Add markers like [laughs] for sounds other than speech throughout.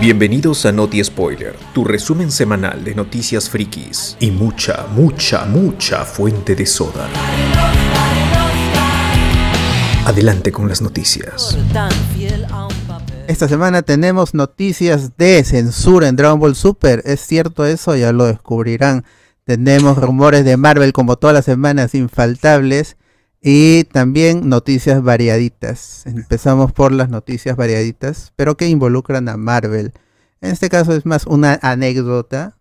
Bienvenidos a Noti Spoiler, tu resumen semanal de noticias frikis y mucha, mucha, mucha fuente de soda. Adelante con las noticias. Esta semana tenemos noticias de censura en Dragon Ball Super. ¿Es cierto eso? Ya lo descubrirán. Tenemos rumores de Marvel como todas las semanas infaltables. Y también noticias variaditas. Empezamos por las noticias variaditas, pero que involucran a Marvel. En este caso es más una anécdota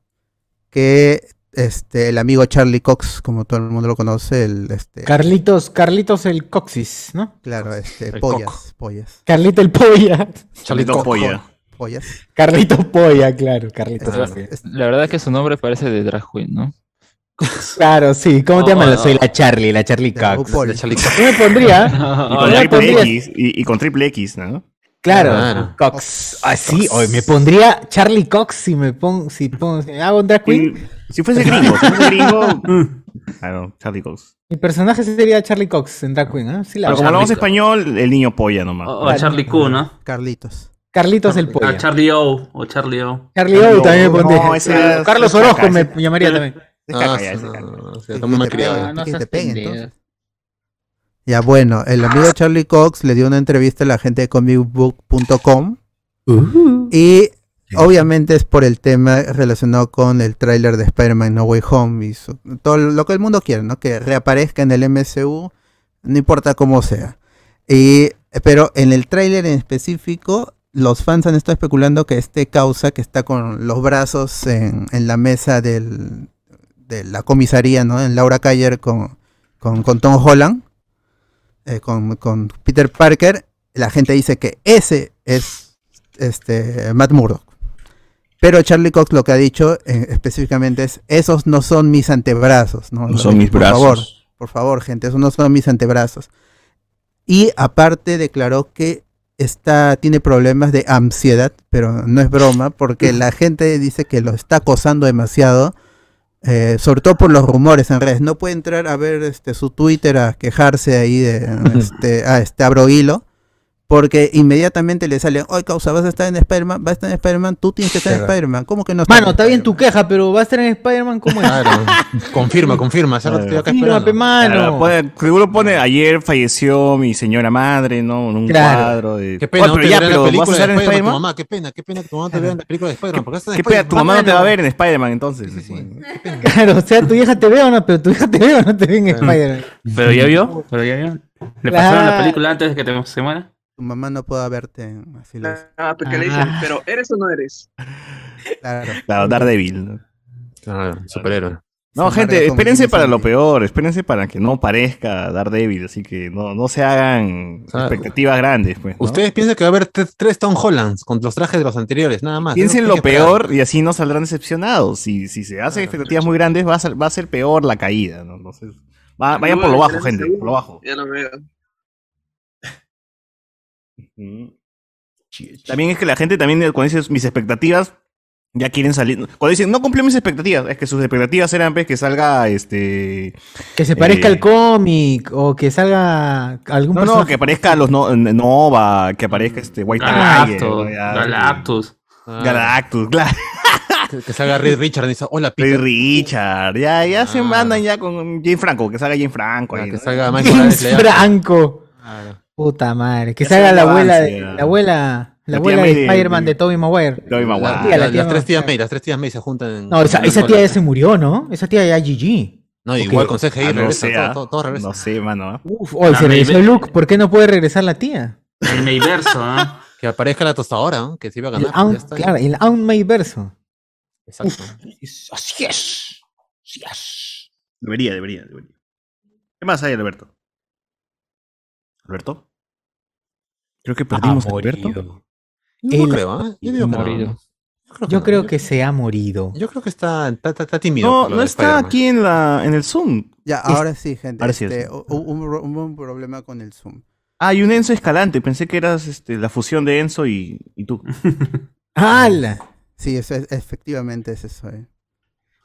que este el amigo Charlie Cox, como todo el mundo lo conoce, el este Carlitos, Carlitos el Coxis, ¿no? claro, este El pollas, coco. pollas, Carlito el Polla. Charlito Polla. pollas. Carlitos Polla, claro, Carlitos Claro. Polla. Es- La verdad es que su nombre parece de drag queen, ¿no? [laughs] Claro, sí. ¿Cómo te no. Soy la Charlie, la Charlie Cox. RuPaul. Yo me pondría. [laughs] Y con triple pondría- X. Y, y con triple X, ¿no? Claro, Claro. Cox. Así, hoy me pondría Charlie Cox si me pongo, si pongo, si hago un drag queen. Y si fuese gringo, si fuese gringo. [laughs] Claro, Charlie Cox. Mi personaje sería Charlie Cox en drag queen, ¿eh? Sí, la Pero como hablamos español, el niño polla nomás. O, o a Charlie Q, ¿no? Carlitos. Carlitos el Polla. Charlie O o Charlie O. Charlie O también me No, pondría. ese Carlos Orozco me llamaría también. Ah, ya, bueno, el amigo Charlie Cox le dio una entrevista a la gente de comicbook.com y obviamente es por el tema relacionado con el tráiler de Spider-Man No Way Home y su- todo lo que el mundo quiere, ¿no? Que reaparezca en el MCU, no importa cómo sea. Y, pero en el tráiler en específico, los fans han estado especulando que este causa que está con los brazos en, en la mesa del, de la comisaría, ¿no? En Laura Cayer con, con, con Tom Holland, eh, con, con Peter Parker, la gente dice que ese es este Matt Murdock. Pero Charlie Cox lo que ha dicho eh, específicamente es, esos no son mis antebrazos, ¿no? No son mis por favor, brazos. por favor, gente, esos no son mis antebrazos. Y aparte declaró que está, tiene problemas de ansiedad, pero no es broma, porque [laughs] la gente dice que lo está acosando demasiado, eh, sobre todo por los rumores en redes. No puede entrar a ver este, su Twitter a quejarse ahí de [laughs] este, a este abro hilo, porque inmediatamente le salen, oye, causa, vas a estar en Spider-Man, vas a estar en Spider-Man, tú tienes que estar en Claro. Spider-Man. ¿Cómo que no estás Mano, está bien tu queja, pero va a estar en Spider-Man como es. Claro. confirma, confirma. Rato estoy acá esperando. mano. Claro, pone- seguro pone ayer falleció mi señora madre, ¿no? En un Claro. cuadro de. Qué pena, Oye, no pero te ya, pero la ¿vas a película de estar en Spider-Man mamá. Qué pena, qué pena que tu mamá te vea en la película de Spider-Man. estás en ¿Qué pena? Tu mamá no te va a ver en Spider-Man entonces. Sí, sí, sí. Qué [laughs] pena. Claro, o sea, tu hija te ve o no, pero tu hija te ve o no te ve en Spider-Man. Pero ya vio, pero ya vio. ¿Le pasaron la película antes de que te- se muera? Tu mamá no pueda verte, en- así lo dice. Ah, porque le dicen, pero ¿eres o no eres? Claro. [laughs] Claro, Daredevil. ¿no? Claro, superhéroe. No, Sin gente, espérense para lo peor, espérense para que no parezca Daredevil, así que no, no se hagan expectativas grandes, pues. ¿no? Ustedes piensan que va a haber tre- tres Tom Hollands con los trajes de los anteriores, nada más. Piensen lo esperar. peor y así no saldrán decepcionados. Si, si se hacen expectativas muy grandes, va a ser, va a ser peor la caída, ¿no? Entonces, va- vayan por lo bajo, gente, por lo bajo. Ya lo veo. También es que la gente también cuando dice mis expectativas ya quieren salir. Cuando dicen no cumplió mis expectativas, es que sus expectativas eran pues, que salga este Que se parezca Eh. al cómic o que salga algún no, no, personaje. que aparezca los no, Nova, que aparezca este White Tiger, Galactus, ¿no? Ya, Galactus. Ah, Galactus, [laughs] claro. Que, que salga Reed Richard y dice, hola, Ray Peter. Richard, ya, ya se Ah. mandan ya con Jane Franco, que salga Jane Franco Ah, ahí, que ¿no? salga. James Franco. Claro. Puta madre. Que salga se la avance, abuela de, ya. la abuela, la La abuela de Spider-Man de- de Tobey Maguire. Tobey La- Maguire. tía, la- la tía las tres tías May. Las tres tías May se juntan en. No, esa, en esa una tía ya se murió, ¿no? Esa tía ya GG. No, Ok. igual con CGI Ah, no regresa, todo, ah. todo, todo regresa. No sé, mano. ¿eh? Uf, se regresó May- Luke. ¿Por qué no puede regresar la tía? El Mayverso, ¿ah? [laughs] Que aparezca la tostadora, ¿no? que se iba a El ganar. Aunt- ya está. claro, el Aunt May verso. Exacto. Así es. Así es. Debería, debería, debería. ¿Qué más hay, Alberto? ¿Alberto? Creo que perdimos a Alberto. Yo no creo, ¿eh? Yo digo que. Morido. Yo no. creo que se ha morido. Yo creo que está, está, está- está tímido. No, no está aquí en la en el Zoom. Ya, ahora sí, gente. Ahora sí, este, hubo un, ro- hubo un problema con el Zoom. Ah, y un Enzo Escalante. Pensé que eras este, la fusión de Enzo y, y tú. [laughs] ¡Hala! Sí, eso es- efectivamente es eso. eh.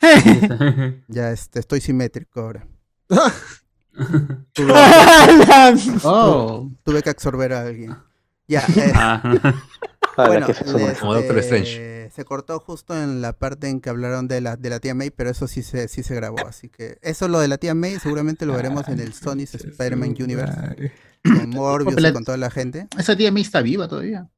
[laughs] Ya este, estoy simétrico ahora. [laughs] Tuve, ¡Hala! Oh. tuve que absorber a alguien. Ya, [laughs] eh, Ah, Ah, Bueno, que se suma. este, Como Doctor Strange. Se cortó justo en la parte en que hablaron de la, de la tía May, pero eso sí se, sí se grabó. Así que eso lo de la tía May seguramente lo veremos en el Sony's Spider-Man Universe. Con Morbius y con toda la gente. Esa tía May está viva todavía.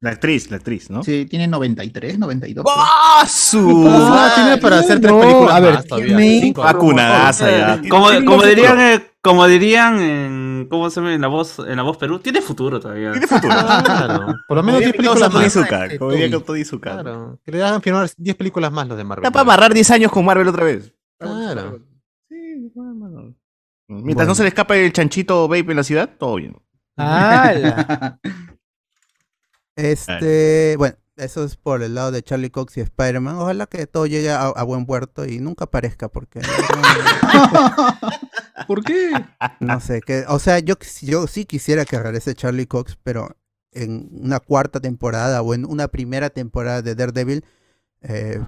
La actriz, la actriz, ¿no? Sí, tiene 93, 92. ¡Ah, su! Ah, tiene para hacer tres No, películas a ver, más todavía. Vacunadaza ya. Como, como dirían, eh, como dirían en, ¿cómo se llama? En la voz, en la voz Perú, tiene futuro todavía. Tiene futuro. [laughs] Claro. Por lo menos 10 Como diría películas más. Zuka, como diría Tony Zuka. Claro. Que le hagan firmar 10 películas más los de Marvel. Está para amarrar 10 años con Marvel otra vez. Claro. Sí, bueno. Mientras no se le escape el chanchito vape en la ciudad, todo bien. ¡Hala! [laughs] Este, bueno, eso es por el lado de Charlie Cox y Spider-Man. Ojalá que todo llegue a, a buen puerto y nunca aparezca porque [laughs] ¿Por qué? no sé, que, o sea, yo, quis- yo sí quisiera que regrese Charlie Cox, pero en una cuarta temporada o en una primera temporada de Daredevil, eh,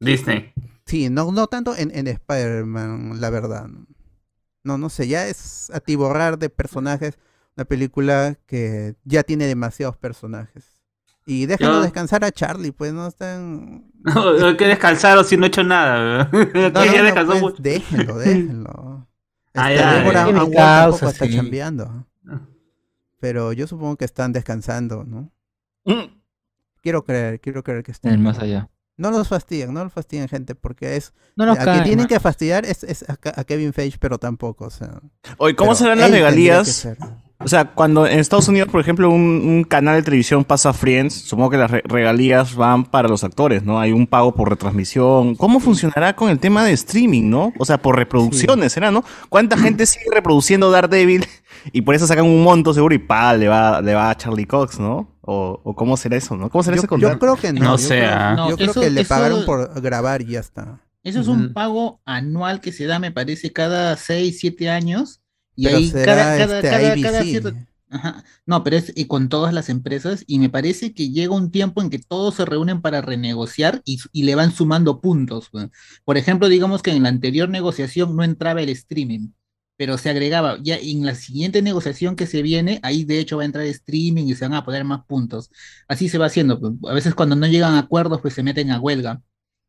Disney. sí, no, no tanto en, en Spider-Man, la verdad. No, no sé, ya es atiborrar de personajes una película que ya tiene demasiados personajes. Y déjalo Yo- descansar a Charlie, pues no están... [laughs] No, hay que descansar o si no he hecho nada. No, [laughs] ya no, no, descansó pues, mucho. déjenlo, déjenlo. Ah, causa, tampoco está sí. chambeando. Pero yo supongo que están descansando, ¿no? Mm. Quiero creer, quiero creer que En están. el más allá. No los fastidien, no los fastidien, gente, porque es... No nos a quien caen. tienen que fastidiar es, es a, a Kevin Feige, pero tampoco, o sea... Oye, ¿cómo serán las regalías? O sea, cuando en Estados Unidos, por ejemplo, un, un canal de televisión pasa Friends, supongo que las re- regalías van para los actores, ¿no? Hay un pago por retransmisión. ¿Cómo funcionará con el tema de streaming, no? O sea, por reproducciones, ¿será, no? ¿Cuánta gente sigue reproduciendo Daredevil y por eso sacan un monto seguro y pa, le va, le va a Charlie Cox, ¿no? O, o cómo será eso, ¿no? ¿Cómo será Yo, ese yo contrato? creo que no. No yo sé, creo-. Yo creo eso- que le eso- pagaron por grabar y ya está. Eso es un pago anual que se da, me parece, cada 6, 7 años. Y Pero ahí será cada, cada, este, cada, cierto- Ajá. No, pero es y con todas las empresas y me parece que llega un tiempo en que todos se reúnen para renegociar y, y le van sumando puntos. Por ejemplo, digamos que en la anterior negociación no entraba el streaming, pero se agregaba ya en la siguiente negociación que se viene, ahí de hecho va a entrar streaming y se van a poner más puntos. Así se va haciendo. A veces cuando no llegan a acuerdos, pues se meten a huelga.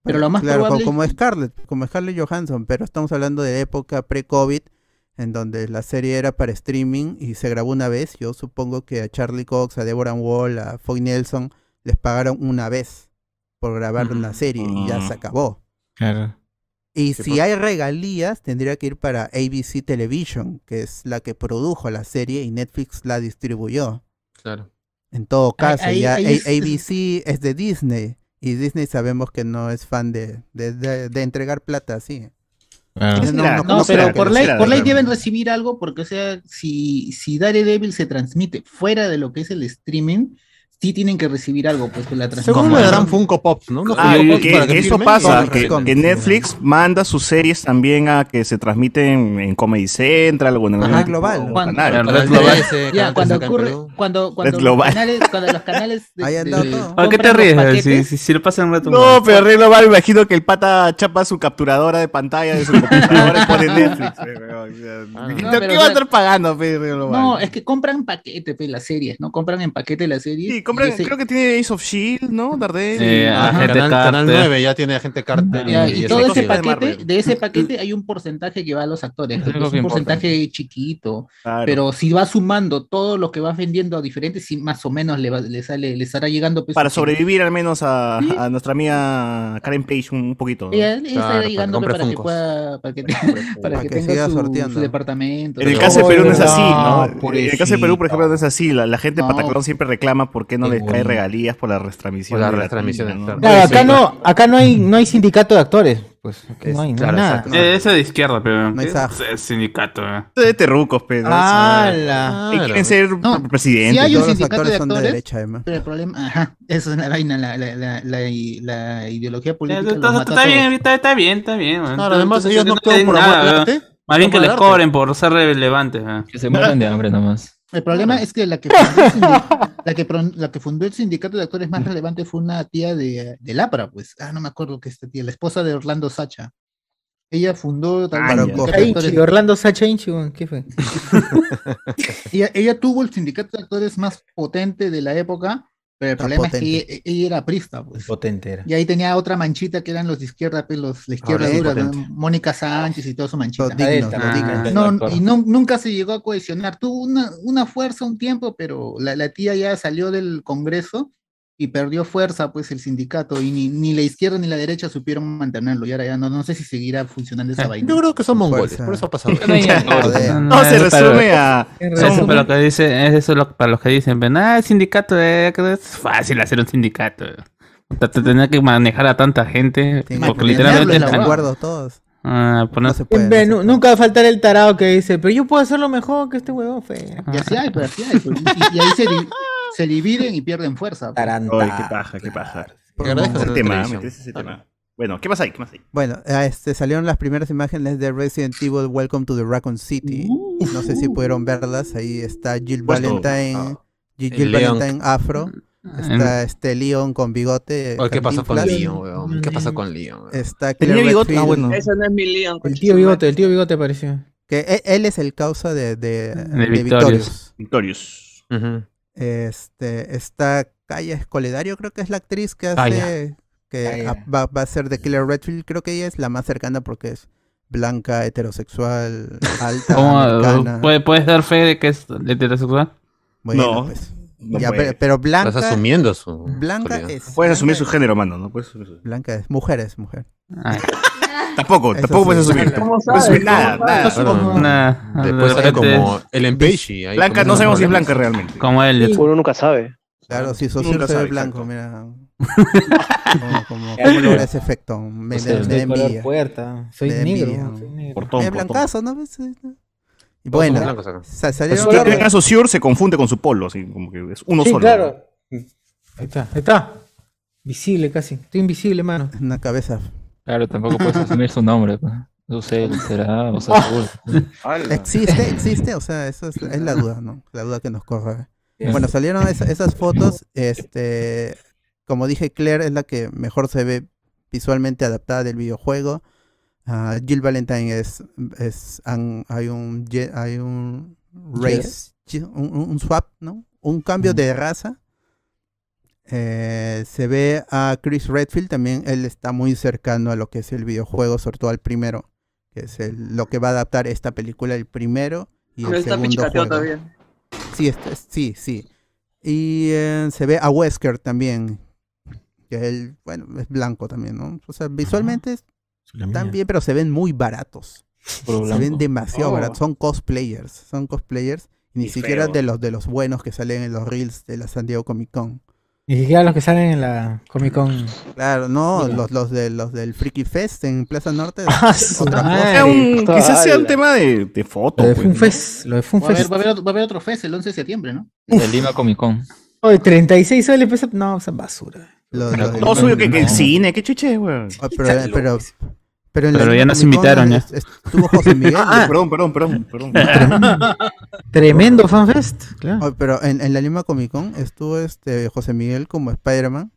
Pero lo más claro, probable como Scarlett, como Scarlett Johansson, pero estamos hablando de época pre-COVID, en donde la serie era para streaming y se grabó una vez. Yo supongo que a Charlie Cox, a Deborah Wall, a Foy Nelson les pagaron una vez por grabar una serie y ya se acabó. Claro. Y si pues. hay regalías, tendría que ir para ABC Television, que es la que produjo la serie y Netflix la distribuyó. Claro. En todo caso, ahí- ya ahí A- es- ABC es de Disney y Disney sabemos que no es fan de, de, de- de entregar plata así. Será? no, No, no pero por ley, por ley deben recibir algo porque, o sea, si, si Daredevil se transmite fuera de lo que es el streaming, sí tienen que recibir algo, pues que la Seguro transmisión. le darán Funko Pops, ¿no? Ah, Funko Pops que para que eso pasa, con que. Netflix manda sus series también a que se transmiten en Comedy Central o en algún Ajá, global. Cuando- canal. Canal Global. 13, Ya, Canal cuando 13 acá en ocurre, Perú. cuando, cuando, los canales, cuando los canales de, [laughs] Ahí han de- dado todo. ¿A qué te ríes? Si, si, si lo pasan un rato. No, pero Río Global, me imagino que el pata chapa su capturadora de pantalla de su computadora y pone Netflix. o sea, Ah, ¿qué- no, ¿Qué pero, va a estar pagando, Global? No, es que compran paquete, las series, ¿no? Compran en paquete las series. Sí, compran- creo que tiene Ace of Shield, ¿no? Daredevil. Eh, Ajá. Agente Canal, Canal Carter. 9 ya tiene Agente Carter. Y y todo ese que- paquete- de ese paquete hay un porcentaje que va a los actores, Es porque un importa. porcentaje chiquito, Claro. pero si va sumando todo lo que vas vendiendo a diferentes, sí, más o menos le, va- le sale, le estará llegando pues, Para sobrevivir al menos a, Sí. a nuestra amiga Karen Page un, un poquito. ¿no? Ella- ella estará Claro, para llegando que para, pueda, para que, para [laughs] Para que que tenga siga su, sorteando. su departamento. En el caso de Perú no es así, No, ¿no? En el caso de Perú, por ejemplo, no es así. La, la gente. Pataclón siempre reclama por qué no Qué les cae regalías por la retransmisión. Por de la retransmisiones, tele, claro. Claro, acá no, acá no hay, no hay sindicato de actores. Pues Es- no hay, no hay claro, nada. Eh, Eso de izquierda, pero. Es sindicato, eh. De terrucos, pero. ¡Hala! Y quieren ser No, presidente. si hay un Todos los sindicato actores de son de actores, derecha, además. Pero el problema, ajá, eso es una vaina, la, la, la, la, la ideología Eh, política. los Está, mata está bien, está, está bien, está bien. Claro, además ellos no por amor. Más bien que les cobren por ser relevantes. Que se mueran de hambre nomás. El problema es que la que, [laughs] fundó el sindi- la, que pro- la que fundó el sindicato de actores más relevante fue una tía de, de Lapra, pues. Ah, no me acuerdo que esta tía, la esposa de Orlando Sacha. Ella fundó también Ah, el sindicato. Inchi, Orlando Sacha Inchi, ¿qué fue? [laughs] Ella, ella tuvo el sindicato de actores más potente de la época, Pero el Está problema es potente. que ella, era prista, pues. Potente era. Y ahí tenía otra manchita que eran los de izquierda, pues, los la izquierda es dura, ¿no? Mónica Sánchez y toda su manchita. Digno, esta, ah. No, y no- nunca se llegó a cohesionar. Tuvo una, una fuerza un tiempo, pero la, la tía ya salió del Congreso y perdió fuerza, pues, el sindicato. Y ni, ni la izquierda ni la derecha supieron mantenerlo. Y ahora ya no, no sé si seguirá funcionando esa vaina. Yo creo que son mongoles, por eso ha pasado. [laughs] [laughs] No, se es resume a. Eso lo que dice, es eso lo- para los que dicen, ven, ah, el sindicato, eh, es fácil hacer un sindicato. Te, te tenía que manejar a tanta gente, Sí, porque que literalmente tenerlo es la de huevada. acuerdo todos. ah, No poner- se puede. siempre, no se puede. nunca va a faltar el tarado que dice, pero yo puedo hacerlo mejor que este huevón fue. Y así hay, pero así hay. pues. Y, y ahí se, [laughs] se dividen y pierden fuerza. pues. Taranta. Ay, qué paja, qué paja. Te agradezco Ese tema, meterse ese tema. Bueno, ¿qué más hay? ¿Qué más hay? Bueno, ah, este, salieron las primeras imágenes de Resident Evil Welcome to the Raccoon City. No sé si pudieron verlas. Ahí está Jill Puesto. Valentine. Ah. Jill, El Jill. Valentine afro. Está este Leon con bigote. Oye, ¿Qué pasó con. Leon, weón? ¿Qué pasó con Leon? weón? Está ¿Tenía Claire bigote? Ah, Redfield, bueno. Ese no es mi Leon. El tío bigote, el tío bigote apareció. Que e- él es el causa de, de, de Victorious. Victorious. Victorious. Ujú. Este, está Kaya Escoledario, creo que es la actriz que hace. Que va, va a ser de Killer Redfield. Creo que ella es la más cercana porque es blanca, heterosexual, [laughs] alta, ¿Cómo, americana. ¿puede- ¿Puedes dar fe de que es heterosexual? Bueno, No, pues. No Ya, puede. pero, pero Estás blanca. asumiendo su. Blanca es. Puedes asumir blanca su género, mano. No puedes asumir su- es- Blanca es. Mujer es mujer. Ay, Tampoco, Eso tampoco puedes asumir. ¿Cómo No puedes sabes? asumir nada, ¿Cómo nada. Después de como Ellen Page. ahí Blanca, no sabemos si es blanca realmente. Como él. Uno nunca sabe. Claro, si Saussure se ve sabe, blanco, exacto. mira. [laughs] como, como, ¿Cómo logra ese efecto? Me, O sea, Soy da color puerta. Soy da negro. envidia. soy negro. Portón, Es blancazo, ¿no? Todos bueno, sa- Si salieron tú tienes caso Sure, se confunde con su polo, así como que es uno Sí, solo. claro. Ahí está, ahí está. Visible casi. Estoy invisible, mano. una cabeza. Claro, tampoco puedes asumir su nombre. Pues. No sé, será, o sea, [laughs] seguro. ¿Existe? ¿Existe? O sea, eso es, es la duda, ¿no? La duda que nos corre. Bueno, salieron esa- esas fotos. Este, como dije, Claire es la que mejor se ve visualmente adaptada del videojuego. Ah, Jill Valentine es, es an- hay un hay un race, chi- un, un- un swap, ¿no? Un cambio de raza. Eh, se ve a Chris Redfield también, él está muy cercano a lo que es el videojuego, sobre todo al primero, que es el- lo que va a adaptar esta película, el primero y el está segundo juego. todavía. Sí, está- sí, sí. Y eh, se ve a Wesker también. Que él, bueno, es blanco también, ¿no? O sea, visualmente están bien, pero se ven muy baratos. Se ven demasiado Oh. baratos. Son cosplayers. Son cosplayers. Ni Y siquiera de los de los buenos que salen en los reels de la San Diego Comic Con. Ni siquiera los que salen en la Comic Con. Claro, no, Mira. los, los de los del Freaky Fest en Plaza Norte. [laughs] Ah, otra madre. cosa. Sea un- quizás sea un tema de, de foto. Lo de pues, Fun ¿no? Fest. Lo de Fun Va a, haber, Fest. va a haber otro- va a haber otro fest el 11 de septiembre, ¿no? De Lima Comic Con. Oye, 36 soles pesa. No, esa es basura. Todo suyo que, que el No. cine, qué chuche, weón. Ah, pero, pero, pero, en Pero ya nos invitaron, ya. es- Estuvo José Miguel. [laughs] Ah, perdón, perdón, perdón, perdón. [laughs] Tremendo FanFest. Claro. Oh, pero en, en la Lima Comic Con estuvo este José Miguel como Spider-Man.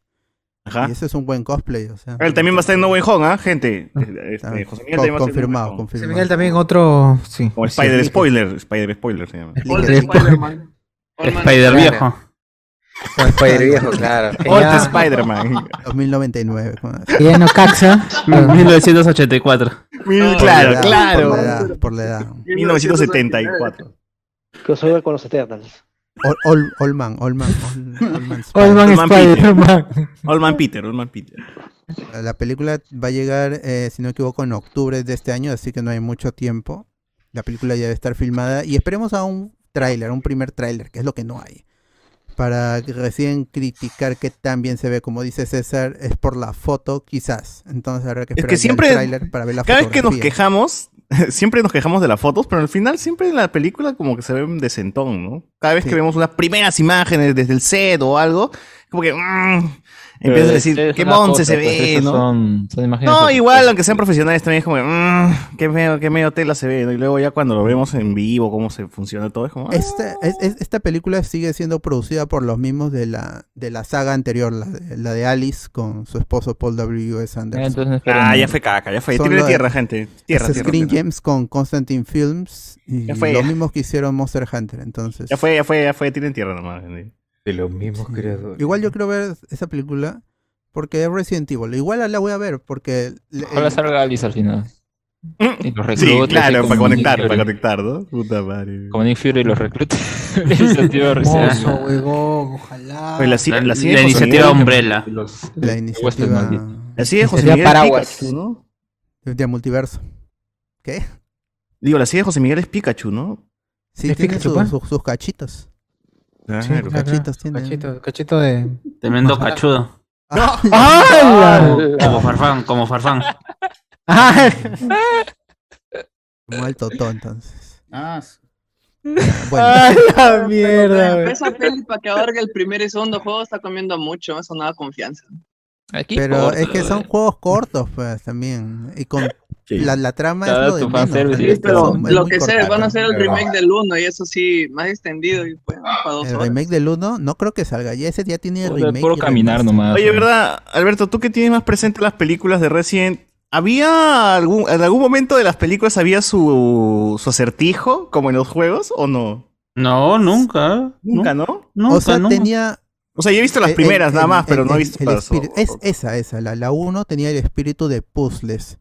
Ajá. Y ese es un buen cosplay, o sea. Él también va a estar en No Way Home, ¿ah, gente? Ah, Este, José Miguel también va a estar en No Way confirmado. José Miguel también otro. Sí. Como sí. Spider Spoiler. Spider Spoiler se llama. Old Man Spider viejo. Con Spider viejo, claro. Old Spider-Man. 2099. con- Lleno Caxa. 1984. Mil- No, [laughs] claro, por edad, claro. Por la edad. Por la edad. 1974. Que soy con los Eternals. Ol- Ol- Olman, Olman, Ol- Olman Peter. Spider-Man. Old Man Peter, Old Man Peter. La película va a llegar, eh, si no me equivoco, en octubre de este año, así que no hay mucho tiempo. La película ya debe estar filmada y esperemos a un tráiler, un primer tráiler, que es lo que no hay. Para recién criticar que tan bien se ve, como dice César, es por la foto, quizás. Entonces habrá que Es esperar que ya el siempre- tráiler para ver la Cada vez que nos quejamos, [laughs] siempre nos quejamos de las fotos, pero al final siempre en la película como que se ve un decentón, ¿no? Cada vez Sí. que vemos unas primeras imágenes desde el set o algo, como que mm, empiezas a decir, qué monce se pues, ve, ¿no? Son, son imágenes No, igual, aunque sean profesionales, también es como, mm, qué medio, qué medio tela se ve, ¿no? Y luego ya cuando lo vemos en vivo, cómo se funciona todo, es como, ah, Esta, es- es- esta película sigue siendo producida por los mismos de la, de la saga anterior, la de, la de Alice con su esposo Paul W.S. Anderson. Entonces, esperen, ah, ya fue caca, ya fue, tierra, tierra, gente, tierra, es tierra, Screen tierra. Gems con Constantine Films y Ya fue, los ya. mismos que hicieron Monster Hunter. Entonces, Ya fue, ya fue, ya fue, tienen tierra nomás, gente. De los mismos creadores. Igual yo quiero ver esa película porque es Resident Evil. Igual la voy a ver porque... el- salga Alice al final. Y los Sí, reclutas, claro, así para conectar, para conectar, ¿no? Puta madre. Como Nick Fury y los reclutas. [laughs] Iniciativa [laughs] Resident Hermoso, Evil. huevón, ojalá. Oye, la, La- la, la iniciativa Umbrella. Los la iniciativa. La sigue José Miguel paraguas. Pikachu, ¿no? de multiverso. ¿Qué? Digo, la sigue José Miguel es Pikachu, ¿no? Sí, Es tiene Pikachu, pues. sus- sus cachitos. Claro. Cachitos tiene. Cachito, cachito de. Tremendo cachudo. [laughs] ¡Ah! [laughs] [laughs] Como farfán, como farfán. ¡Ah! Como el totó, entonces. Ah, su- Bueno, ¡Ay, la mierda! pero esa peli para que abarque el primer y segundo juego está comiendo mucho, eso no da confianza. Aquí pero corto, es que son juegos cortos, pues, también. Y con [laughs] Sí. la, la trama Cada es lo de menos. todo. Pero lo que sé, van a hacer el Pero- remake del 1 y eso sí, más extendido y pues, para dos El horas. remake del 1 no creo que salga. Ya ese ya tiene Puro- remake. Puro caminar remaster. nomás. Oye, ¿no? ¿verdad? Alberto, tú que tienes más presente las películas de Resident, ¿había algún, en algún momento de las películas había su, su acertijo, como en los juegos, o no? No, nunca. Nunca, ¿no? Nunca, O sea, nunca. tenía. O sea, yo he visto las primeras el- nada más, el- pero no he visto el las Es esa, esa. La, la 1 tenía el espíritu de puzzles.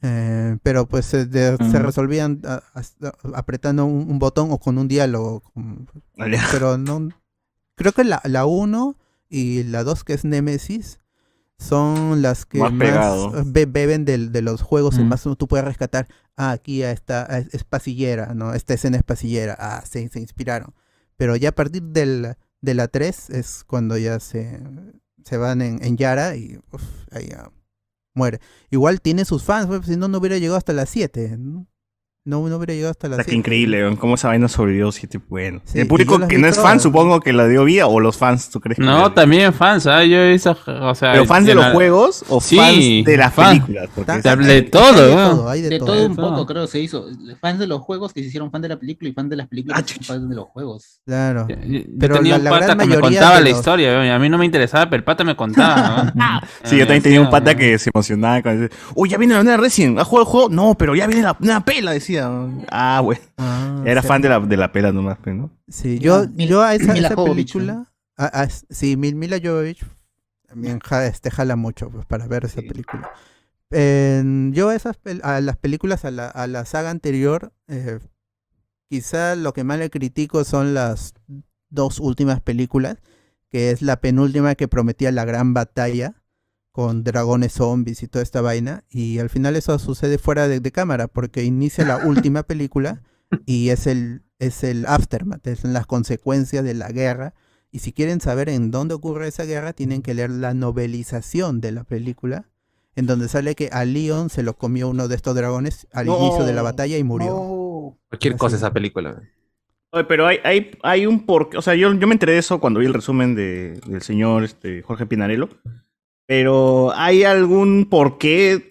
Eh, pero pues se, de- resolvían a- a- apretando un, un botón o con un diálogo. Vale. [laughs] pero no. Creo que la, la 1 y la 2, que es Nemesis, son las que Más más, pegado. be- beben del- de, los juegos y Mm. más tú puedes rescatar. Ah, aquí está, es, es pasillera, ¿no? Esta escena es pasillera. Ah, se, se inspiraron. Pero ya a partir del, de la 3 es cuando ya se, se van en, en Yara y uf, ahí ya muere. Igual tiene sus fans, pues, si no, no hubiera llegado hasta las 7. ¿no? No, no hubiera llegado hasta las O sea, qué 7. increíble, weón, cómo esa vaina sobrevivió siete, bueno. Sí, el público que no es fan, todas. supongo que la dio vida, o los fans, ¿tú crees? que No, la- también fans, ¿ah? Yo he visto, o sea... ¿Pero fans de los la- juegos o Sí, fans de las fan. películas? Porque De, todo, de ¿no? todo, hay de De todo. todo un poco, creo, se hizo. Fans de los juegos que se hicieron fan de la película y fan de las películas Ah, que se chucha. hicieron fan de los juegos. Claro. Yo- yo Pero tenía la- un la pata gran que me mayoría contaba la historia, a mí no me interesaba, pero el pata me contaba. [laughs] ¿no? Sí, yo también tenía un pata que se emocionaba cuando decía, uy, ya viene la nueva Resident, ¿has jugado el juego? No, pero ya viene la nueva pela, decía. Ah, güey. Ah, Era sí. fan de la, de la pela nomás, pues, ¿no? Sí, yo, Mil- yo a esa, película. a- a- sí, Mil- Mila Jovovich también ja- este, jala mucho pues, para ver esa película. En- yo a, esas pel- a las películas, a la, a la saga anterior, eh, quizá lo que más le critico son las dos últimas películas, que es la penúltima que prometía la gran batalla con dragones zombies y toda esta vaina, y al final eso sucede fuera de, de cámara, porque inicia la [laughs] última película y es el, es el aftermath, es las consecuencias de la guerra. Y si quieren saber en dónde ocurre esa guerra, tienen que leer la novelización de la película, en donde sale que a Leon se lo comió uno de estos dragones al No. inicio de la batalla y murió. Cualquier cosa esa película. Oye, pero hay, hay, hay un porqué. O sea, yo, yo me enteré de eso cuando vi el resumen de, del señor este, Jorge Pinarello. Pero ¿hay algún porqué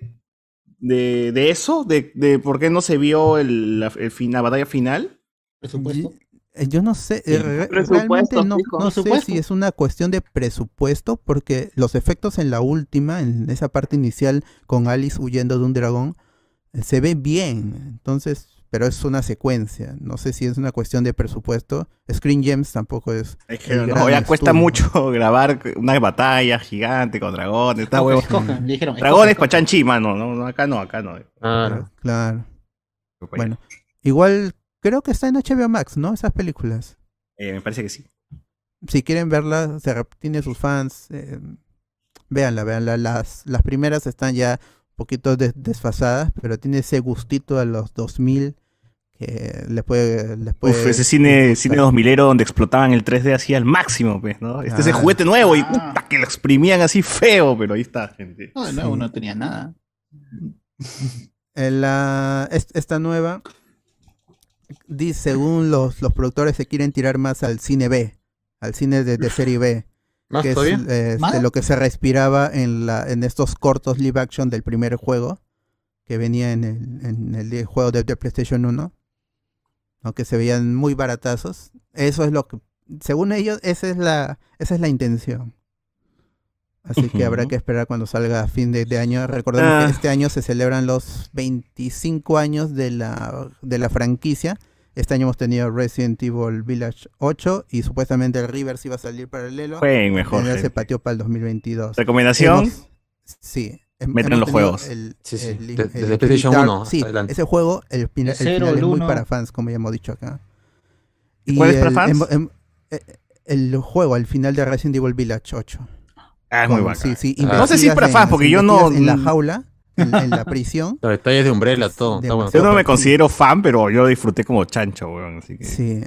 de, de eso? De, de por qué no se vio el, la, el fin- la batalla final? Presupuesto. Eh, Yo no sé, eh, re- realmente no, no sé si es una cuestión de presupuesto, porque los efectos en la última, en esa parte inicial con Alice huyendo de un dragón, eh, se ve bien. Entonces, pero es una secuencia. No sé si es una cuestión de presupuesto. Screen Gems tampoco es. Es que, no, ya cuesta estudio. mucho [laughs] grabar una batalla gigante con dragones. Está huevo. Dijeron, Dragones escojan, pa' chanchi, mano. No, no, acá no, acá no. Ah, Claro. Bueno, igual creo que está en HBO Max, ¿no? Esas películas. Eh, me parece que sí. si quieren verla, se rep- tiene sus fans, eh, véanla, véanla. Las, las primeras están ya poquito des- desfasadas, pero tiene ese gustito a los 2000 que les puede... Les puede Uf, ese cine, gustar. cine 2000 donde explotaban el 3D así al máximo, pues, ¿no? Este es el Ah. juguete nuevo y Ah. puta, que lo exprimían así feo, pero ahí está, gente. No, de nuevo Sí. no tenía nada. En la, es- esta nueva, dice, según los, los productores, se quieren tirar más al cine B, al cine de, de serie B. ¿Más que es todavía? eh, este, lo que se respiraba en, la, en estos cortos live action del primer juego que venía en el, en el juego de, de PlayStation 1, aunque se veían muy baratazos. Eso es lo que, según ellos, esa es la, esa es la intención. Así que habrá que esperar cuando salga a fin de, de año. Recordemos Ah. que este año se celebran los 25 años de la, de la franquicia. Este año hemos tenido Resident Evil Village 8 y supuestamente el River sí va a salir paralelo. Jueguen mejor, Ya se pateó para el 2022. ¿Recomendación? Hemos- sí. Metan los juegos. el- Sí, sí, el- el desde PlayStation Dark- 1 hasta Sí, adelante. ese juego, el, fina- el El cero, final el es muy para fans, como ya hemos dicho acá. Y ¿Cuál es para fans? eh, el juego, al final de Resident Evil Village 8. Ah, es muy bacán. sí, sí, Ah. No sé si es para fans, porque yo no- En la jaula, en, en la prisión. [laughs] Los detalles de Umbrella, todo. Está bueno. Yo no me considero fan, pero yo disfruté como chancho, weón. Así que... Sí.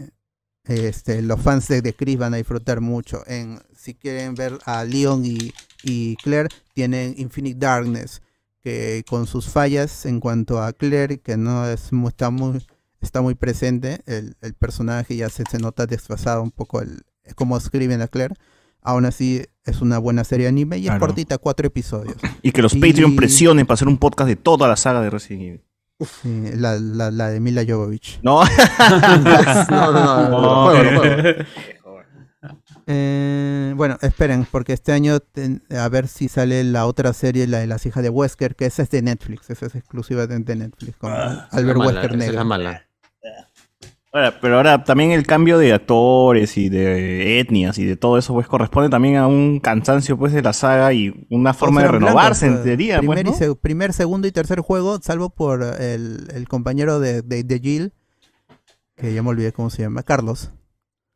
Este, los fans de, de Chris van a disfrutar mucho. En, si quieren ver a Leon y, y Claire, tienen Infinite Darkness, que con sus fallas en cuanto a Claire, que no es está muy está muy presente, el, el personaje ya se, se nota desfasado un poco el cómo escriben a Claire. Aún así es una buena serie de anime y es Claro. cortita, cuatro episodios. Y que los Y- Patreon presionen para hacer un podcast de toda la saga de Resident Evil. Sí, la, la, la de Mila Jovovich. No. No, no, no, juego, juego. Eh, bueno, esperen, porque este año ten- a ver si sale la otra serie, la de las hijas de Wesker, que esa es de Netflix, esa es exclusiva de, de Netflix, con Albert mala, Wesker esa es negro. la mala. Ahora, pero ahora también el cambio de actores y de etnias y de todo eso pues corresponde también a un cansancio pues de la saga y una forma de renovarse blancos, en teoría, pues, primer, ¿no? y se- primer, segundo y tercer juego, salvo por el, el compañero de, de, de Jill, que ya me olvidé cómo se llama, Carlos.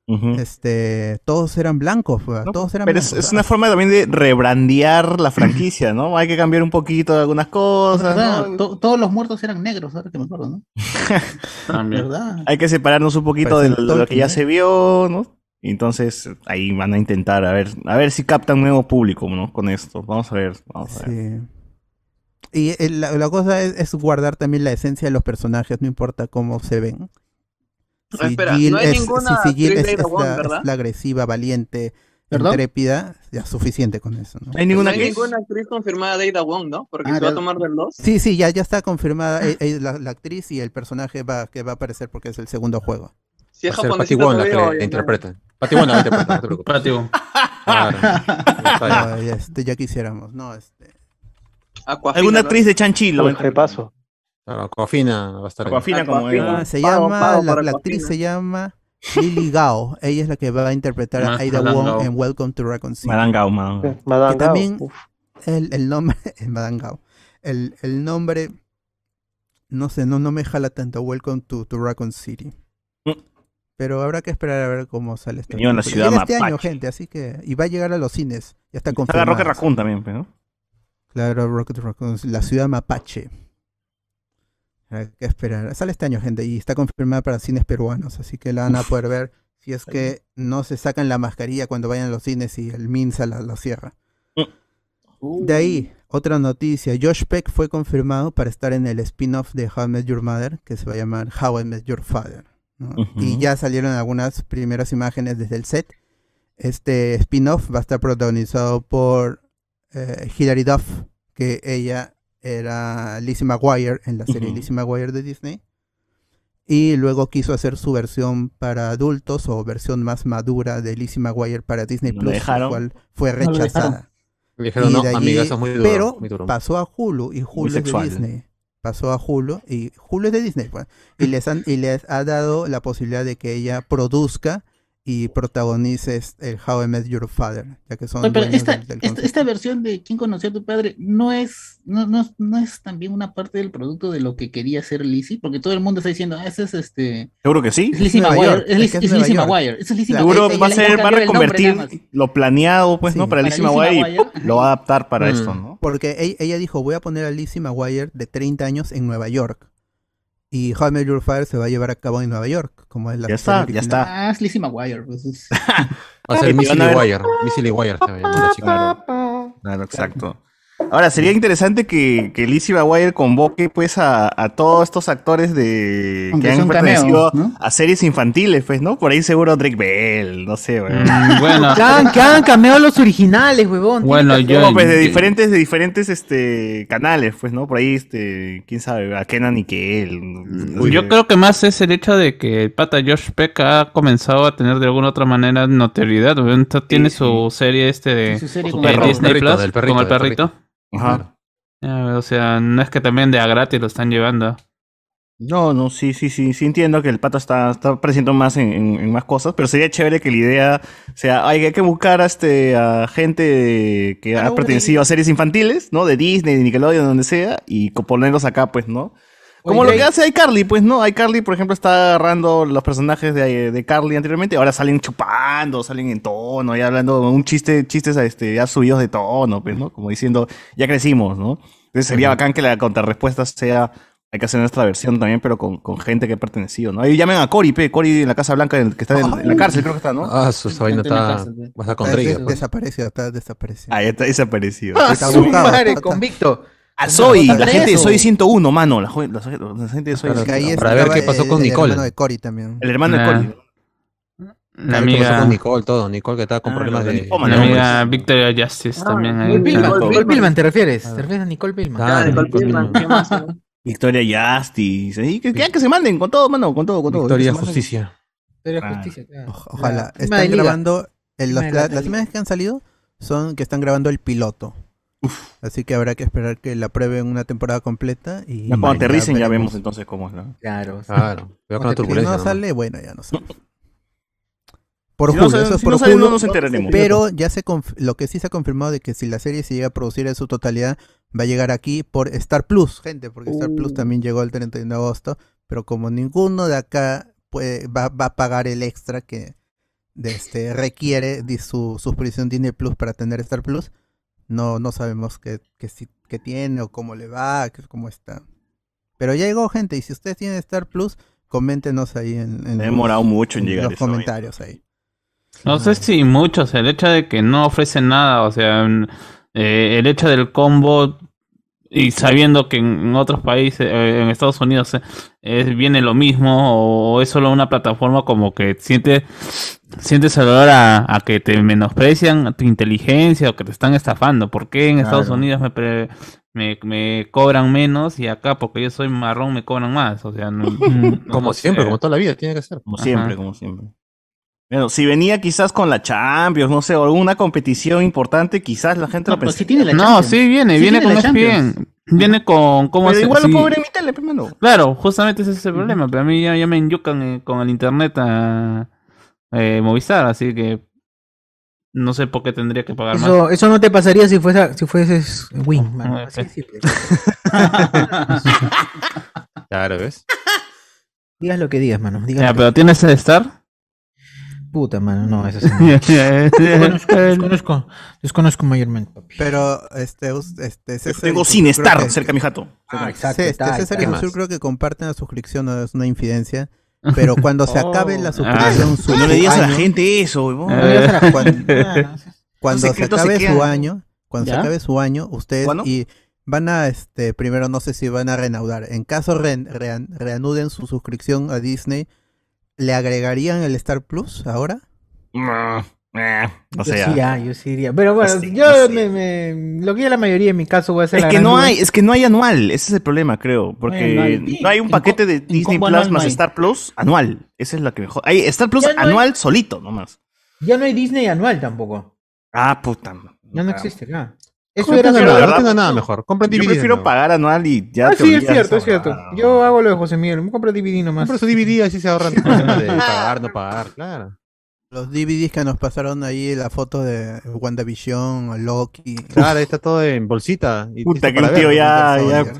Este, todos eran blancos, pues, todos eran Pero es, blancos. es una forma también de rebrandear la franquicia, ¿no? Hay que cambiar un poquito de algunas cosas, ¿Verdad? ¿no? To- todos los muertos eran negros, ahora que me acuerdo, ¿no? [laughs] También. ¿Verdad? Hay que separarnos un poquito de Parece lo, de lo que ya Tolkien, ¿eh? se vio, ¿no? Y entonces ahí van a intentar a ver, a ver si captan nuevo público, ¿no? Con esto. Vamos a ver, vamos a ver. Sí. Y el- la, la cosa es, es guardar también la esencia de los personajes, no importa cómo se ven. Ah, espera, no hay ninguna si Jill actriz es, de es la, la agresiva, valiente, ¿Perdón? intrépida, ya suficiente con eso. ¿no? ¿Hay No ninguna hay que ninguna actriz confirmada de Ada Wong, ¿no? Porque Ah, se va a tomar del 2. Sí, sí, ya, ya está confirmada eh, eh, la, la actriz y el personaje va, que va a aparecer porque es el segundo juego. Si es Wong la que interpreta. Patty Wong la va a interpretar, no te preocupes. Está bien. Ay, este, ya quisiéramos, ¿no? Este, Aquafina, ¿Alguna ¿no? actriz de Chanchi? Pues, repaso. Claro, Aquafina va a estar. Aquafina como ah, se Pago, llama, pago la, la actriz se llama Lily Gao. Ella es la que va a interpretar a Madame Wong Gao. en Welcome to Raccoon City. Madame Gao, Madame. Madame Que Gao, también-. El, el nombre, [laughs] es Madame Gao. El, el nombre, no sé, no, no me jala tanto. Welcome to, to Raccoon City. Mm. Pero habrá que esperar a ver cómo sale ciudad Llega este año, mapache. gente, así que... Y va a llegar a los cines. Ya está confirmado. Rocket Raccoon también, pues, ¿no? Claro, Rocket Raccoon, la ciudad mapache. Habrá que esperar. Sale este año, gente, y está confirmada para cines peruanos, así que la van a poder ver si es que no se sacan la mascarilla cuando vayan a los cines y el Minsa la, la cierra. De ahí, otra noticia. Josh Peck fue confirmado para estar en el spin-off de How I Met Your Mother, que se va a llamar How I Met Your Father. Y ya salieron algunas primeras imágenes desde el set. Este spin-off va a estar protagonizado por eh, Hilary Duff, que ella era Lizzie McGuire en la serie Ujú. Lizzie McGuire de Disney. Y luego quiso hacer su versión para adultos o versión más madura de Lizzie McGuire para Disney No Plus, la cual fue rechazada. Dijeron, Y no, de allí- amiga, eso es muy duro. pero muy duro. pasó a Hulu y Hulu es de. Disney. Pasó a Hulu y Hulu es de Disney. pues, y, les han, y les ha dado la posibilidad de que ella produzca y protagonice es- el How I Met Your Father, ya que son Oye, pero esta, del- del esta, esta versión de ¿Quién conoció a tu padre? no es, no, no, no es también una parte del producto de lo que quería hacer Lizzie, porque todo el mundo está diciendo, ah, ese es este. Seguro que sí. Es Lizzie McGuire. Es, es es Lizzie. McGuire. Seguro va a ser, va a reconvertir lo planeado, pues, ¿no? Sí. Para Para Lizzie McGuire y lo va a adaptar para Mm. esto, ¿no? Porque ella, ella dijo, voy a poner a Lizzie McGuire de 30 años en Nueva York. Y How I Met Your Father se va a llevar a cabo en Nueva York, como es la Ya está, ya original. está. Ah, es Lizzie McGuire. pues, es- [laughs] Va a ser Y Missy Wire. Missy Wire se va a llamar claro, exacto. Ahora, sería interesante que, que Lizzie McGuire convoque pues a, a todos estos actores de Aunque que han pertenecido a series infantiles, pues, ¿no? Por ahí seguro Drake Bell, no sé, weón. Mm, bueno, Que han, que los originales, huevón. bueno, yo. No, pues de diferentes, de diferentes este canales, pues, ¿no? Por ahí, este, quién sabe, a Kenan y que él. Yo creo que más es el hecho de que el pata Josh Peck ha comenzado a tener de alguna otra manera notoriedad. ¿no? Entonces, tiene su serie este de, su serie Su con de perro, el Disney perrito, Plus, perrito, como el perrito. Ajá. O sea, no es que también de a gratis lo están llevando. No, no, sí, sí, sí, sí entiendo que el pato está, está apareciendo más en, en- en más cosas, pero sería chévere que la idea sea, hay, hay que buscar a, este, a gente que ha pertenecido a series infantiles, ¿no? De Disney, de Nickelodeon, donde sea, y ponerlos acá, pues, ¿no? Como Oye, lo que hace iCarly, pues, ¿no? iCarly, por ejemplo, está agarrando los personajes de, de Carly anteriormente, ahora salen chupando, salen en tono, y hablando un chiste, chistes este, ya subidos de tono, pues, ¿no? Como diciendo, ya crecimos, ¿no? Entonces sería bacán que la contrarrespuesta sea, hay que hacer nuestra versión también, pero con, con gente que ha pertenecido, ¿no? Ahí llamen a Cory, pe, Cory en la Casa Blanca, en- que está en, en la cárcel, creo que está, ¿no? Ah, su vaina está. cárcel, pe. Va a estar con Está des- después. desaparecido, está desaparecido. Ahí está desaparecido. ¡Ah, Está su buscado, madre, está- convicto! A Soy, la gente de Soy 101, mano. La, la, la gente de Soy 101. Para ver qué pasó el- con el Nicole. hermano de Cory también. El hermano de Ah. Cory. La pasó amiga, con Nicole, todo. Nicole que estaba con Ah, problemas de de. La no, amiga. Victoria Justice también. ahí Nicole Pillman, ¿te refieres? Ah. ¿Te refieres a Nicole Pillman? Ah, Ah, Nicole Kidman. ¿qué más? eh? Victoria Justice. ¿eh? Que, que, que se manden con todo, mano. Con todo, con todo. Victoria. Justicia. Claro. justicia, claro. Oja- Ojalá. Están de grabando. el- las, de imágenes que han salido son que están grabando el piloto. Así que habrá que esperar que la prueben una temporada completa. Y Ya cuando aterricen ya vemos entonces cómo es, ¿no? Claro. Claro. Cuidado con la Porque Si turbulencia. no ¿no? sale, bueno, ya no sale. Por Si no Hulu, sale- eso es si por no sale, no Hulu, nos enteraremos. Pero ya se lo que sí se ha confirmado de que si la serie se llega a producir en su totalidad, va a llegar aquí por Star Plus, gente, porque Star Plus Uh. también llegó el 31 de agosto, pero como ninguno de acá puede, va, va a pagar el extra que de este, requiere de su suscripción Disney Plus para tener Star Plus, no, no sabemos qué, qué, tiene o cómo le va, qué- cómo está. Pero ya llegó gente, y si ustedes tienen Star Plus, coméntenos ahí en, en Me he demorado mucho en llegar los vaina. comentarios ahí. No sé si muchos, el hecho de que no ofrecen nada, o sea, mm, eh, el hecho del combo y sabiendo que en otros países, eh, en Estados Unidos, eh, es- viene lo mismo o es solo una plataforma como que sientes sientes el olor a, a que te menosprecian tu inteligencia o que te están estafando. ¿Por qué en Estados Claro. Unidos me, pre- me, me cobran menos y acá porque yo soy marrón me cobran más? O sea, no, [laughs] no Como siempre, como toda la vida, tiene que ser. Como Ajá. siempre, como siempre. Bueno, si venía quizás con la Champions, no sé, o alguna competición importante, quizás la gente No, lo pero tiene la No, Champions. sí viene, Sí viene con ESPN. Champions. Viene con cómo Pero se- igual lo sí. puedo ver en mi tele, pues, mano. Claro, justamente ese es el problema. Pero a mí ya, ya me enyucan eh, con el internet a eh, Movistar, así que no sé por qué tendría que pagar más. Eso, no te pasaría si fuese, si fueses Win, mano. Ah, Así ok. de simple. [laughs] Claro, ¿ves? Digas lo que digas, mano. Digas Ya, lo que- pero ¿tienes el Star? Puta, mano. No, eso sí. [laughs] no. desconozco, desconozco, desconozco mayormente. papi. Pero este, este César Tengo estar que- cerca de mi jato. Ah, exacto. Sí, este, César y creo que comparten la suscripción, no es una infidencia. [laughs] Pero cuando se acabe la Ah. suscripción, su No le digas a la [laughs] gente eso, No digas a la cuando, se acabe su año, cuando se acabe su año, ustedes ¿Cuándo? y van a, este, primero no sé si van a reanudar. En caso re- rean- reanuden su suscripción a Disney, ¿le agregarían el Star Plus ahora? Eh, no yo sé. sí ya. yo sí iría. Pero bueno, No sé, yo me, me- lo que ya la mayoría en mi caso voy a hacer Es la que no duda. hay, es que no hay anual, ese es el problema, creo, No porque hay no hay un paquete de Disney Plus anual más. Star Plus anual. Esa es la que mejor. Hay Star Plus hay- anual solito nomás. Ya no hay Disney anual tampoco. Ah, puta. Ya no Ah. existe, claro. Eso era de no tenga nada mejor. Compren Yo DVD. prefiero ¿no? pagar anual y ya Ah, te sí, es cierto, es cierto. Yo hago lo de José Miguel, me compro DVD nomás. Compra su DVD, así se ahorran [laughs] de pagar, no pagar, claro. Los DVDs que nos pasaron ahí, la foto de WandaVision, Loki. Claro, ahí está todo en bolsita. y Puta, que para tío ver. ya, Winter ya,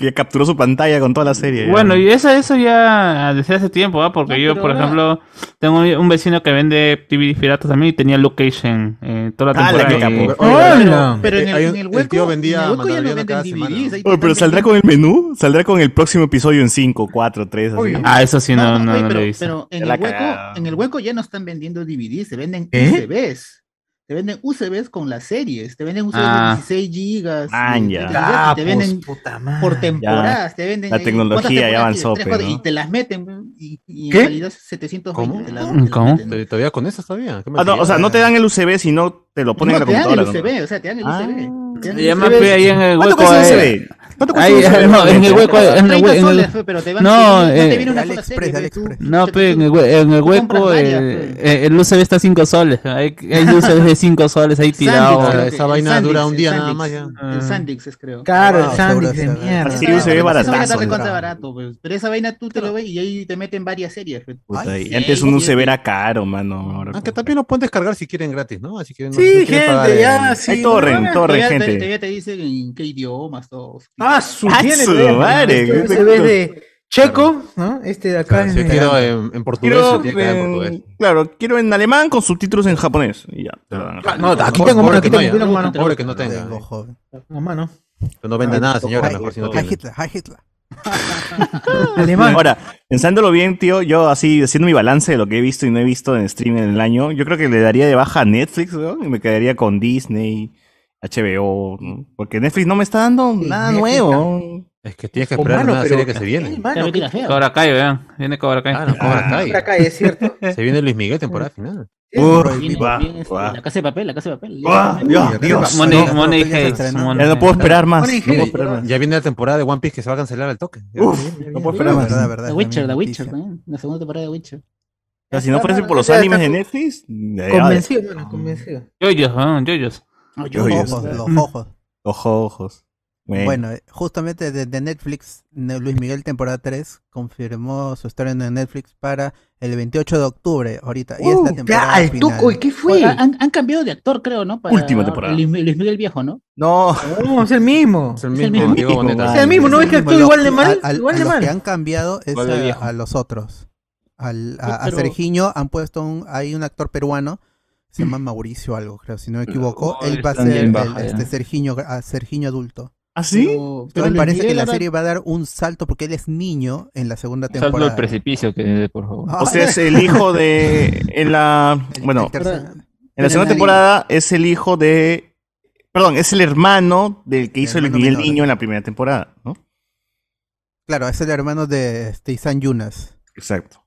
Ya capturó su pantalla con toda la serie. ya. Bueno, y eso, eso ya desde hace tiempo, ¿ah? Porque No, yo, por ahora- ejemplo, tengo un vecino que vende DVD piratas también y tenía en eh, toda la Ah, la temporada. que. ¡Hola! Pero en el, Hay un- en el el hueco, tío vendía en el hueco ya no Mandaloriano venden cada DVDs. semana. ahí te Oye, pero saldrá con el menú, saldrá con el próximo episodio en 5, 4, 3, así. Oye. Ah, eso sí, no, no, oye, no pero, lo he visto. pero en el hueco, en el hueco ya no están vendiendo DVDs, se venden ¿Eh? UCBs. Te venden UCBs con las series, te venden UCBs Ah. de 16 gigas. Man, ya. Ah, te pues, venden puta madre. por temporadas, te venden la tecnología ¿cuántas ya avanzó, pues, ¿no? y te las meten y, y ¿Qué? en calidad 720 ¿Cómo? te las- te las ¿Cómo? meten. ¿Te- ¿Todavía con esas todavía? ¿Qué Ah, no, o sea, no te dan el USB, sino te lo ponen No, en la te dan el computadora. ¿no? USB, o sea, te dan el Ah. USB. te dan el Ya me USB. fui ahí en el ¿Cuánto hueco. cuesta un eh, USB? ¿Cuánto Ahí, cuesta un no, [laughs] en el hueco, en el 30 hue- en soles, el- fe, pero te van- no, no te eh, viene una sola AliExpress, serie, no, tú- pe, en el, en el hueco eh, pe. eh, el USB está a 5 soles. Hay, hay USB de 5 soles ahí tirado. Sandix, Ah, esa vaina dura Sandix, un día nada Sandix. más ya. El. Sandix es, creo. Claro, el seguro de se- mierda. Así USB barato, pues. Pero esa vaina tú te lo ves y ahí te meten varias series. antes un sí, USB sí. era caro, mano. ahora Aunque como- también lo pueden descargar si quieren gratis, ¿no? Así que no, Sí, gente, ya, sí. Hay torrent, torrent, gente. todavía te dicen en qué idiomas, todos. Ah, su Ah, madre, qué USB de checo, ¿no? Este de acá Claro, si es yo quiero en, en portugués, Quiero se tiene que dar en portugués. en- claro, quiero en alemán con subtítulos en japonés. Y ya. Ah, No, aquí tengo mano, aquí que no tengo, mano. Pobre que no tenga. Tengo, joven. No, mano. Que no venda nada, señora, mejor si no tiene. Hitler, hi Hitler. [laughs] Alemán. Ahora, pensándolo bien, tío, yo así haciendo mi balance de lo que he visto y no he visto en stream en el año, yo creo que le daría de baja a Netflix, weón, y me quedaría con Disney, HBO, ¿no? porque Netflix no me está dando nada Netflix nuevo. Es que tienes que esperar mano, una pero- serie que se viene. Mano. Cobra Kai, vean. Viene Cobra Kai. Ah, no, [laughs] Cobra Kai. Por acá, es cierto. [laughs] Se viene Luis Miguel temporada final. Viene- guau, viene este. La casa de papel, la casa de papel. Dios, Dios. Money, No, Money no, ya Hates, no puedo esperar más. Money no puedo Heist, esperar más. Ya viene la temporada de One Piece que se va a cancelar al toque. Uf, no puedo esperar La más. verdad, verdad. Witcher, la The Witcher, también, la segunda temporada de Witcher. O sea, si no fuese por los animes de Netflix, Convencido, mano, convencido. Yoyos, ah, yoyos. Yo- Los ojos, los ojos. Ojo, ojos. Bueno. Bueno, eh, justamente desde Netflix, Ne- Luis Miguel temporada 3 confirmó su estreno en Netflix para el 28 de octubre, ahorita. y es la Uh, temporada al final. toco, ¿y qué fue? Han, han cambiado de actor, creo, ¿no? Para Última temporada. Luis, Luis Miguel viejo, ¿no? No, No, es el mismo. Es el Es el mismo. [laughs] Es el mismo, ¿no ves que actúa igual de mal? a- a- Igual a de los que mal. han cambiado es a, los otros. Al, a, Sergiño han puesto un, hay un actor peruano, se llama Mauricio algo, creo, si no me equivoco. Oh, Él va a ser el, ya. este Sergiño, a Sergiño adulto. ¿Ah, sí? Pero, Luis parece que la serie va a dar un salto porque él es niño en la segunda Salto al temporada. precipicio, que por favor. Ah, O sea, es el hijo de. En la. el- Bueno, el tercer- en la segunda temporada es el hijo de. Perdón, es el hermano del que El hizo Miguel menor. Niño en la primera temporada, ¿no? Claro, es el hermano de este, Isan Yunas. Exacto.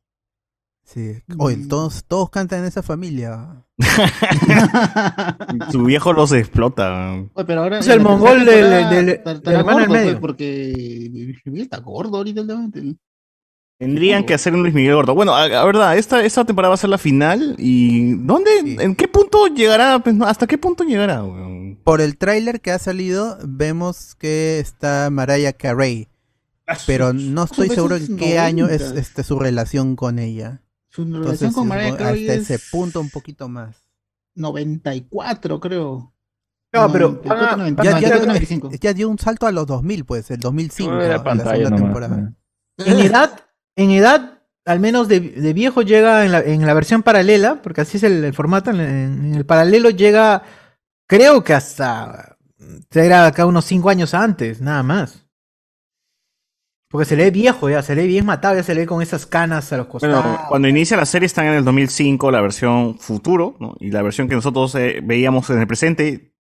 Sí. Oye, todos, todos cantan en esa familia. [laughs] Su viejo los explota. Oye, pero ahora Es el mongol del- hermano del gordo, medio. pues, Porque Luis Miguel está gordo ahorita. últimamente. Tendrían que hacer un Luis Miguel gordo. Bueno, a, a verdad, esta, esta temporada va a ser la final. ¿Y dónde? Sí. ¿En qué punto llegará? Pues, no, ¿Hasta qué punto llegará? weón? Por el tráiler que ha salido, vemos que está Mariah Carey. Pero no estoy seguro en qué año es 90. este, su relación con ella. Su relación Entonces, con Mariah Carey hasta es ese punto un poquito más. 94, creo. No, pero 94, van a- 90, Ya, 94, ya- 95. ya dio un salto a los 2000, pues, el 2005, Era la pantalla segunda nomás, temporada. En edad, en edad, al menos de, de viejo llega en la, en la versión paralela, porque así es el, el formato, en, en el paralelo llega, creo que hasta, era acá unos 5 años antes, nada más. Porque se le ve viejo ya, se le ve bien matado, ya se le ve con esas canas a los costados. Bueno, cuando inicia la serie están en el 2005, la versión futuro, ¿no? Y la versión que nosotros eh, veíamos en el presente,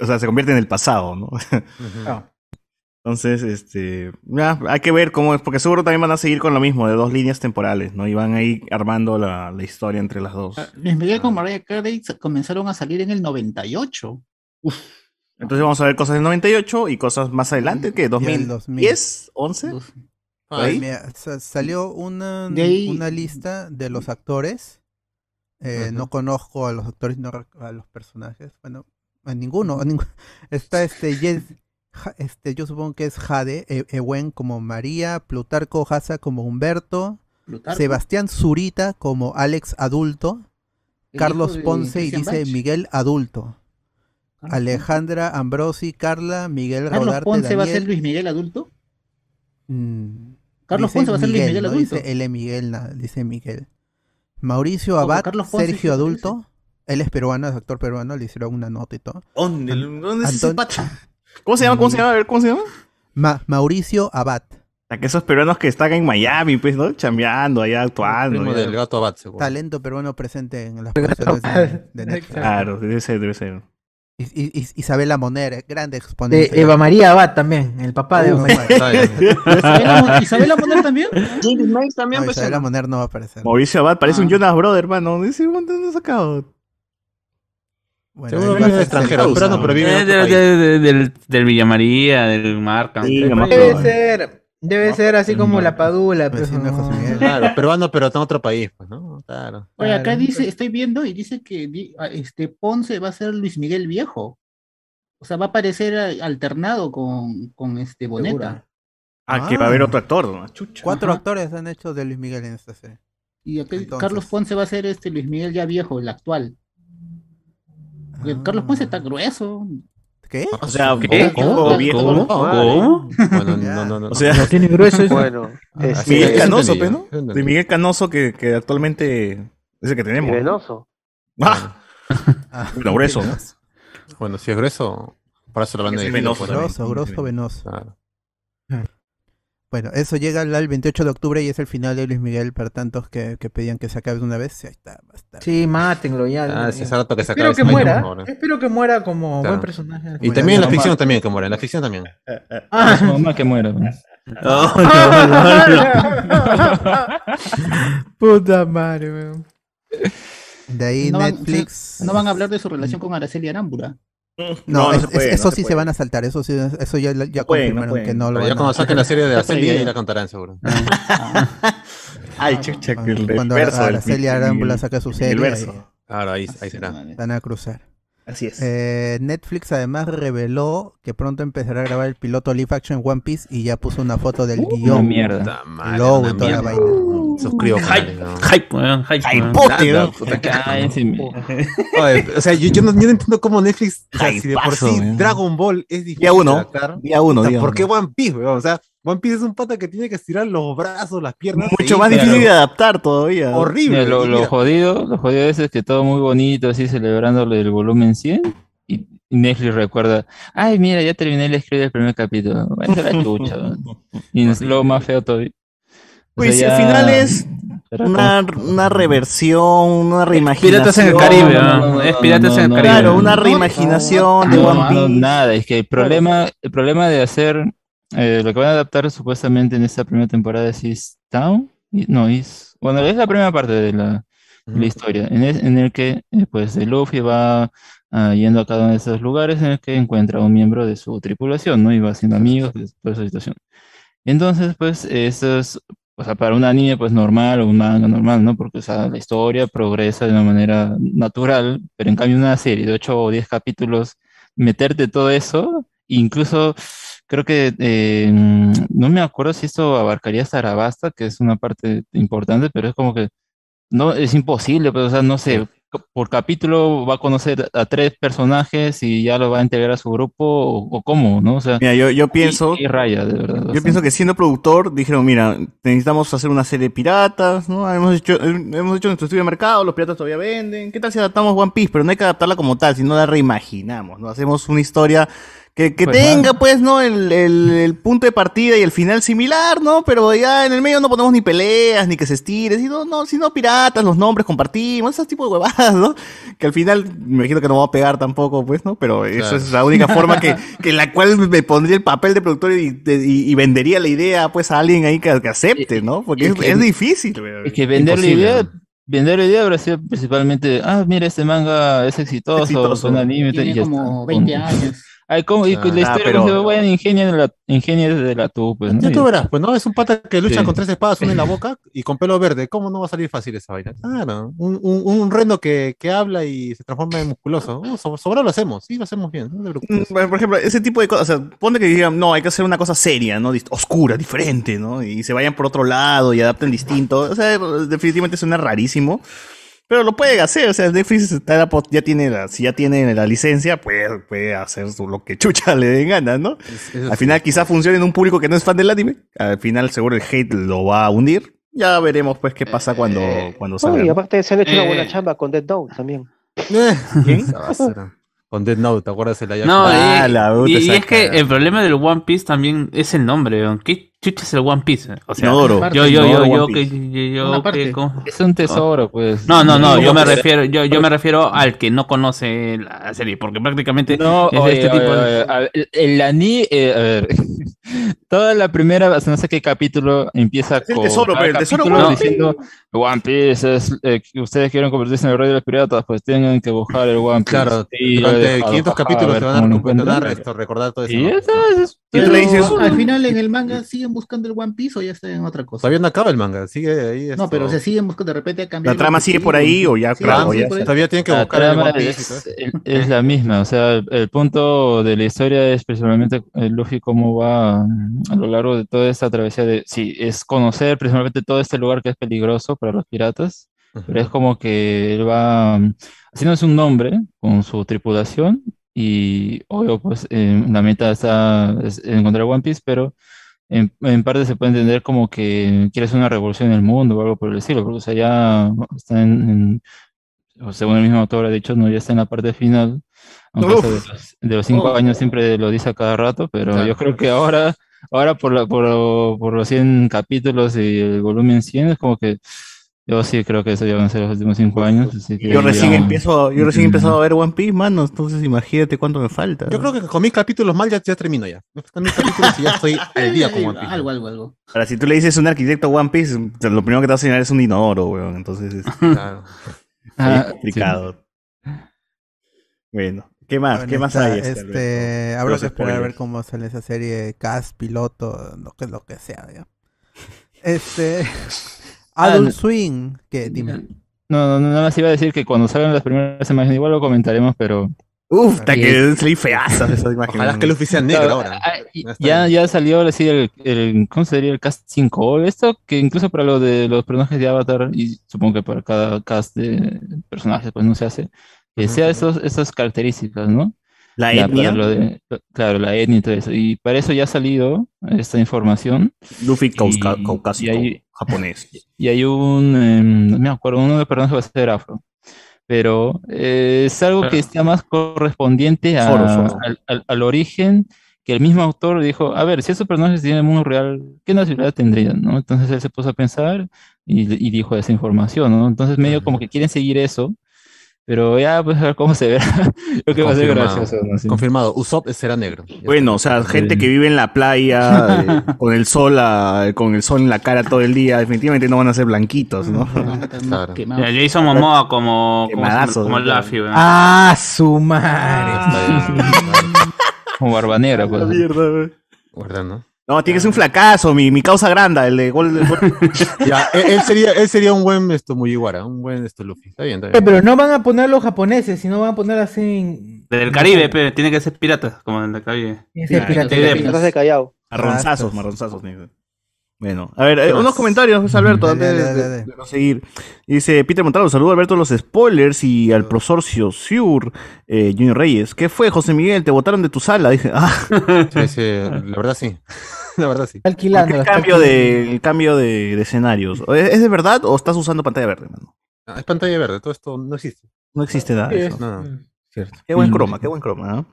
o sea, se convierte en el pasado, ¿no? Ah. Entonces, este, ya, hay que ver cómo es, porque seguro también van a seguir con lo mismo, de dos líneas temporales, ¿no? Y van a ir armando la, la historia entre las dos. Ah, Luis Miguel con Mariah Carey comenzaron a salir en el 98. Entonces vamos a ver cosas del 98 y cosas más adelante, que Ya el 2010, 2000. 11. Dos- ¿Por ahí? Mira, sa- salió una, una lista de los actores. Eh, No conozco a los actores, no a los personajes. Bueno, a ninguno. a ningún- [laughs] Está este, Ja- este, yo supongo que es Jade, E- Ewen como María, Plutarco Hasa como Humberto, Plutarco, Sebastián Zurita como Alex adulto, Carlos Ponce y dice Bach. Miguel adulto, Alejandra Ambrosi, Carla, Miguel Carlos Rodarte, Ponce va a ser Daniel. Luis Miguel adulto. Mm, Carlos Ponce va a ser Luis Miguel no adulto. Dice L. Miguel, nada, dice Miguel. Mauricio Ojo, Abad, Carlos Ponce sí Sergio se Adulto. Él es peruano, es actor peruano, le hicieron una nota y todo. ¿Dónde, dónde es ese Anton- pato? ¿Cómo se llama? ¿Cómo se llama? A ver, ¿cómo se llama? Ma- Mauricio Abad. A que esos peruanos que están en Miami, pues, ¿no? Chambeando, allá actuando. Primo ya. del gato Abad, seguro. Talento peruano presente en las producciones de, de Netflix. Claro, debe ser, debe ser. Isabela Moner, grande De exponente. Eva María Abad también, el papá de Eva María. Isabela, Mon- Isabela Moner también. James Mays también, No. Isabela ¿no? Moner no va a aparecer. Mauricio Abad parece un Ah. Jonas Brother, hermano. Dice, ¿dónde lo han sacado? Bueno, Seguro extranjero, pero vive en Eh, del, del Villa María, del Marca. Debe ser, debe ser así como la Padula. pues, no. Claro, peruano, pero está en otro país, pues, ¿no? Claro. Oye, acá dice, estoy viendo y dice que di- a- este Ponce va a ser Luis Miguel Viejo. O sea, va a aparecer a- alternado con, con este Boneta. Ah, que va a haber otro actor, ¿no? Chucha. Cuatro Ajá. actores han hecho de Luis Miguel en esta serie. Y acá Entonces. Carlos Ponce va a ser este Luis Miguel ya viejo, el actual. Porque Carlos Ponce está grueso. ¿Qué? O sea, ¿Qué? ¿cómo? ¿Cómo? viejo. ¿Cómo? ¿Cómo? Bueno, no, no, no. O sea, No tiene grueso eso. Bueno, es Miguel eso Canoso, ¿no? De Miguel Canoso que, que actualmente es el que tenemos. venoso. ¡Ah! Ah, [laughs] Lo grueso. venoso. Bueno, si es grueso, para eso lo van a Es decir. venoso Grosso, grosso, venoso. Claro. Bueno, eso llega al el 28 de octubre y es el final de Luis Miguel para tantos que, que pedían que se acabe de una vez. Ahí está, va a estar. Sí, mátenlo ya. Ah, sí, hace rato que se Espero acabe que muera. ahora. Espero que muera como Claro. buen personaje. Y también en la ficción también, que muere, en la ficción también. Ah. Su mamá que muera. pues. [laughs] [laughs] Puta madre, weón. De ahí No van- Netflix. No van a hablar de su relación con Araceli Arámbura. [laughs] No, No, no es- se puede, es- eso no se sí se puede. van a saltar, eso sí, eso ya, ya confirmaron no pueden. que no lo Pero ya van cuando a saquen la serie de prohibido. [laughs] ahí la contarán seguro. Ay, chucha, que el Cuando verso Araceli Arámbula saca su el serie, verso. ahí Claro, ahí, ahí será. van a cruzar. Así es. Eh, Netflix además reveló que pronto empezará a grabar el piloto live action One Piece y ya puso una foto del Una guion, mierda. Puta madre, logo una y toda la mierda. vaina. Suscribo Hype, hype, hype. [laughs] o sea, yo, yo no, yo no entiendo cómo Netflix, o sea, si de por sí weón. Dragon Ball es difícil Día uno. Día uno, o sea, día ¿por uno. qué One Piece, weón? O sea, One Piece es un pata que tiene que estirar los brazos, las piernas. Mucho más difícil de adaptar todavía. Horrible. Mira, lo, lo jodido, lo jodido es que todo muy bonito, así celebrándole el volumen 100. Y Netflix recuerda, ay, mira, ya terminé de escribir el primer capítulo. Bueno, la chucha. Y es lo más feo todavía. O Pues si sea, al ya- final es una, una reversión, una reimaginación. Piratas en el Caribe, ¿no? Es Piratas en el Caribe. Claro, una reimaginación de No, One no, Piece. nada, es que el problema, el problema de hacer eh, lo que van a adaptar supuestamente en esta primera temporada es East Town, no, es, bueno, es la primera parte de la, de la historia, en, es- en el que eh, pues Luffy va ah, yendo a cada uno de esos lugares en el que encuentra a un miembro de su tripulación, ¿no? Y va haciendo amigos de toda esa situación. Entonces, pues, eso es, o sea, para un anime, pues, normal o un manga normal, ¿no? Porque, o sea, la historia progresa de una manera natural, pero en cambio una serie de 8 o 10 capítulos, meterte todo eso, incluso creo que, eh, no me acuerdo si esto abarcaría hasta Arabasta, que es una parte importante, pero es como que, no, es imposible, pero, o sea, no sé, por capítulo va a conocer a tres personajes y ya lo va a integrar a su grupo, o, o cómo, ¿no? O sea, Mira, yo, yo pienso. y raya, de verdad. Yo pienso que siendo productor, dijeron, mira, necesitamos hacer una serie de piratas, ¿no? Hemos hecho, hemos hecho nuestro estudio de mercado, los piratas todavía venden. ¿Qué tal si adaptamos One Piece? Pero no hay que adaptarla como tal, sino la reimaginamos, ¿no? Hacemos una historia que, que Pues, tenga, pues, ¿no? El, el- el punto de partida y el final similar, ¿no? Pero ya en el medio no ponemos ni peleas, ni que se estire, sino, no, sino piratas, los nombres compartimos, ese tipo de huevadas, ¿no? Que al final, me imagino que no va a pegar tampoco, pues, ¿no? Pero eso Claro. es la única forma que, [laughs] que en la cual me pondría el papel de productor y, de- y- y vendería la idea, pues, a alguien ahí que, que acepte, ¿no? Porque es es, que- es difícil. Es que vender la idea, vender la idea habrá sido principalmente, ah, mira, este manga es exitoso, un anime, y Tiene ya como está. 20 Punto. años. Ay, ¿cómo? Y con la Ah, historia, pero- pero... bueno, ingenia de la tú, pues, ¿no? Ya tú verás, pues no, es un pata que lucha Sí. con tres espadas, una en la [laughs] boca y con pelo verde. ¿Cómo no va a salir fácil esa vaina? Claro, un, un, un reno que, que habla y se transforma en musculoso. No, so- sobrado lo hacemos, sí, lo hacemos bien. No te preocupes. Mm, Por ejemplo, ese tipo de cosas, o sea, ponte que digan, no, hay que hacer una cosa seria, ¿no? Oscura, diferente, ¿no? Y se vayan por otro lado y adapten distinto. O sea, definitivamente suena rarísimo. Pero lo puede hacer, o sea, Netflix está ya tiene la, si ya tiene la licencia, puede, puede hacer su- lo que [laughs] chucha le den ganas, ¿no? Al sí. final quizá funcione en un público que no es fan del anime. Al final seguro el hate lo va a hundir. Ya veremos pues qué pasa cuando, cuando No, salga. y ¿no? aparte se han hecho una Eh. buena chamba con Dead Note también. [laughs] Con Dead Note, ¿te acuerdas de la No, Ah, y- la y, es que el problema del One Piece también es el nombre. ¿Qué chucha es el One Piece? O sea, Inodoro. yo, yo, yo, yo, que, yo, que Es un tesoro, pues. No, no, no, yo me refiero, yo, yo me refiero al que no conoce la serie, porque prácticamente No, es oye, este oye, tipo oye, el, el anime, eh, a ver, [laughs] toda la primera, no sé qué capítulo empieza Es el con tesoro, pero el tesoro One Piece. diciendo One Piece es eh, ustedes quieren convertirse en el rey de los piratas, pues tienen que buscar el One Piece. Claro, Y durante dejado, 500 jaja, capítulos te van a recordar todo eso. Y ¿no? eso es- ¿Y tú Pero le dices, al final en el manga siguen buscando el One Piece o ya está en otra cosa. Todavía no acaba el manga, sigue ahí. No, pero se siguen buscando de repente a. ¿La trama sigue por ahí o ya, claro, ya está? Todavía tienen que La buscar el trama One Piece es, el- es la misma, o sea, el, el punto de la historia es principalmente eh, Luffy cómo va a lo largo de toda esta travesía de, sí, es conocer principalmente todo este lugar que es peligroso para los piratas, pero es como que él va mm, haciéndose un nombre con su tripulación y obvio pues eh, la meta está es encontrar One Piece, pero en, en parte se puede entender como que quiere hacer una revolución en el mundo o algo por el estilo, porque o sea, ya está en, en- según el mismo autor ha dicho, no, ya está en la parte final, aunque de los, de los cinco Oh. años siempre lo dice a cada rato, pero Claro. yo creo que ahora, ahora por, la, por, por los 100 capítulos y el volumen 100 es como que yo sí creo que eso ya van a ser los últimos cinco años. así que Yo recién ya- empiezo, yo recién he empezado a ver One Piece, mano, entonces imagínate cuánto me falta. Yo creo que con mil capítulos mal ya, ya termino ya. Me faltan mil capítulos y ya estoy [laughs] al día con One Piece. Algo, algo, algo. Ahora, si tú le dices a un arquitecto One Piece, lo primero que te va a enseñar es un inodoro, weón. Entonces es, [laughs] Claro. Ah, es complicado. Bueno, ¿qué más? Bueno, ¿Qué más hay? este, Este, habrá que esperar a ver cómo sale esa serie, cast, piloto, lo que, lo que sea, ya. Este, [laughs] Adult no. Swing, que dime. No, no, no, nada más iba a decir que cuando salgan las primeras imágenes, igual lo comentaremos, pero. Uf, está Sí. que salir feazas esas [laughs] imágenes. Ojalá que Luffy sea negro ahora. ah, y- Ya Ya, salió así el, el, ¿cómo sería el cast 5? Esto que incluso para lo de los personajes de Avatar, y supongo que para cada cast de personajes, pues no se hace, que sea esos, esas características, ¿no? La Ya, etnia. lo de- claro, la etnia y todo eso. Y para eso ya ha salido esta información. Luffy Y- caucásico, y hay- japonés. [laughs] Y hay un, em, no me acuerdo, uno de los personajes va a ser afro. Pero eh, es algo que está más correspondiente a- al- al origen que el mismo autor dijo, a ver, si esos personajes tienen el mundo real, ¿qué nacionalidad tendrían? ¿no? Entonces él se puso a pensar y, y dijo esa información, ¿no? Entonces medio como que quieren seguir eso, pero ya pues a ver cómo se verá. Creo [laughs] que va a ser Confirmado. gracioso, ¿no? Sí. Confirmado. Usopp será negro. Bueno, o sea, gente que vive en la playa [laughs] eh, con el sol a- con el sol en la cara todo el día, definitivamente no van a ser blanquitos, ¿no? Claro. Jason Momoa como, como, Quemadazos, como ¿no? Luffy. Ah, su madre. Como barba negra, pues. ¿Verdad, no? No, tiene que ser un fracaso, mi, mi causa grande, el de gol del gol. [laughs] Ya, él, él sería, él sería un buen esto, Mugiwara, un buen esto, Luffy. Está bien, está Eh, bien. Pero no van a poner los japoneses, sino van a poner así en... Del Caribe, pero tiene que ser pirata, como el del Caribe. Tiene que ser pirata. Tiene que- Piratas de Callao. Marronzazos, marronzazos. tiene. Bueno, a ver, eh, unos comentarios, pues, Alberto, antes de, de- seguir. Dice Peter Montalvo, saludo a Alberto los spoilers y al profesor Ciosur, eh, Junior Reyes. ¿Qué fue, José Miguel? Te botaron de tu sala. Dije, ah, Sí, sí, la verdad sí. [laughs] La verdad sí. Alquilando. el cambio de, el cambio de, de escenarios. ¿Es, es de verdad o estás usando pantalla verde, mano? Ah, Es pantalla verde, todo esto no existe. No existe nada. de Sí, eso. No, no. Cierto. Qué buen croma, qué buen croma, ¿no?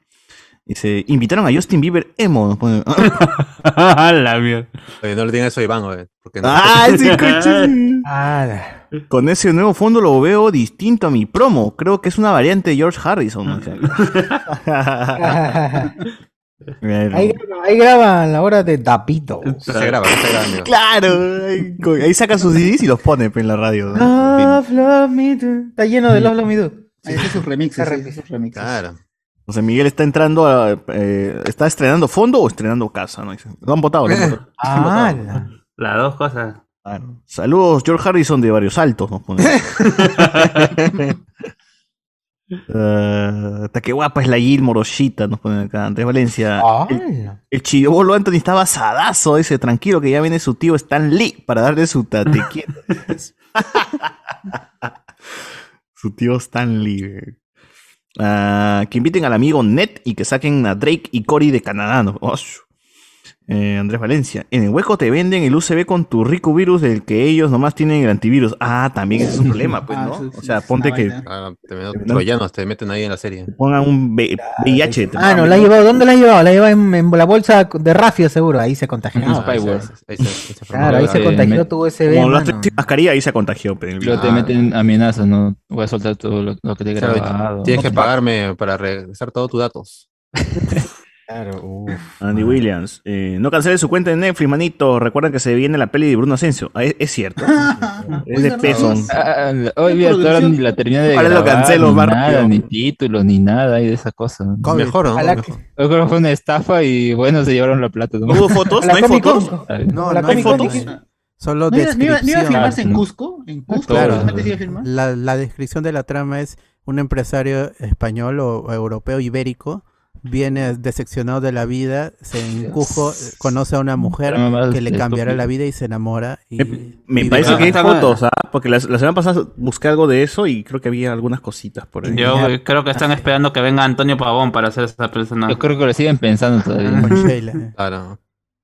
Dice, invitaron a Justin Bieber emo. [laughs] la mierda. Oye, no le digan eso a Iván, oye, porque no. ¡Ah, sí, [laughs] coche! Ah, Con ese nuevo fondo lo veo distinto a mi promo. Creo que es una variante de George Harrison. ¿no? [laughs] Bueno. ahí, graba- ahí graban la hora de Tapito. Se graba, se graba, amigo. Claro, ahí, ahí saca sus CDs y los pone pues, en la radio. ¿no? Love, love me do. Está lleno de Love, love me do. Ahí hace sus remixes, sí, hace sus remixes. Claro. O sea, Miguel está entrando a. eh, ¿Está estrenando fondo o estrenando casa? ¿no? Lo han votado. [laughs] Ah, la- Las dos cosas. Saludos, George Harrison de varios saltos. Nos pone. [laughs] Eh, hasta qué guapa es la Gil Moroshita, nos pone acá. Andrés Valencia. Ah, El, el chiribolo Anthony estaba asadazo, dice, tranquilo que ya viene su tío Stan Lee para darle su tate quieto. [laughs] su tío Stan Lee. Ah, que inviten al amigo Ned y que saquen a Drake y Cory de Canadá. ¿no? Oh. Eh, Andrés Valencia. En el hueco te venden el USB con tu rico virus del que ellos nomás tienen el antivirus. Ah, también ese es un [laughs] problema, pues, Ah, ¿no? sí, o sea, ponte que. Ah, te meten te meten ahí en la serie. pongan un V- VIH. Ah, no, la ha llevado. ¿Dónde la ha llevado? La ha llevado en, en la bolsa de Rafia, seguro. Ahí se contagió. Ah, Spyware. Ahí se- ahí se- ahí se Claro, ahí se Eh, contagió tu USB. Como lo sin mascarilla, ahí se contagió. pero Luego te meten amenazas, ¿no? Voy a soltar todo lo, lo que te he grabado. Tienes que pagarme para regresar todos tus datos. [laughs] Claro, uff. Andy Williams. eh, no cancele su cuenta de Netflix, manito. Recuerden que se viene la peli de Bruno Asensio. Ah, es, es cierto. [laughs] es de peso. Ah, la- Hoy vi ahora ni la terminé de Ojalá lo grabar, cancelo ni más nada, rápido. ni título, ni nada ahí de esa cosa. COVID. Mejor, ¿no? Yo creo que fue una estafa y bueno, se llevaron la plata. ¿no? ¿No hubo fotos? ¿No hay fotos? No, la no hay fotos. Solo ¿No iba, no iba- no iba a filmarse en. Cusco? ¿En Cusco? Claro. La, la descripción de la trama es un empresario español o, o europeo ibérico viene decepcionado de la vida, se encujo, conoce a una mujer que le cambiará la vida y se enamora. Y Me, me vive parece que hay Está- fotos, ¿ah? Porque la, la semana pasada busqué algo de eso y creo que había algunas cositas por ahí. Yo creo que están esperando que venga Antonio Pavón para hacer esa persona. Yo creo que lo siguen pensando todavía. con Sheila. Claro.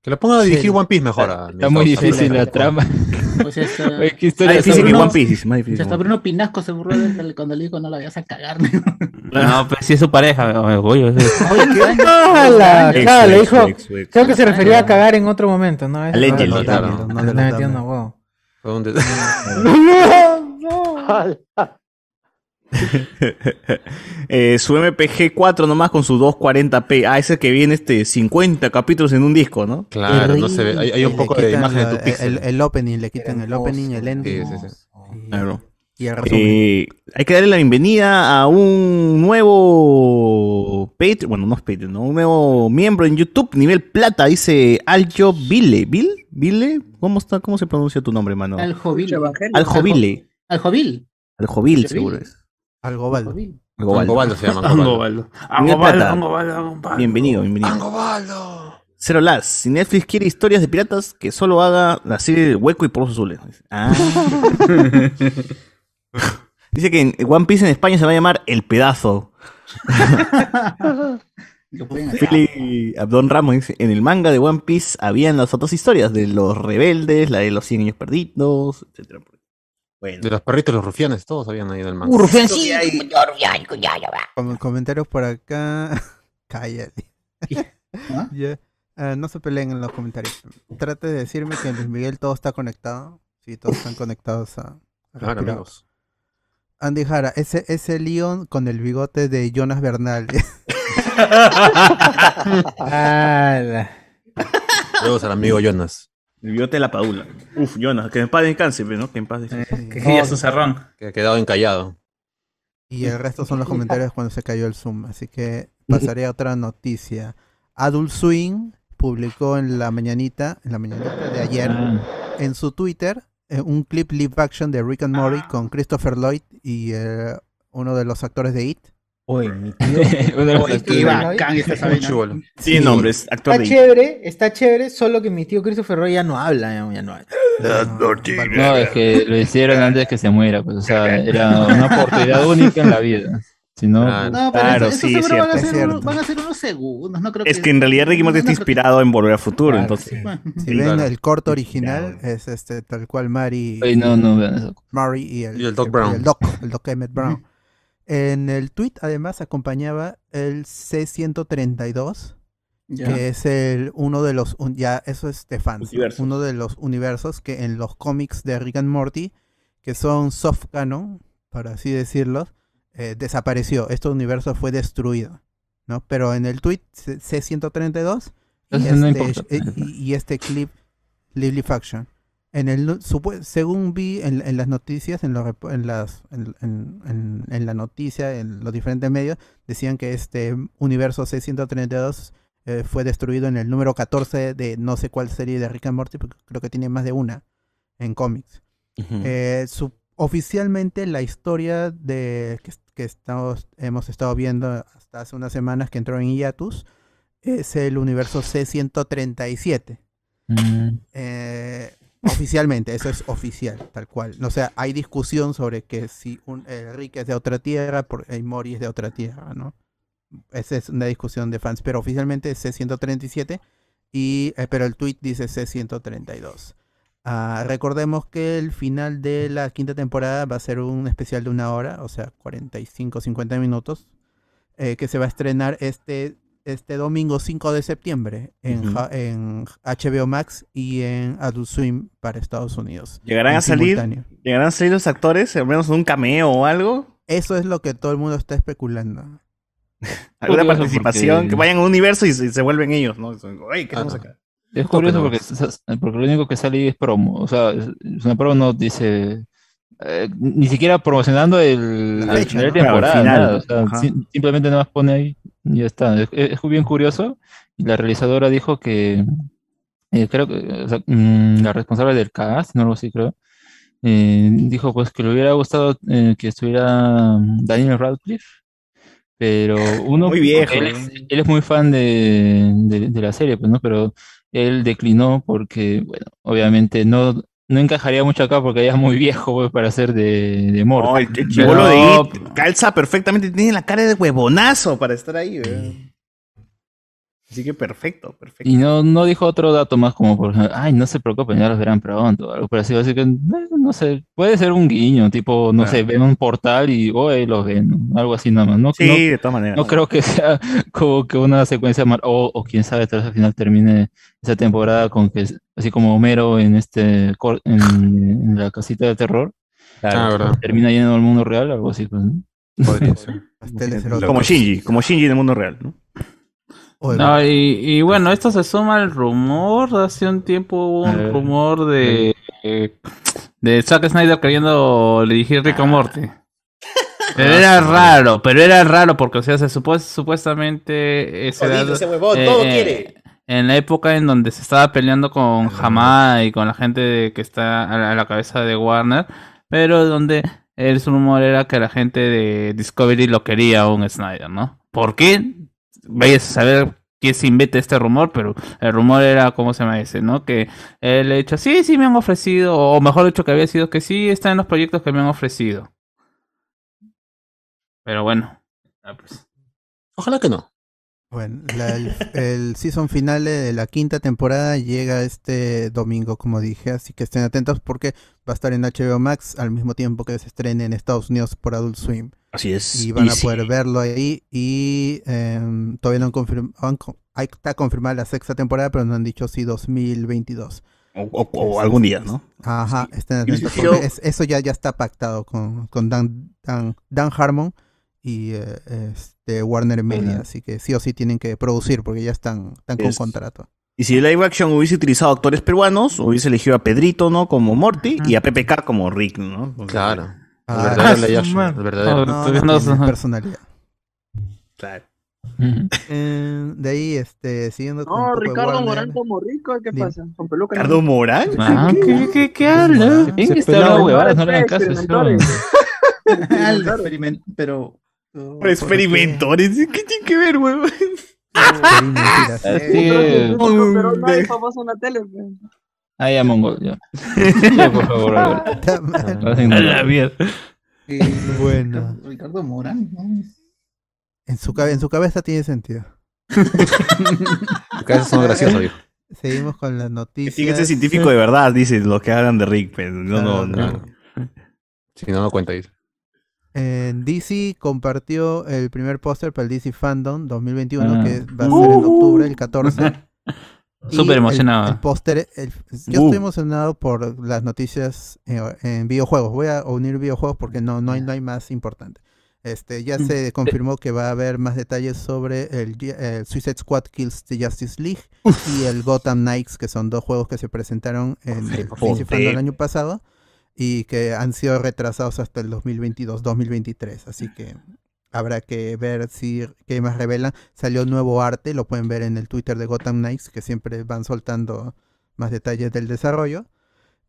Que lo pongan a dirigir One Piece mejor. mi Está muy difícil la trama. Está- Oye, qué Más historia difícil que One Piece, más difícil. hasta Bruno Pinasco se burló de él cuando le dijo no la vayas a cagar. No, pero si es su pareja. oye, oye, oye. ¡Hala! Ex, Claro, le dijo. Creo que se refería a cagar en otro momento, ¿no? Es- Allegedly, no, no, claro. no, No no, [laughs] Eh, su MPG 4 nomás con su 240p. Ah, ese que viene este 50 capítulos en un disco, ¿no? Claro, no se ve. Hay, hay un poco de imagen de lo- tu pixel. el, el opening, le quitan el opening, el ending. Sí, sí, sí. Y, Claro. y el resumen. Eh, hay que darle la bienvenida a un nuevo Patreon, bueno, no es Patreon, ¿no? un nuevo miembro en YouTube, nivel plata, dice Aljo Vile. ¿Vil? ¿Vile? ¿Cómo está? ¿Cómo se pronuncia tu nombre, mano? Aljovil. Aljovile. Aljovil. Aljovil, seguro es. Algobaldo. Angobaldo se llama. [laughs] Angobaldo. Angobaldo. Angobaldo. Angobaldo, Angobaldo. Bienvenido, bienvenido. Angobaldo. Cero Las. Si Netflix quiere historias de piratas, que solo haga la serie del Hueco y Pozos Azules. Ah. [laughs] Dice que en One Piece en España se va a llamar El Pedazo. [laughs] Philly Abdon Ramos dice, en el manga de One Piece habían las otras historias de los rebeldes, la de los 100 años perdidos, etcétera. Bueno, De los perritos, los rufianes, todos habían ahí en el manga. Uh, rufiancito. Com- comentarios por acá. [laughs] Cállate. [laughs] ¿Ah? Ah, no se peleen en los comentarios. Trate de decirme que en Luis Miguel todo está conectado. Sí, todos están conectados a. a Claro, amigos. Andy Jara, ese, ese Leon con el bigote de Jonas Bernal. [laughs] Saludos al amigo Jonas. El bigote de la padula. Uf, Jonas, que en paz descanse, pero, ¿no? Que en paz descanse. Que quería su cerrón. Que ha quedado encallado. y el resto son los comentarios cuando se cayó el Zoom. Así que pasaré a otra noticia. Adult Swing publicó en la mañanita, en la mañanita de ayer, Ah, en su Twitter, eh, un clip live action de Rick and Morty con Christopher Lloyd y eh, uno de los actores de It. Oye, mi los [laughs] Oye, qué bacán esta. Sí, nombres, actor Está de chévere, está chévere, solo que mi tío Christopher Roy ya no habla, ya, ya no habla. No, es que lo hicieron antes que se muera, pues, o sea, [laughs] era una oportunidad única en la vida. Si no, Ah, No, pero Claro, eso, eso sí, van, a ser van a ser unos segundos. No creo Es que, que en realidad Ricky Morty no está inspirado en Volver al Futuro, Claro, entonces... Bueno, Si Sí, ven claro. el corto original, es este tal cual Mary, Oye, no, no vean eso. Murray y el, Y el Doc Brown. el Doc, el Doc Emmett Brown. En el tweet además acompañaba el C132, ya. que es el uno de los un- ya eso es de uno de los universos que en los cómics de Rick and Morty, que son soft canon, para así decirlo, eh, desapareció. Este universo fue destruido, ¿no? Pero en el tweet C- C132 y no este, eh, y, y este clip Lively Faction. En el, según vi en, en las noticias, en, los en, las, en, en- la noticia, en los diferentes medios, decían que este universo C132 eh, fue destruido en el número 14 de no sé cuál serie de Rick and Morty, porque creo que tiene más de una en cómics. Eh, su- oficialmente la historia de que, que estamos, hemos estado viendo hasta hace unas semanas que entró en hiatus es el universo C137. Mm, Eh, oficialmente, eso es oficial, tal cual. O sea, hay discusión sobre que si Rick es de otra tierra, por, Mori es de otra tierra, ¿no? Esa es una discusión de fans, pero oficialmente es C137 y, eh, pero el tweet dice C132. Ah, recordemos que el final de la quinta temporada va a ser un especial de una hora, o sea, 45-50 minutos, eh, que se va a estrenar este, este domingo 5 de septiembre en, HBO Max y en Adult Swim para Estados Unidos. ¿Llegarán a salir? simultáneo. ¿Llegarán a salir los actores? Al menos en un cameo o algo. Eso es lo que todo el mundo está especulando. [laughs] ¿Alguna Curioso participación? porque- Que vayan a un universo y se, se vuelven ellos, ¿no? Es curioso porque, lo único que sale ahí es promo. O sea, es una promo no dice. eh, ni siquiera promocionando el, temporada. final. nada, o sea, Ajá. sim- simplemente nada más pone ahí ya está. Es, bien curioso. Y la realizadora dijo que. eh, creo que. o sea, mm, la responsable del cast, no algo así, creo. eh, dijo pues que le hubiera gustado eh, que estuviera mm, Daniel Radcliffe. Pero uno, Muy viejo, él es, él es muy fan de, de- de la serie, pues, ¿no? Pero él declinó porque, bueno, obviamente no, no encajaría mucho acá porque ya es muy viejo pues, para ser de, de Morty. No, el, el chibolo de It calza perfectamente, tiene la cara de huevonazo para estar ahí, weón. Así que perfecto, perfecto. Y no, no dijo otro dato más como por ejemplo, ay, no se preocupen, ya los verán pronto, algo por así, así que, eh, no sé, puede ser un guiño, tipo, no sé, ven un portal y, oye, los ven, ¿no? algo así nada más. No, Sí, no- de todas maneras. No creo que sea [laughs] como que una secuencia o, o quién sabe, tal vez al final termine esa temporada con que, así como Homero en este en, en la casita de terror, Ah, verdad. termina yendo al mundo real, algo así, pues, ¿no? Podría [laughs] ser. Como Shinji, como Shinji en el mundo real, ¿no? No, y, y bueno, esto se suma al rumor. Hace un tiempo hubo un rumor de, eh, de Zack Snyder queriendo dirigir Rick and Morty. [laughs] Pero era raro, pero era raro porque, o sea, se supo- supuestamente ese Jodido era- ese huevón, todo quiere. En la época en donde se estaba peleando con Hamada y con la gente de- que está a la, a la cabeza de Warner, pero donde el rumor era que la gente de Discovery lo quería a un Snyder, ¿no? ¿Por qué? Vayas a saber quién se inventa este rumor, pero el rumor era, ¿cómo se llama ese? ¿No? Que él ha dicho, sí, sí me han ofrecido, o mejor dicho, que había sido que sí está en los proyectos que me han ofrecido. Pero bueno, ah, pues. Ojalá que no. Bueno, la- el, el season finale de la quinta temporada llega este domingo, como dije, así que estén atentos porque va a estar en HBO Max al mismo tiempo que se estrene en Estados Unidos por Adult Swim. Así es. Y van Y a sí. poder verlo ahí y em, todavía no han confirmado, ahí está confirmada la sexta temporada, pero no han dicho si 2022. O, o- o algún día, ¿no? Ajá, estén Yo atentos es- eso ya, ya está pactado con, con Dan, Dan, Dan Harmon y eh, este Warner Media, Ajá. así que sí o sí tienen que producir porque ya están, están con Es- contrato. Y si live action hubiese utilizado actores peruanos, hubiese elegido a Pedrito, ¿no? Como Morty y a PPK como Rick, ¿no? Claro. El Ah, verdadero el verdadero. No, todavía no no tiene sé. personalidad. Claro. Eh, de ahí, este, siguiendo con No, Ricardo. Morán como rico, ¿qué pasa? Con peluca. ¿Ricardo. Morán? Ah, ¿qué, qué, qué habla? ¿Quién Se está peló, hablando huevadas? No le hagan caso. Experimentores. eso. [laughs] Al experiment- pero Por experimentores. ¿Qué tiene que ver, huevón? Pero no hay famoso en la tele. Pues. Ah, ya, Mongol, ya. Ya, por favor, a [laughs] la mierda. eh, Bueno. Ricardo Morán, ¿no? En su, cabe- en su cabeza tiene sentido. [laughs] Tus cabezas son graciosas, viejo. Seguimos con las noticias. tiene que ser científico de verdad, dice, los que hablan de Rick. Pero no, no, no. Claro. Si no, no cuenta, dice. En DC compartió el primer póster para el DC Fandom 2021, Ah. que va a ser en octubre, el 14. [laughs] Súper emocionado. El, póster, yo Uh. estoy emocionado por las noticias en, en videojuegos. Voy a unir videojuegos porque no, no, hay, no hay más importante. Este, ya se confirmó que va a haber más detalles sobre el, Suicide Squad Kills the Justice League y el Gotham Knights, que son dos juegos que se presentaron en el año pasado y que han sido retrasados hasta el 2022-2023. Así que habrá que ver si qué más revelan. Salió nuevo arte, lo pueden ver en el Twitter de Gotham Knights, que siempre van soltando más detalles del desarrollo.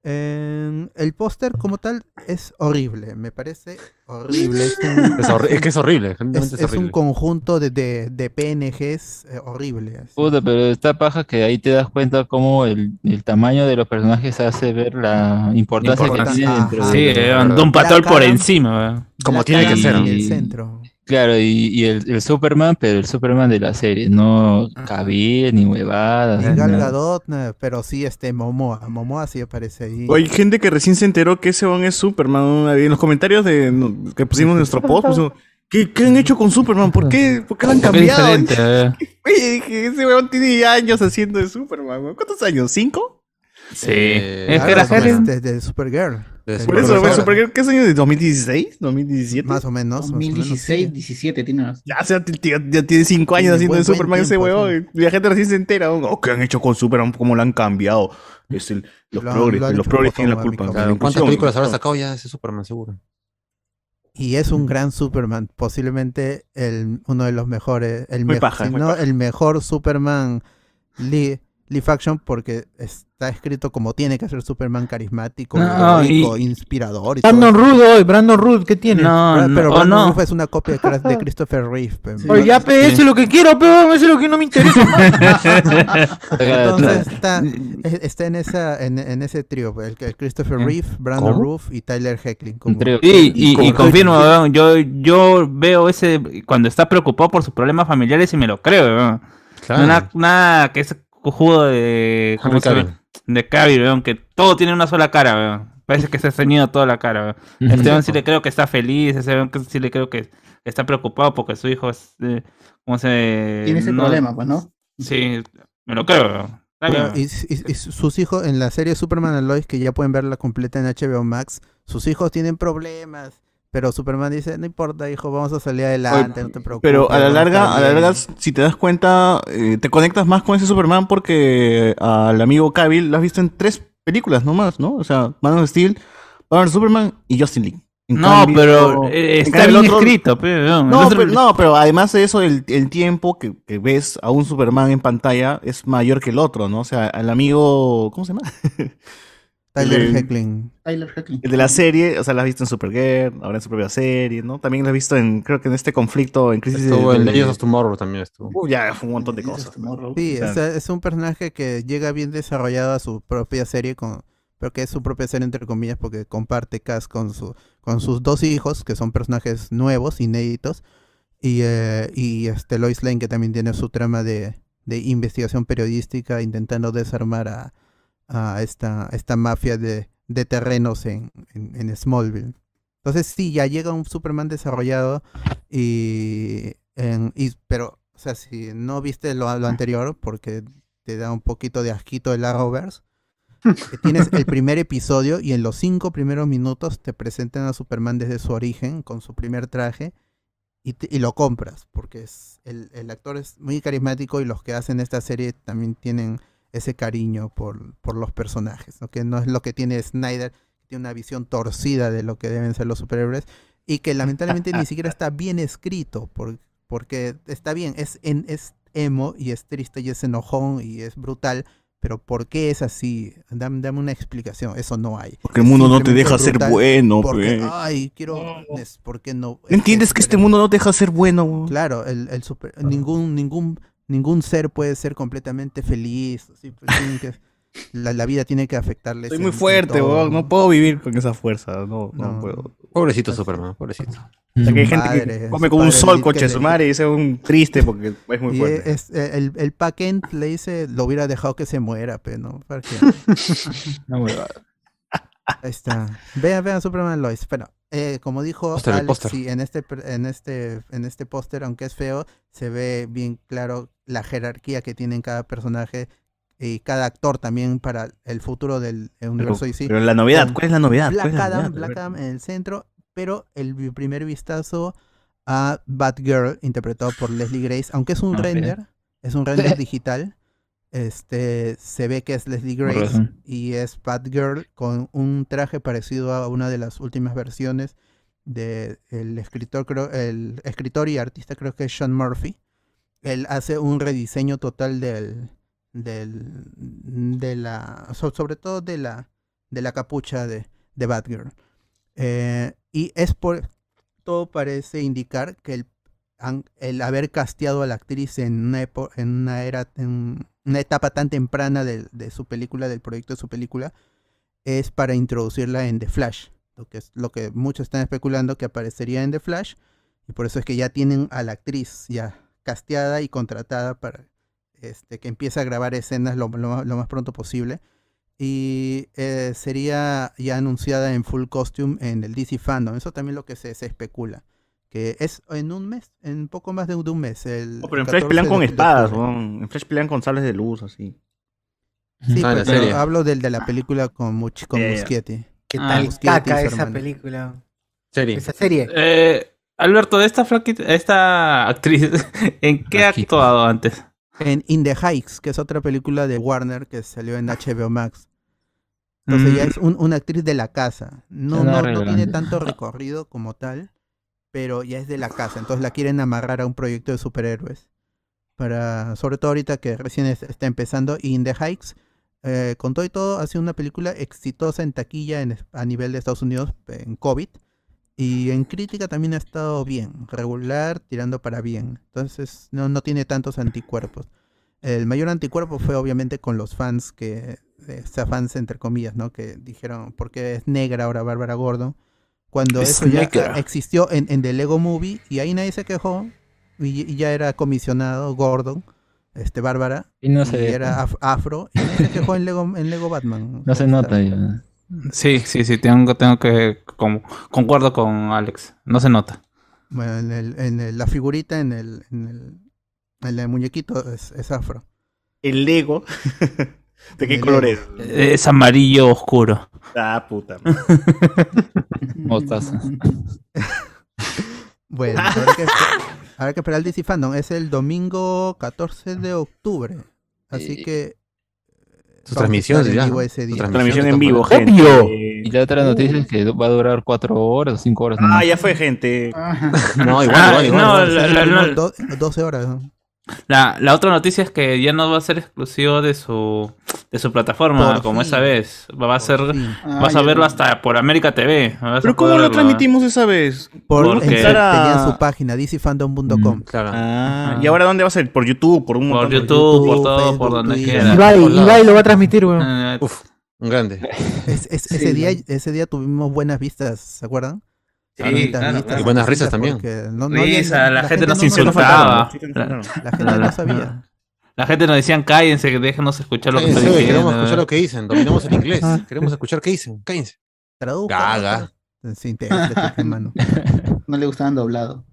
Eh, el póster como tal es horrible, me parece horrible. Es, un- [laughs] Es, horri- es que es horrible. es- es es un horrible. conjunto de, de, de PNGs eh, horrible. Puta, pero está paja que ahí te das cuenta cómo el, el tamaño de los personajes hace ver la importancia que Importancia. tiene dentro. Sí, de... eh, anda un patol por encima. Como La tiene que ser. en Y- el centro. Claro, y, y el, el Superman, pero el Superman de la serie, no Cavill ni huevadas. Ni Gal nada. Gadot, nada, pero sí este Momoa. Momoa sí aparece ahí. Hay gente que recién se enteró que ese van es Superman. En los comentarios de, que pusimos en nuestro post, pusimos, ¿qué, qué han hecho con Superman? ¿Por qué, ¿Por qué lo han cambiado? [laughs] eh. Oye, dije, ese weón tiene años haciendo de Superman. weón. ¿Cuántos años? ¿Cinco? Sí. Eh, es que la Claro, gente. este, de Supergirl. Por eso, Supergirl, ¿qué es año de 2016? ¿2017? Más o menos. más o menos, 2016, sí. 17, tiene razón. Ya, o sea, t- t- ya tiene cinco años Tiene haciendo de Superman ese. Y la gente recién se entera. Oh, ¿qué han hecho con Superman? ¿Cómo lo han cambiado? Es el, los progres, los progres tienen la culpa. ¿Cuántas películas habrá sacado ya ese Superman, seguro? Y es un gran Superman, posiblemente el, uno de los mejores, el Muy mejor, paja, si muy no paja. el mejor Superman li- live action porque está escrito como tiene que ser Superman carismático, No, y- inspirador y. Brandon hoy, Brandon Root, ¿qué tiene? No, Pero, pero no, oh, Brandon no. Routh es una copia de, [laughs] Christopher Reeve. pe. Oye, ya, pe, eso es lo que quiero, pero eso es lo que no me interesa. [laughs] Entonces está, es- está en esa en, en ese trío, el, que- el Christopher Reeve, Brandon. Roof y Tyler Heckling. como- Sí, y, y como- confirmo, yo, yo veo ese cuando está preocupado por sus problemas familiares y me lo creo. Claro. Nada, nada que es cojudo de, ¿cómo se llama? De Cavill, weón, que todo tiene una sola cara, weón. Parece que se ha ceñido toda la cara, weón. Este weón sí le creo que está feliz, ese weón sí le creo que está preocupado porque su hijo es, eh, ¿cómo se...? Tiene ese no- problema, pues, ¿no? Sí, me lo creo, weón. Y sus hijos en la serie Superman and Lois, que ya pueden verla completa en HBO Max, sus hijos tienen problemas, pero Superman dice, no importa, hijo, vamos a salir adelante, no te preocupes. Pero a la larga, a la bien". larga, si te das cuenta, eh, te conectas más con ese Superman porque al amigo Cavill lo has visto en tres películas nomás, ¿no? O sea, Man of Steel, Batman Superman y Justin League. En No, cambio- pero eh, está bien otro- escrito, pe, weón. El No, otro- pero, no, pero además de eso, el, el tiempo que, que ves a un Superman en pantalla es mayor que el otro, ¿no? O sea, el amigo, ¿cómo se llama? [laughs] Tyler el- Heckling. Tyler Heckling. El de la serie, o sea, la has visto en Supergirl, ahora en su propia serie, ¿no? También la has visto en, creo que en este conflicto, en Crisis Estuvo de- en de- Legends of Tomorrow también estuvo. Uh, ya, fue un montón de cosas. Sí, O sea, o sea, es un personaje que llega bien desarrollado a su propia serie, con, pero que es su propia serie entre comillas porque comparte cast con, su, con sus dos hijos, que son personajes nuevos, inéditos, y, eh, y este Lois Lane, que también tiene su trama de, de investigación periodística, intentando desarmar a, a esta, esta mafia de, de terrenos en, en, en Smallville. Entonces sí, ya llega un Superman desarrollado y, en- y pero o sea, si no viste lo, lo anterior porque te da un poquito de asquito el Arrowverse, tienes el [laughs] primer episodio y en los cinco primeros minutos te presentan a Superman desde su origen con su primer traje y, te- y lo compras porque es el, el actor es muy carismático y los que hacen esta serie también tienen ese cariño por, por los personajes, ¿no? que no es lo que tiene Snyder, que tiene una visión torcida de lo que deben ser los superhéroes y que lamentablemente ni siquiera está bien escrito, por- porque está bien, es, en, es emo y es triste y es enojón y es brutal, pero ¿por qué es así? Dame, dame una explicación, eso no hay. Porque el mundo no te deja ser bueno, Porque, pe. ay, quiero... es- ¿Por qué no? ¿No entiendes que este mundo no te deja ser bueno? Claro, el, el super- ningún, ningún, ningún ser puede ser completamente feliz. así, pues, que- la, la vida tiene que afectarle. Soy muy fuerte, no puedo vivir con esa fuerza, no, no, No. puedo. Pobrecito Superman, pobrecito. O sea, que hay gente Padre, que come con un sol, coche que su madre, y es un triste porque es muy Y fuerte. es, eh, el, el Pa Kent le dice, lo hubiera dejado que se muera, pero no. ¿para qué? [laughs] Una huevada. Ahí está. Vean, vean Superman Lois. Bueno, eh, como dijo Póster, Alex, póster. sí, en este, en este, en este póster, aunque es feo, se ve bien claro la jerarquía que tienen cada personaje y cada actor también para el futuro del Pero, universo DC. pero la novedad, Con ¿cuál es la novedad? Black ¿Cuál es la Adam, novedad? Black Adam en el centro, pero el primer vistazo a Batgirl, interpretado por Leslie Grace, aunque es un render, es un render [laughs] digital, este se ve que es Leslie Grace y es Batgirl con un traje parecido a una de las últimas versiones de el escritor creo el escritor y artista creo que es Sean Murphy. Él hace un rediseño total del del de la so- sobre todo de la de la capucha de, de Batgirl. Eh, y es por todo parece indicar que el, el haber casteado a la actriz en una, en una era en una etapa tan temprana de, de su película, del proyecto de su película, es para introducirla en The Flash, lo que es lo que muchos están especulando que aparecería en The Flash Y por eso es que ya tienen a la actriz ya casteada y contratada para este, que empiece a grabar escenas lo, lo- lo más pronto posible. Y eh, sería ya anunciada en full costume en el DC Fandom. Eso también lo que se, se especula. Que es en un mes, en poco más de, un- de un mes. El, Oh, pero en Flash 14 pelean con espadas. En Flash pelean con sables de luz, así. Sí, Ah, pero, hablo del de la película con, Much- con ya. Muschietti. ¿Qué Ah, tal Muschietti y caca esa hermano. película? Serie. Esa serie. Eh, Alberto, de esta flaquita, esta actriz, [laughs] ¿en qué ha actuado antes? En In the Heights, que es otra película de Warner que salió en HBO Max. Entonces Mm. ya es un- una actriz de la casa. No, no, no tiene tanto recorrido como tal, pero ya es de la casa. Entonces la quieren amarrar a un proyecto de superhéroes. Para, sobre todo ahorita que recién es- está empezando. Y In the Heights, eh, con todo y todo, ha sido una película exitosa en taquilla en a nivel de Estados Unidos en COVID. Y en crítica también ha estado bien, regular, tirando para bien. Entonces no, no tiene tantos anticuerpos. El mayor anticuerpo fue obviamente con los fans que, eh, o sea, fans entre comillas, ¿no? Que dijeron, ¿por qué es negra ahora Bárbara Gordon? Cuando Es eso ya negra. existió en, en The Lego Movie y ahí nadie se quejó y, y ya era comisionado Gordon, este Bárbara, Y no se y era af- afro y nadie se quejó en Lego, en Lego Batman. No se nota ya. Sí, sí, sí, tengo, tengo que, como, concuerdo con Alex, no se nota. Bueno, en, el- en el- la figurita, en el, en el, en el muñequito es, es afro. El Lego. [laughs] ¿De qué El color Lego. es? Es amarillo oscuro. Ah, puta. [laughs] Mostaza. [laughs] Bueno, habrá que, habrá que esperar el DC Fandom. Es el domingo 14 de octubre. Así que. Su transmisión ya, vivo ese Su día. Transmisión de en vivo, gente. Y la otra noticia es que va a durar cuatro horas o cinco horas. Ah, nomás. ya fue, gente. [laughs] No, igual, Ah, igual, igual. no, Sí, la, la- tuvimos la- do- 12 horas. ¿no? La- la otra noticia es que ya no va a ser exclusivo de su de su plataforma Por como fin. esa vez. Va a ser, vas a verlo hasta por América TV. Vas a ¿Pero cómo lo verlo. transmitimos esa vez? Por, Porque- en su- Era- tenían su página, dcfandom.com. Claro. Ah, ¿y ahora dónde va a ser? ¿Por YouTube? ¿Por un Por YouTube, por todo, Facebook, por donde quiera. Ibai. Ibai lo va a transmitir, weón. Eh, Uf, un grande. Es- es- ese, día, ese día tuvimos buenas vistas, ¿se acuerdan? Sí, Bonitas claro, vistas, claro. Y buenas risas también. no- no Risa, había- la, gente nos no- no- insultaba. La, La gente no sabía. la gente nos decían cállense, que déjenos escuchar lo que diciendo. queremos escuchar lo que dicen. Dominamos el inglés. Queremos escuchar qué dicen. Cállense. Traduzca. Gaga. Sin. [laughs] No le gustaban doblado.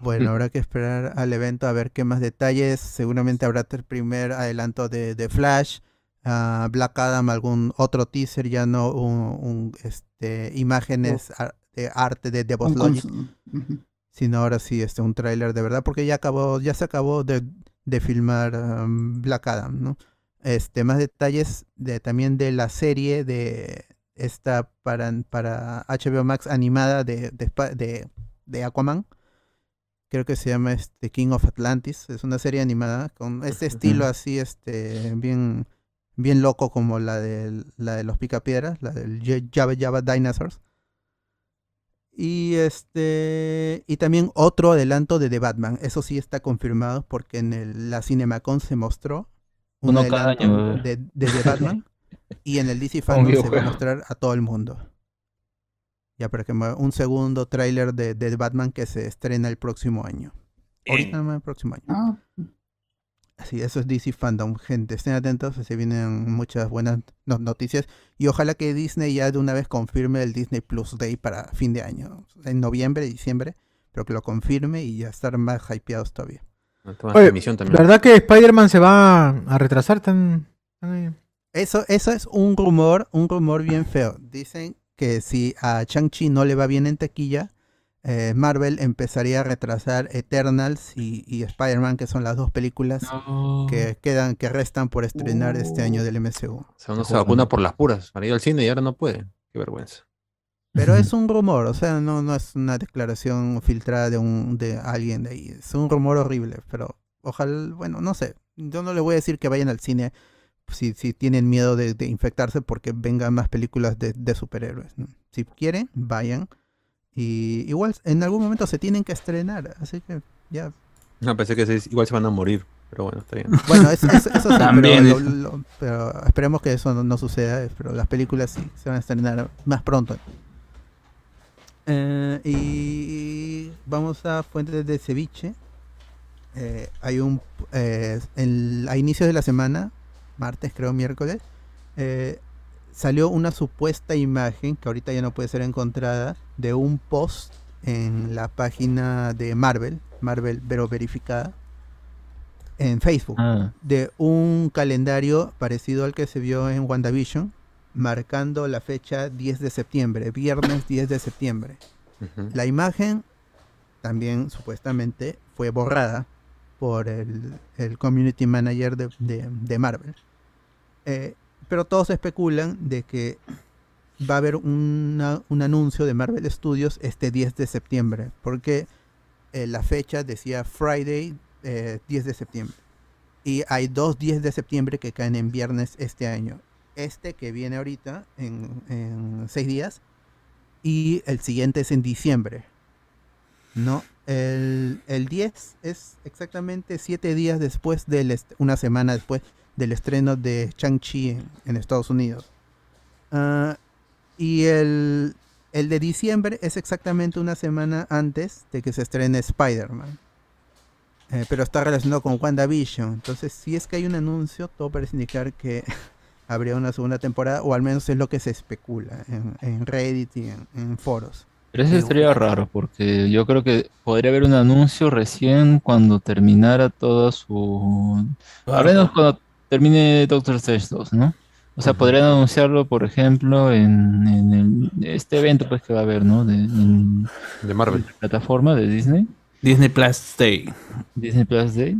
Bueno, habrá que esperar al evento a ver qué más detalles. Seguramente habrá el primer adelanto de, de Flash, ah, Black Adam, algún otro teaser, ya no un, un, este, imágenes ar- de arte de, de Boss Un Logic, sino ahora sí este, un tráiler de verdad, porque ya acabó, ya se acabó de, de filmar um, Black Adam, ¿no? Este, más detalles de, también de la serie de esta para, para HBO Max animada de, de, de, de Aquaman. Creo que se llama este King of Atlantis. Es una serie animada con este estilo así, este, bien, bien loco como la de la de los picapiedras, la del Java Java Dinosaurs. Y este y también otro adelanto de The Batman. Eso sí está confirmado porque en el- la CinemaCon se mostró un Uno cada año. de, de The Batman [laughs] y en el DC Fandom se va a mostrar a todo el mundo. Ya por ejemplo, un segundo tráiler de, de The Batman que se estrena el próximo año. Ahorita nomás el próximo año. Ah, Así, eso es DC Fandom, gente. Estén atentos, se vienen muchas buenas no- noticias. Y ojalá que Disney ya de una vez confirme el Disney Plus Day para fin de año. En noviembre, diciembre. Pero que lo confirme y ya estar más hypeados todavía. De Oye. ¿verdad que Spider-Man se va a retrasar tan... Eso, eso es un rumor, un rumor bien feo. Dicen que si a Shang-Chi no le va bien en taquilla, eh, Marvel empezaría a retrasar Eternals y, y Spider-Man, que son las dos películas que quedan, que restan por estrenar este año del MCU. O sea, uno se vacuna por las puras para ir al cine y ahora no puede. Qué vergüenza. Pero es [laughs] un rumor, o sea, no, no es una declaración filtrada de un de alguien de ahí. Es un rumor horrible, pero ojalá, bueno, no sé. Yo no le voy a decir que vayan al cine si, si tienen miedo de, de infectarse porque vengan más películas de, de superhéroes. ¿no? Si quieren, vayan. Y igual en algún momento se tienen que estrenar, así que ya. No, pensé que se- igual se van a morir. Pero bueno, está bien. [laughs] Bueno, eso, eso- eso sí, También pero, es- lo- lo- pero esperemos que eso no, no suceda, pero las películas sí se van a estrenar más pronto. Eh, y vamos a fuentes de ceviche. Eh, hay un eh, a inicios de la semana, martes creo miércoles, eh, salió una supuesta imagen que ahorita ya no puede ser encontrada de un post en la página de Marvel, Marvel pero verificada en Facebook Ah. de un calendario parecido al que se vio en WandaVision, marcando la fecha 10 de septiembre, viernes 10 de septiembre. La imagen también supuestamente fue borrada por el, el community manager de, de- de Marvel. Eh, pero todos especulan de que va a haber una- un anuncio de Marvel Studios este 10 de septiembre, porque eh, la fecha decía Friday eh, 10 de septiembre. Y hay dos 10 de septiembre que caen en viernes este año. Este que viene ahorita en, en seis días y el siguiente es en diciembre. No, el, el 10 es exactamente siete días después del, una semana después del estreno de Shang-Chi en, Estados Unidos. Ah, y el, el de diciembre es exactamente una semana antes de que se estrene Spider-Man. Eh, pero está relacionado con WandaVision. Entonces, si es que hay un anuncio, todo parece indicar que [laughs] habría una segunda temporada, o al menos es lo que se especula en, en Reddit y en, en foros. Pero eso Eh, sería raro, porque yo creo que podría haber un anuncio recién cuando terminara toda su... Al menos cuando termine Doctor Strange 2, ¿no? O sea, podrían anunciarlo, por ejemplo, en, en el- este evento pues que va a haber, ¿no? De, en- De Marvel. la plataforma de Disney. Disney Plus Day. Disney Plus Day.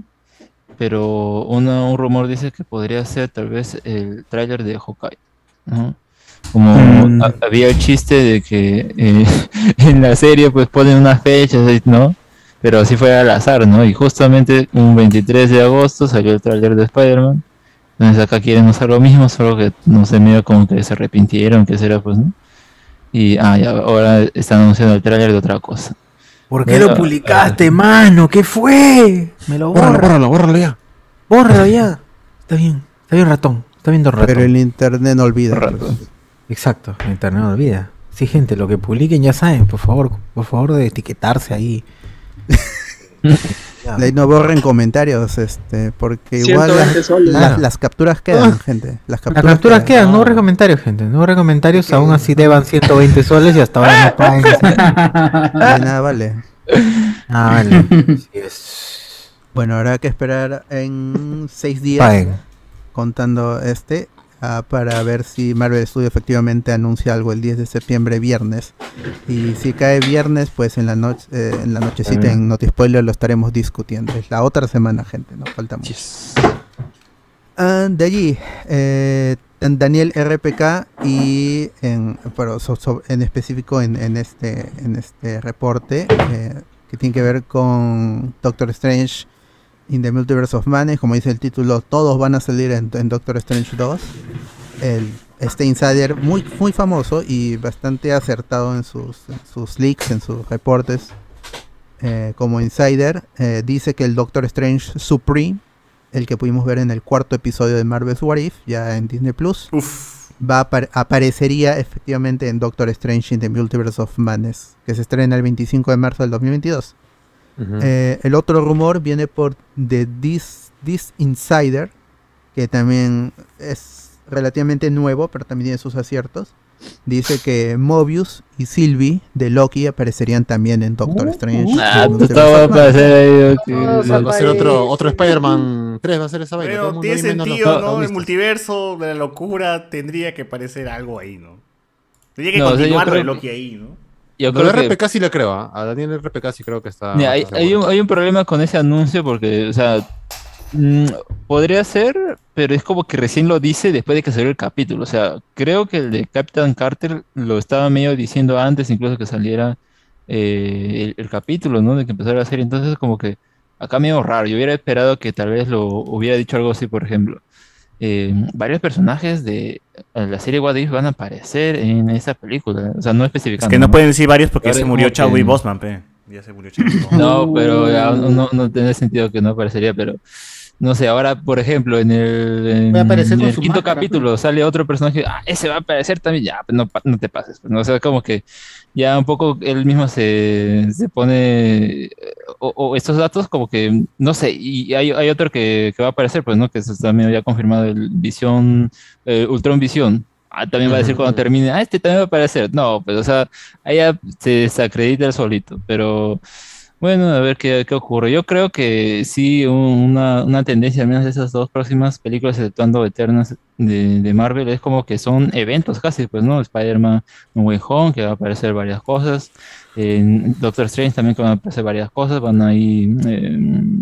Pero una- un rumor dice que podría ser tal vez el tráiler de Hawkeye. ¿no? Como Mm. ha- había el chiste de que eh, [laughs] en la serie pues ponen unas fechas, ¿no? Pero así fue al azar, ¿no? Y justamente un 23 de agosto salió el tráiler de Spider-Man. Entonces acá quieren usar lo mismo, solo que no sé, medio como que se arrepintieron, que será pues, ¿no? Y ah, ya, ahora están anunciando el tráiler de otra cosa. ¿Por qué lo publicaste, mano? ¿Qué fue? Me lo borro. Bórralo, bórralo, bórralo ya. Bórralo ya. Está bien. Está bien, ratón. Está viendo ratón. Pero el internet no olvida. pues. Exacto, el internet no olvida. Sí, gente, lo que publiquen ya saben, por favor, por favor de etiquetarse ahí. [laughs] De ahí no borren comentarios, este, porque igual 120 las, soles. las- las capturas quedan, Ah. gente. Las Las capturas, capturas quedan, no borren comentarios, gente. No borren comentarios, aún así deban 120 soles y hasta ahora no paguen. [laughs] De [laughs] nada vale. Ah, vale. [laughs] Así es. Bueno, habrá que esperar en seis días Paguen. contando este ah, para ver si Marvel Studios efectivamente anuncia algo el 10 de septiembre viernes. Y si cae viernes, pues en la noche eh, en la nochecita en Noti Spoiler lo estaremos discutiendo. Es la otra semana, gente, no falta mucho. Ah, de allí, eh, Daniel RPK y en, pero so- so- en específico en, en este, en este reporte eh, que tiene que ver con Doctor Strange in the Multiverse of Madness, como dice el título, todos van a salir en, en Doctor Strange 2. El, este insider muy, muy famoso y bastante acertado en sus, en sus leaks, en sus reportes eh, como insider, eh, dice que el Doctor Strange Supreme, el que pudimos ver en el cuarto episodio de Marvel's What If, ya en Disney Plus, va a apar- aparecería efectivamente en Doctor Strange in the Multiverse of Madness, que se estrena el 25 de marzo del 2022. Eh, el otro rumor viene por The This, This Insider, que también es relativamente nuevo, pero también tiene sus aciertos. Dice que Mobius y Sylvie de Loki aparecerían también en Doctor Strange. Ah, tú Multiverse estaba of para Madness. hacer ahí. Va va a ser otro, otro Spider-Man 3, va a ser esa vaina. Pero tiene sentido, ¿no? El multiverso de la locura tendría que parecer algo ahí, ¿no? Tendría que No, o sea, continuar lo de creo Loki ahí, ¿no? Yo creo que RPK sí le creo, ¿ah? a Daniel RPK sí creo que está. Hay, un, hay un problema con ese anuncio porque, o sea, mm, podría ser, pero es como que recién lo dice después de que salió el capítulo. O sea, creo que el de Captain Carter lo estaba medio diciendo antes, incluso que saliera eh, el, el capítulo, ¿no? De que empezara la serie. Entonces, como que acá medio raro. Yo hubiera esperado que tal vez lo hubiera dicho algo así, por ejemplo. Eh, varios personajes de la serie What If van a aparecer en esa película. O sea, no Es especificando. que no pueden decir varios porque ya se es murió Chadwick que- Boseman, pe. Ya se murió Chadwick Boseman. No, pero ya no, no tiene sentido que no aparecería, pero no sé, ahora, por ejemplo, en el, en- en quinto máscara, capítulo sale otro personaje, ah, ese va a aparecer también, ya, no, no te pases, pues, ¿no? O sea, como que ya un poco él mismo se, se pone, o, o estos datos como que, no sé, y hay, hay otro que, que va a aparecer, pues, ¿no? Que eso también ya confirmado, el Visión, eh, Ultron Visión. Ah, también va a decir cuando termine, ah, este también va a aparecer. No, pues, o sea, ahí ya se desacredita el solito, pero bueno, a ver qué, qué ocurre. Yo creo que sí, un- una, una tendencia, al menos de esas dos próximas películas, exceptuando Eternas de, de Marvel, es como que son eventos casi, pues, ¿no? Spider-Man No Way Home, que va a aparecer varias cosas. En Doctor Strange también que van a aparecer varias cosas, van a ahí eh,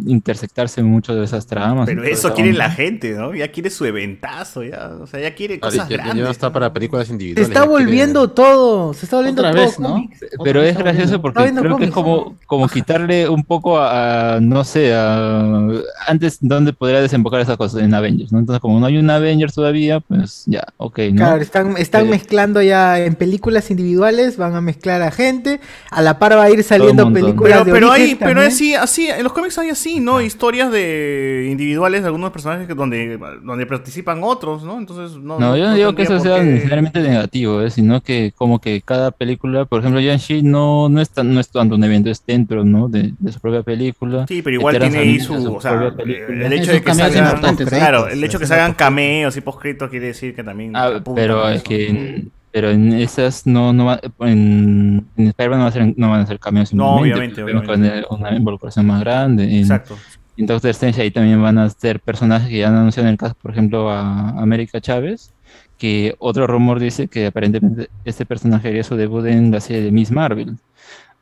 intersectarse mucho de esas tramas. Pero eso quiere onda. la gente, ¿no? Ya quiere su eventazo, ya. O sea, ya quiere cosas ya- ya no grandes. está para películas Se individuales. está ya quiere- volviendo todo, se está volviendo Otra todo vez, ¿no? Pero es Está gracioso porque está creo que es como, como quitarle un poco a, a, no sé, a, antes dónde podría desembocar esa cosa en Avengers, ¿no? Entonces, como no hay un Avengers todavía, pues ya, ok, ¿no? Claro, están, están Eh, mezclando ya en películas individuales, van a mezclar a gente, a la par va a ir saliendo películas Pero, de pero hay, pero también. es así, así, en los cómics hay así, ¿no? Historias de individuales de algunos personajes que donde, donde participan otros, ¿no? Entonces, no. No, yo no digo que eso sea qué- necesariamente negativo, ¿eh? sino que como que cada película, por ejemplo, Shang-Chi no, no, es tan- no es tanto un evento, es dentro, ¿no? De, de su propia película. Sí, pero igual tiene ahí su, o sea, el hecho de que salgan, ¿eh? claro, el hecho de que salgan cameos y postcritos quiere decir que también Ah, pero es que pero en esas no, no va- en, en Spider-Man no, va a ser- no van a ser cameos No, obviamente, obviamente. Una involucración más grande. En, Exacto. en Doctor Strange ahí también van a ser personajes que ya han anunciado en el caso, por ejemplo, a América Chávez, que otro rumor dice que aparentemente este personaje haría su debut en la serie de Miss Marvel.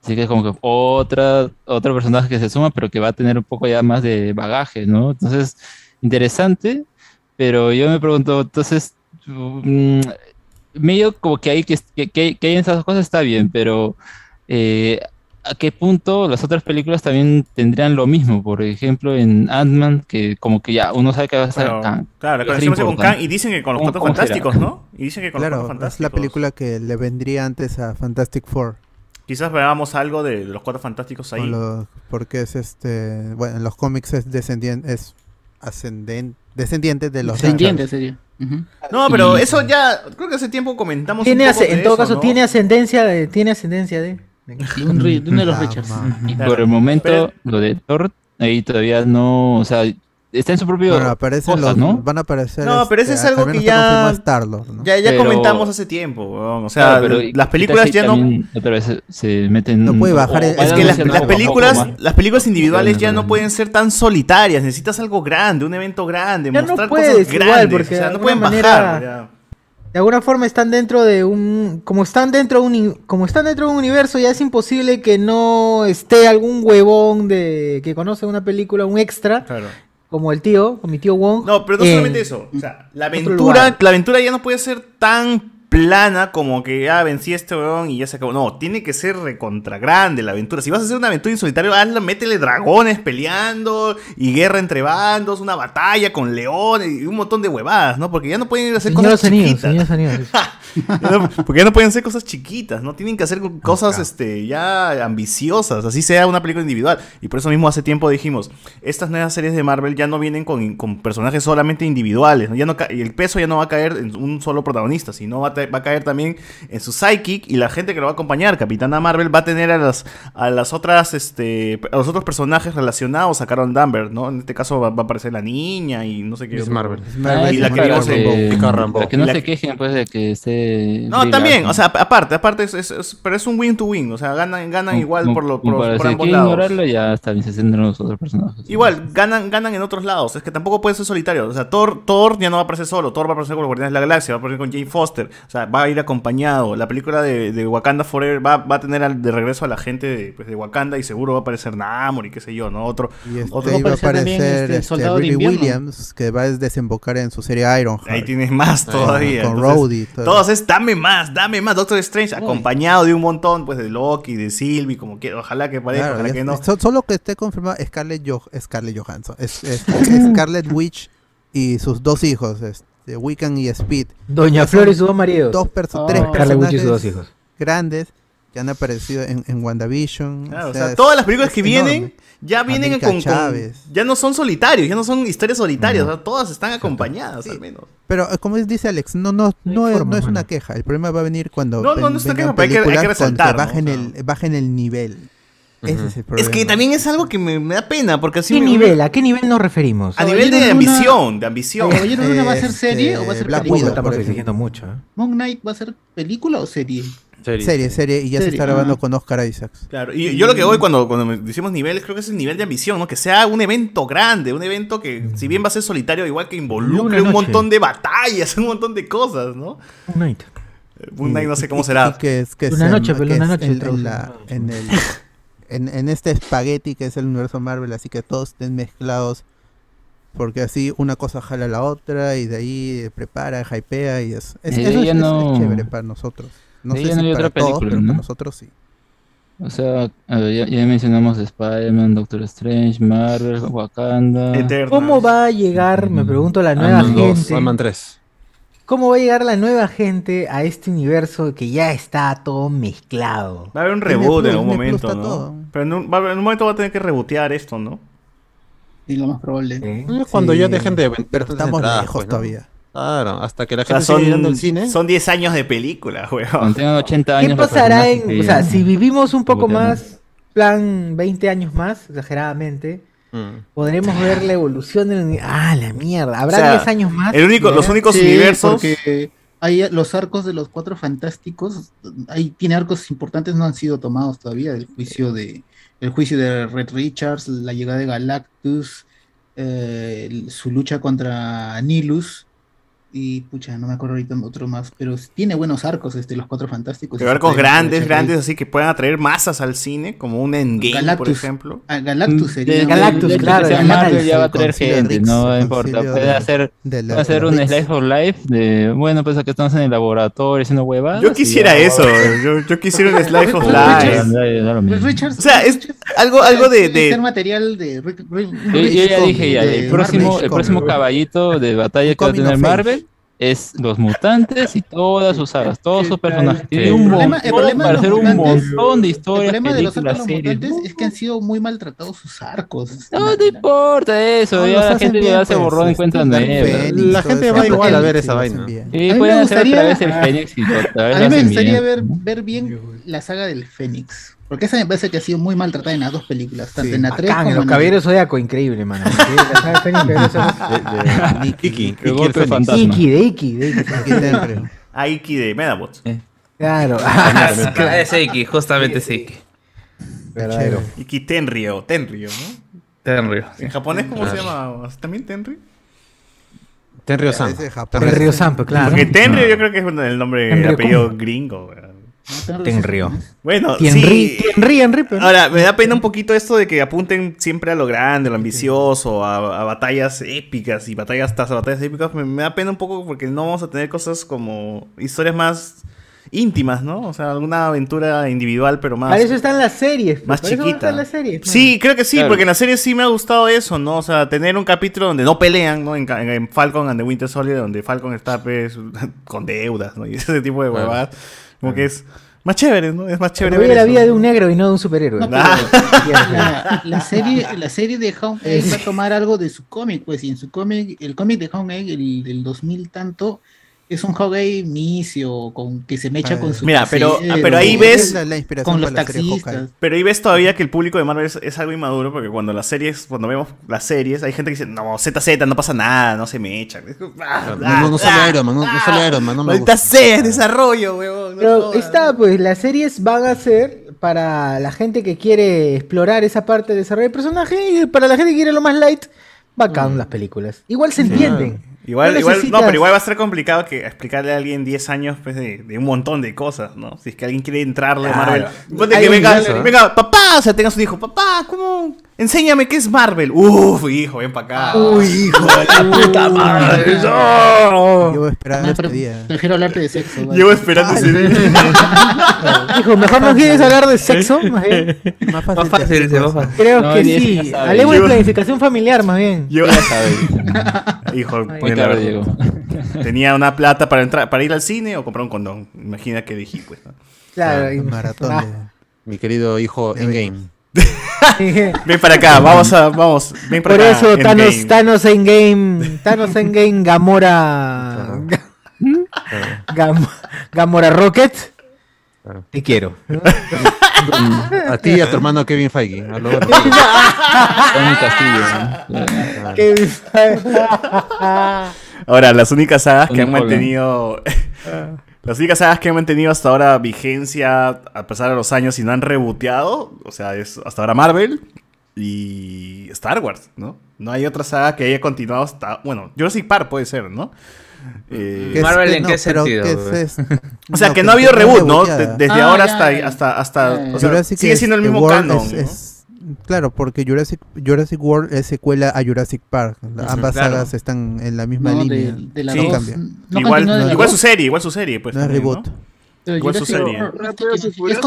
Así que es como que otra, otro personaje que se suma, pero que va a tener un poco ya más de bagaje, ¿no? Entonces, interesante, pero yo me pregunto, entonces, mm, medio como que hay que, que, hay en esas cosas está bien, pero eh, ¿a qué punto las otras películas también tendrían lo mismo? Por ejemplo, en Ant-Man, que como que ya uno sabe que va a ser Kang. claro, la conexión con. Kang y dicen que con los ¿Cómo- Cuatro será? Fantásticos, ¿no? Y dicen que con los Claro, Cuatro es la Fantásticos. película que le vendría antes a Fantastic Four. Quizás veamos algo de, de los Cuatro Fantásticos ahí. los- porque es este, bueno, en los cómics es descendiente, es ascendente, descendiente de los Descendiente Richards. sería. No, pero Y- eso ya, creo que hace tiempo comentamos Tiene un poco ase- de en todo eso, caso, ¿no? tiene ascendencia de, tiene ascendencia de. [laughs] De un, ri- de uno de los Ah, Richards. por el momento, Pero- lo de Thor, ahí todavía no, o sea, está en su propio Bueno, aparecen los, ¿no? van a aparecer. No, pero ese este, es algo que ya- Star-Lord, ¿no? Ya, ya Pero- comentamos hace tiempo, weón. O sea, Claro, pero las películas ya no... también Otra vez se, se meten. No puede bajar o Es que las, películas, más. las películas individuales ya no pueden ser tan solitarias. Necesitas algo grande, un evento grande, Ya no mostrar puedes cosas igual, grandes. porque o sea, de no pueden alguna bajar. manera- ya. De alguna forma están dentro de un. Como están dentro de un. in- Como están dentro de un universo, ya es imposible que no esté algún huevón de que conoce una película, un extra, Claro. Como el tío, como mi tío Wong. No, pero no en- solamente eso. O sea, la aventura, la aventura ya no puede ser tan plana como que ya vencí a este weón y ya se acabó. No, tiene que ser recontra grande la aventura. Si vas a hacer una aventura en solitario, hazla, métele dragones peleando y guerra entre bandos, una batalla con leones y un montón de huevadas, ¿no? Porque ya no pueden ir a hacer Señor cosas chiquitas. Señor [laughs] porque ya no pueden ser cosas chiquitas, ¿no? Tienen que hacer cosas este, ya ambiciosas, así sea una película individual. Y por eso mismo hace tiempo dijimos, estas nuevas series de Marvel ya no vienen con, con personajes solamente individuales, ¿no? Ya no el peso ya no va a caer en un solo protagonista, sino va a, va a caer también en su psychic y la gente que lo va a acompañar. Capitana Marvel va a tener a las, a las otras, este, a los otros personajes relacionados a Carol Danvers, ¿no? En este caso va, va a aparecer la niña y no sé qué. Otro- Marvel. Ah, y la es que vimos en- Rambo. que no la se que- quejen pues de que esté No, también, Larson. o sea, aparte, aparte, es, es- es- pero es un win to win, o sea, ganan, ganan igual por, lo, por, por si ambos lados. ignorarlo, ya está bien, se centran en los otros personajes. Igual, ganan, ganan en otros lados, es que tampoco puede ser solitario, o sea, Thor, Thor ya no va a aparecer solo, Thor va a aparecer con los Guardianes de la Galaxia, va a aparecer con Jane Foster, o sea, va a ir acompañado, la película de, de Wakanda Forever va, va a tener al- de regreso a la gente de, pues, de Wakanda y seguro va a aparecer Namor y qué sé yo, ¿no? Otro, Y este, otro- iba a aparecer este, este, Soldado. Williams, que va a desembocar en su serie Ironheart. Ahí tienes más todavía. con entonces, Rhodey, todo. Todos es dame más, dame más. Doctor Strange acompañado de un montón, pues de Loki, de Sylvie, como que ojalá que parezca, Claro, ojalá que no. so- Solo que esté confirmado Scarlett, Jo- Scarlett Johansson. Es, es- Scarlett Witch y sus dos hijos, este, Wiccan y Speed. Doña Flor y sus dos maridos. Dos perso- Oh. tres Witch y sus dos personajes hijos. grandes que han aparecido en, en WandaVision. Claro, o sea, sea, todas las películas es que enorme. vienen ya vienen América con, con- ya no son solitarios, ya no son historias solitarias, o sea, todas están acompañadas al menos. Pero eh, como dice Alex, no, no, no, es, forma, no es mano. una queja. El problema va a venir cuando No, no, es una queja, pero hay que- hay que resaltar, ¿no? bajen, el, bajen el nivel. Ese es el problema. Es que también es algo que me, me da pena, porque así ¿Qué me- nivel? ¿A qué nivel nos referimos? A nivel de Caballero Luna- ambición, de ambición. ¿Caballero Luna va a ser serie o va a ser Black película? Widow, Estamos exigiendo mucho. ¿eh? ¿Moon Knight va a ser película o serie? Serie, serie, y ya se Serie, está grabando ah. con Oscar Isaacs. Claro, y yo lo que voy cuando, cuando me decimos niveles, creo que es el nivel de ambición, ¿no? Que sea un evento grande, un evento que, si bien va a ser solitario, igual que involucre Una un noche. montón de batallas, [laughs] un montón de cosas, ¿no? Moon Knight. Eh, Moon Knight no sé cómo será. y que es, que Una sea- noche, que pero una es noche en, en traducido. la- en el, en, en este espagueti que es el universo Marvel, así que todos estén mezclados. Porque así una cosa jala a la otra y de ahí eh, prepara, hypea y es, es, Y de eso es, no- chévere para nosotros. No sé si no hay para otra todos, película, pero ¿no? para nosotros sí. O sea, a ver, ya, ya mencionamos Spider-Man, Doctor Strange, Marvel, Wakanda. ¿Cómo va a llegar, me pregunto, la nueva Ant-Man dos, gente? Ant-Man 3. ¿Cómo va a llegar la nueva gente a este universo que ya está todo mezclado? Va a haber un reboot en algún momento, ¿no? todo. Pero en un, va a- en un momento va a tener que rebotear esto, ¿no? Y lo más probable. Es Cuando ya dejen de vender pero estamos entradas, lejos pues, ¿no? todavía. Claro, hasta que la O sea, gente siga llegando al son, cine. son 10 años de película, [laughs] weón. Tengan 80 años. ¿Qué pasará en, o sea, si vivimos un poco más, plan 20 años más, exageradamente. Podremos ver la evolución del... Ah, la mierda, habrá O sea, 10 años más. el único- los únicos Sí, universos. Porque hay los arcos de los cuatro fantásticos, ahí tiene arcos importantes, no han sido tomados todavía. El juicio de, el juicio de Red Richards, la llegada de Galactus, eh, su lucha contra Nilus. Y pucha, no me acuerdo ahorita otro más, pero tiene buenos arcos este, los cuatro fantásticos. Pero y se arcos grandes, grandes, así que puedan atraer masas al cine, como un Endgame, por ejemplo. Ah, Galactus sería. Desde- Galactus, claro, Galactus, ya va a traer gente, Rix, no importa. Puede de- hacer, de puede hacer de un slice of life de, bueno, pues aquí estamos en el laboratorio haciendo huevadas. Yo quisiera ya, eso, yo, yo quisiera un Slice of [laughs] Life. Richards. O sea, es algo, algo de, de, material de Rick- Rick- Yo, yo ya Rick dije ya, de el próximo, el próximo caballito de batalla que va a tener. Marvel es los mutantes y todas sus sagas, todos sus personajes. Tiene El un problema- el montón problema para los hacer un mutantes- montón de El historias, problema de los arcos de los series. mutantes es que han sido muy maltratados sus arcos. No te importa eso, No, ya los la gente bien, ya se pues, borró en este, nuevas. Phoenix, La gente va igual a ver esa vaina. me pueden hacer otra gustaría- vez el Fénix y otra vez A mí me gustaría ver, ver bien la saga del Fénix. Porque esa me parece que ha sido muy maltratada en las dos películas, tanto en la 3 Bacán, como los en la caballeros zodiaco, increíble, mano. [laughs] Sí, de [laughs] Iki, Iki El el. Iki, de Iki, de Iki. Dentro. Aiki de Medabots. Claro. Ah, ese Iki, justamente ese Iki. Verdadero. Iki Tenryo, Tenryo, ¿no? Tenryo. En japonés, ¿cómo se llama? ¿También Tenryo? Tenryo-san. Ese es Japón. El Río Sampo, claro. Porque Tenryo yo creo que es el nombre, Tenryo, apellido gringo, weón. Tenryo. Bueno, Tienri, sí. Tienri, Henry, pero- Ahora, me da pena un poquito esto de que apunten siempre a lo grande, a lo ambicioso, a, a batallas épicas y batallas tras batallas épicas. Me, me da pena un poco porque no vamos a tener cosas como historias más íntimas, ¿no? O sea, alguna aventura individual, pero más, Para eso están las series. pues, más chiquita. las series. Sí, creo que sí, Claro. porque en la serie sí me ha gustado eso, ¿no? O sea, tener un capítulo donde no pelean, ¿no? En, Falcon and the Winter Soldier, donde Falcon está pues, [laughs] con deudas, ¿no? Y ese tipo de Claro. Como que es más chévere, ¿no? Es más chévere Vive ver la eso. vida de un negro y no de un superhéroe. No, pero [laughs] la, la serie, la serie de Hawkeye va a tomar algo de su cómic, pues, y en su cómic, el cómic de Hawkeye, el del 2000 tanto, es un Hawkeye misio, con, que se mecha Ah, con su Mira, pero- casero, pero ahí Esa ves- es la, la inspiración con los taxistas. Pero ahí ves todavía que el público de Marvel es, es algo inmaduro, porque cuando las series, cuando vemos las series, hay gente que dice, no, ZZ, no pasa nada, no se me echa. Es como, ah, No, no, no sale Iron Man, no, no sale Iron Man, no me gusta. sea, desarrollo, no Pero está, pues las series van a ser para la gente que quiere explorar esa parte de desarrollo de personaje y para la gente que quiere lo más light, bacán las películas. Igual se entienden. Igual, No igual, no, pero igual va a ser complicado que explicarle a alguien 10 años pues, de, de un montón de cosas, ¿no? Si es que alguien quiere entrarle a Claro. Marvel. Ponte que venga, venga, papá, o sea, tengas un hijo, papá, ¿cómo? Enséñame qué es Marvel. Uf, hijo, ven para acá. Uy, hijo de la puta madre. no. Llevo esperando este día. prefiero hablarte de sexo. ¿vale? Llevo esperando ese día. [laughs] Hijo, mejor no quieres hablar de sexo, más bien. Más fácil. Más fácil, más fácil. Creo No, que sí. Hablemos de planificación familiar, más bien. Yo- Ya sabes. [laughs] hijo, llegó. [laughs] Tenía una plata para entrar, para ir al cine o comprar un condón. Imagina que dije, pues. ¿no? Claro, Ah, y- maratón Ah. Mi querido hijo Endgame. [laughs] Ven para acá, vamos a, vamos, ven para Por acá. eso Thanos, Endgame. Thanos en game, Thanos en game, Gamora, Gam- Gamora Rocket. Te quiero. A ti y a tu hermano Kevin Feige. A los dos. Kevin Ahora, las únicas sagas que han mantenido. [laughs] las únicas sagas que han mantenido hasta ahora vigencia a pesar de los años y no han reboteado. O sea, es hasta ahora Marvel y Star Wars, ¿no? No hay otra saga que haya continuado hasta. Bueno, Jurassic Park puede ser, ¿no? Eh, ¿Qué es- Marvel, ¿en no, qué sentido, qué es- güey? es- [laughs] o sea, no, que no ha habido reboot, ¿no? desde Ah, ahora ya, hasta, ya. hasta, hasta, Ya, o sea, sigue siendo el este, mismo canon. es- ¿no? es- claro, porque Jurassic, Jurassic World es secuela a Jurassic Park. Ambas claro. sagas están en la misma No, línea. de la dos, cambia. no igual, continúa de la igual su serie, igual su serie, pues. No es reboot. Igual su serie. World- Rápidos y es Jurassic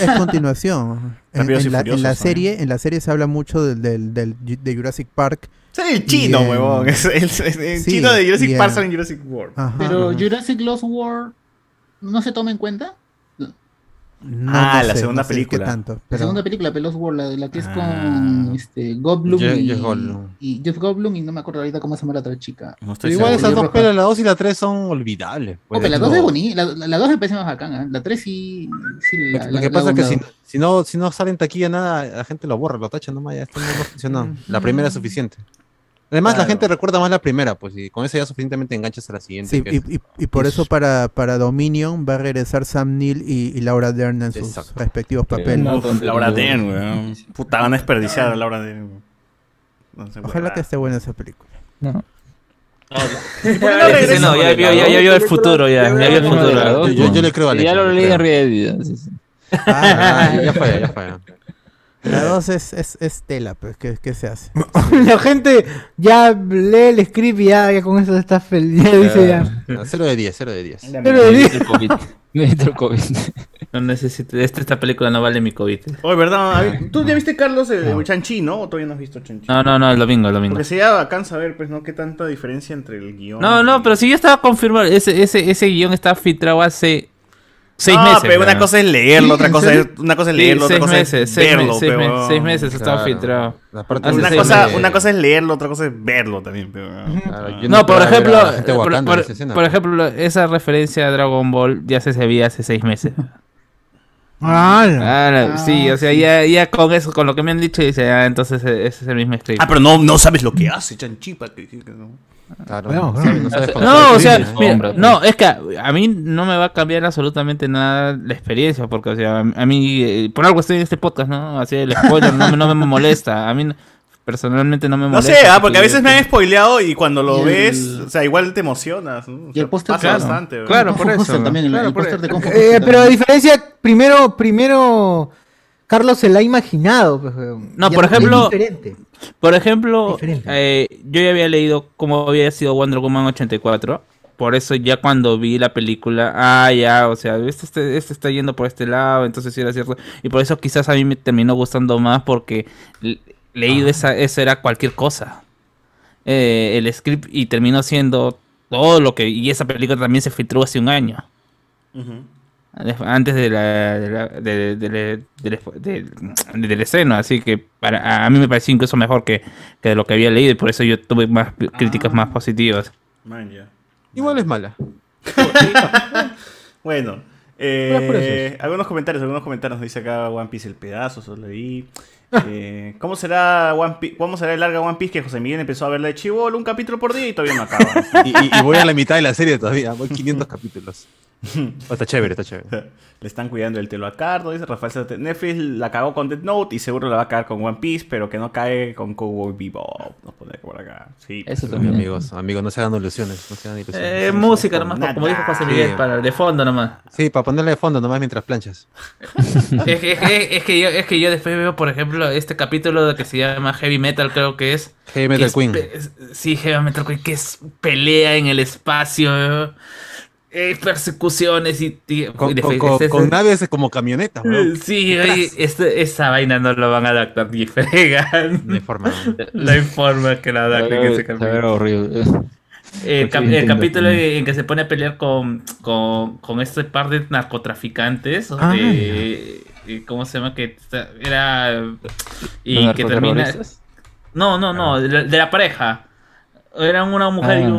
es continuación. [laughs] En, la, en la Furiosos, serie, en la serie se habla mucho del, del, del- de Jurassic Park. Sale el chino, huevón. Es el, es el Sí, chino de Jurassic Park sale en Jurassic World. Ajá, Pero ajá. Jurassic Lost World no se toma en cuenta. No, Ah, no la sé, segunda no película. tanto, La pero- segunda película, Pelos World, la, la que es Ah. con este, Goldblum Jeff- y, Jeff Goldblum. y Jeff Goldblum y no me acuerdo ahorita cómo se llama la otra chica. No estoy Pero igual esas dos pelas, la 2 y la 3 son olvidables. pues, Ok, de la hecho, 2 es bonita, la, la 2 me parece más bacana, la 3 sí, sí Lo, la, lo la- que la pasa es que si, si no, si no sale en taquilla nada, la gente lo borra, lo tacha nomás, ya esto no, no funcionó. La primera es suficiente. Además, la gente recuerda más la primera, pues, y con eso ya suficientemente enganchas a la siguiente. Sí, y, es- y- y por es- eso para, para Dominion va a regresar Sam Neill y, y Laura Dern en sus Exacto. respectivos papeles. no, Uf, Laura Dern, weón. Puta, van a desperdiciar a Laura Dern. No sé, Ojalá que esté buena esa película. No. [laughs] No, ya vio, ya, ya vio el futuro, ya, ya vio el futuro. yo, yo- yo le creo a Ya Alex, lo le leí en Reddit. sí, sí. Ah, ya fue, ya fue. La 2 es, es, es tela, pues, ¿qué, qué se hace? [laughs] La gente ya lee el script y ya, ya con eso está feliz. Ya dice ya. Cero de 10, cero de 10. Pero de- Necesito el COVID. [laughs] Necesito el COVID. No necesito, esta, esta película no vale mi COVID. Oye, ¿verdad? ¿Tú ya viste, Carlos, el, el Chanchi, no? ¿O todavía no has visto Chanchi? No, no, no, el domingo, el domingo. Porque sería bacán saber, pues, ¿no? ¿Qué tanta diferencia entre el guion? No, no, pero si ya estaba confirmado, ese, ese, ese guion estaba filtrado hace seis No, meses. pero una cosa es leerlo, otra ¿En cosa es, una cosa es Sí, leerlo, otra seis cosa meses, es seis, verlo, meses, seis, pero- meses, seis meses estaba Claro. filtrado. La parte Hace Una cosa, meses. una cosa es leerlo, otra cosa es verlo también, pero... Claro, yo No, por esperaba ver ejemplo, por, por- escena, por ejemplo, esa referencia a Dragon Ball ya se sabía hace seis meses. Ah, Ah, sí, o sea, ya, ya con eso, con lo que me han dicho, dice, ah, entonces ese es el mismo script. Ah, pero no, no sabes lo que hace Chanchi para que... que no. Claro, no no No, o sea, mira, no, es que a, a mí no me va a cambiar absolutamente nada la experiencia, porque, o sea, a mí, eh, por algo estoy en este podcast, ¿no? Así el spoiler no, me- no me molesta, a mí personalmente no me No molesta. sé, ah, porque a veces me han spoileado y cuando lo Y el- ves, o sea, igual te emocionas. ¿no? O Y el póster pasa claro. bastante. ¿verdad? [laughs] Claro, por eso. También, Claro, el por- de Eh, pero a diferencia, primero, primero, Carlos se la ha imaginado. pues. No, por ejemplo- diferente. Por ejemplo, Diferente. eh, yo ya había leído cómo había sido Wonder Woman 84. Por eso ya cuando vi la película, ah, ya, o sea, este, este, este está yendo por este lado, entonces sí era cierto. Y por eso quizás a mí me terminó gustando más porque leído esa, eso era cualquier cosa. Eh, el script y terminó siendo todo lo que... Y esa película también se filtró hace un año. Antes de la, de la- de- de- de- del, estreno, así que para, a mí me pareció incluso mejor que, que de lo que había leído y por eso yo tuve más críticas más positivas. Man, ya. Igual es mala. [laughs] Bueno, eh, algunos comentarios, algunos comentarios. Dice acá One Piece el pedazo, solo leí. Eh, ¿cómo, será One Pi- ¿Cómo será el larga One Piece que José Miguel empezó a verla de chivolo un capítulo por día y todavía no acaba? Y, [laughs] y- y voy a la mitad de la serie todavía, voy 500 [laughs] capítulos. [laughs] Oh, está chévere, está chévere. [laughs] Le están cuidando el telo a Cardo, dice Rafael Sarte- Netflix la cagó con Death Note y seguro la va a cagar con One Piece, pero que no cae con Cowboy Bebop. Nos pone por acá. Sí, Eso pues, también. Amigos, amigos, no se hagan ilusiones, no se hagan ilusiones. Eh, música nomás, como dijo José Miguel, Sí. para de fondo nomás. Sí, para ponerle de fondo nomás mientras planchas. [laughs] es, que, es que- es que yo, es que yo después veo, por ejemplo, este capítulo que se llama Heavy Metal, creo que es. Heavy Metal es Queen. es- sí, Heavy Metal Queen, que es pelea en el espacio, eh, persecuciones y. y- Con, y de- con- con- con naves como camionetas, weón. Sí, oye, este- esa vaina no lo van a adaptar ni [laughs] fregan. No hay forma. No hay forma que la adapten ese horrible. El, cap- el capítulo en que se pone a pelear con, con, con este par de narcotraficantes. Ah, de- y ¿Cómo se llama? Que era. Y ¿Los que termina. No, no, no, de la, de la pareja. Eran una mujer y Ah. un,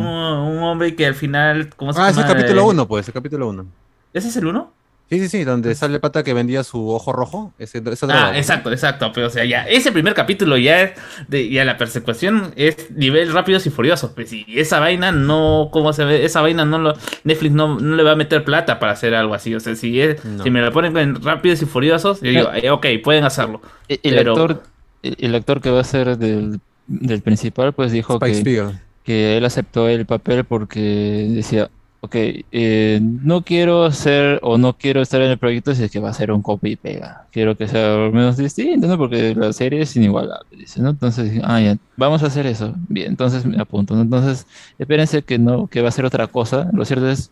un hombre que al final. ¿Cómo se Ah, es el capítulo Eh, 1, pues, el capítulo 1. ¿Ese es el 1? Sí, sí, sí, donde sale el pata que vendía su ojo rojo. Ese, esa droga, Ah, exacto, exacto. Pero, o sea, ya, ese primer capítulo ya es. De, ya la persecución es nivel rápidos y furiosos. Pues, y esa vaina no. ¿Cómo se ve? Esa vaina no lo. Netflix no, no le va a meter plata para hacer algo así. O sea, si, es, No. si me lo ponen en rápidos y furiosos, yo digo, eh, ok, pueden hacerlo. El, el Pero- actor, el el actor que va a ser del, del principal, pues dijo Spike que, Spiegel. Que él aceptó el papel porque decía, ok, eh, no quiero ser o no quiero estar en el proyecto si es que va a ser un copy y pega. Quiero que sea al menos distinto, ¿no? Porque la serie es inigualable, dice, ¿no? Entonces, ah, ya, vamos a hacer eso. Bien, entonces me apunto, ¿no? Entonces, espérense que no, que va a ser otra cosa. Lo cierto es,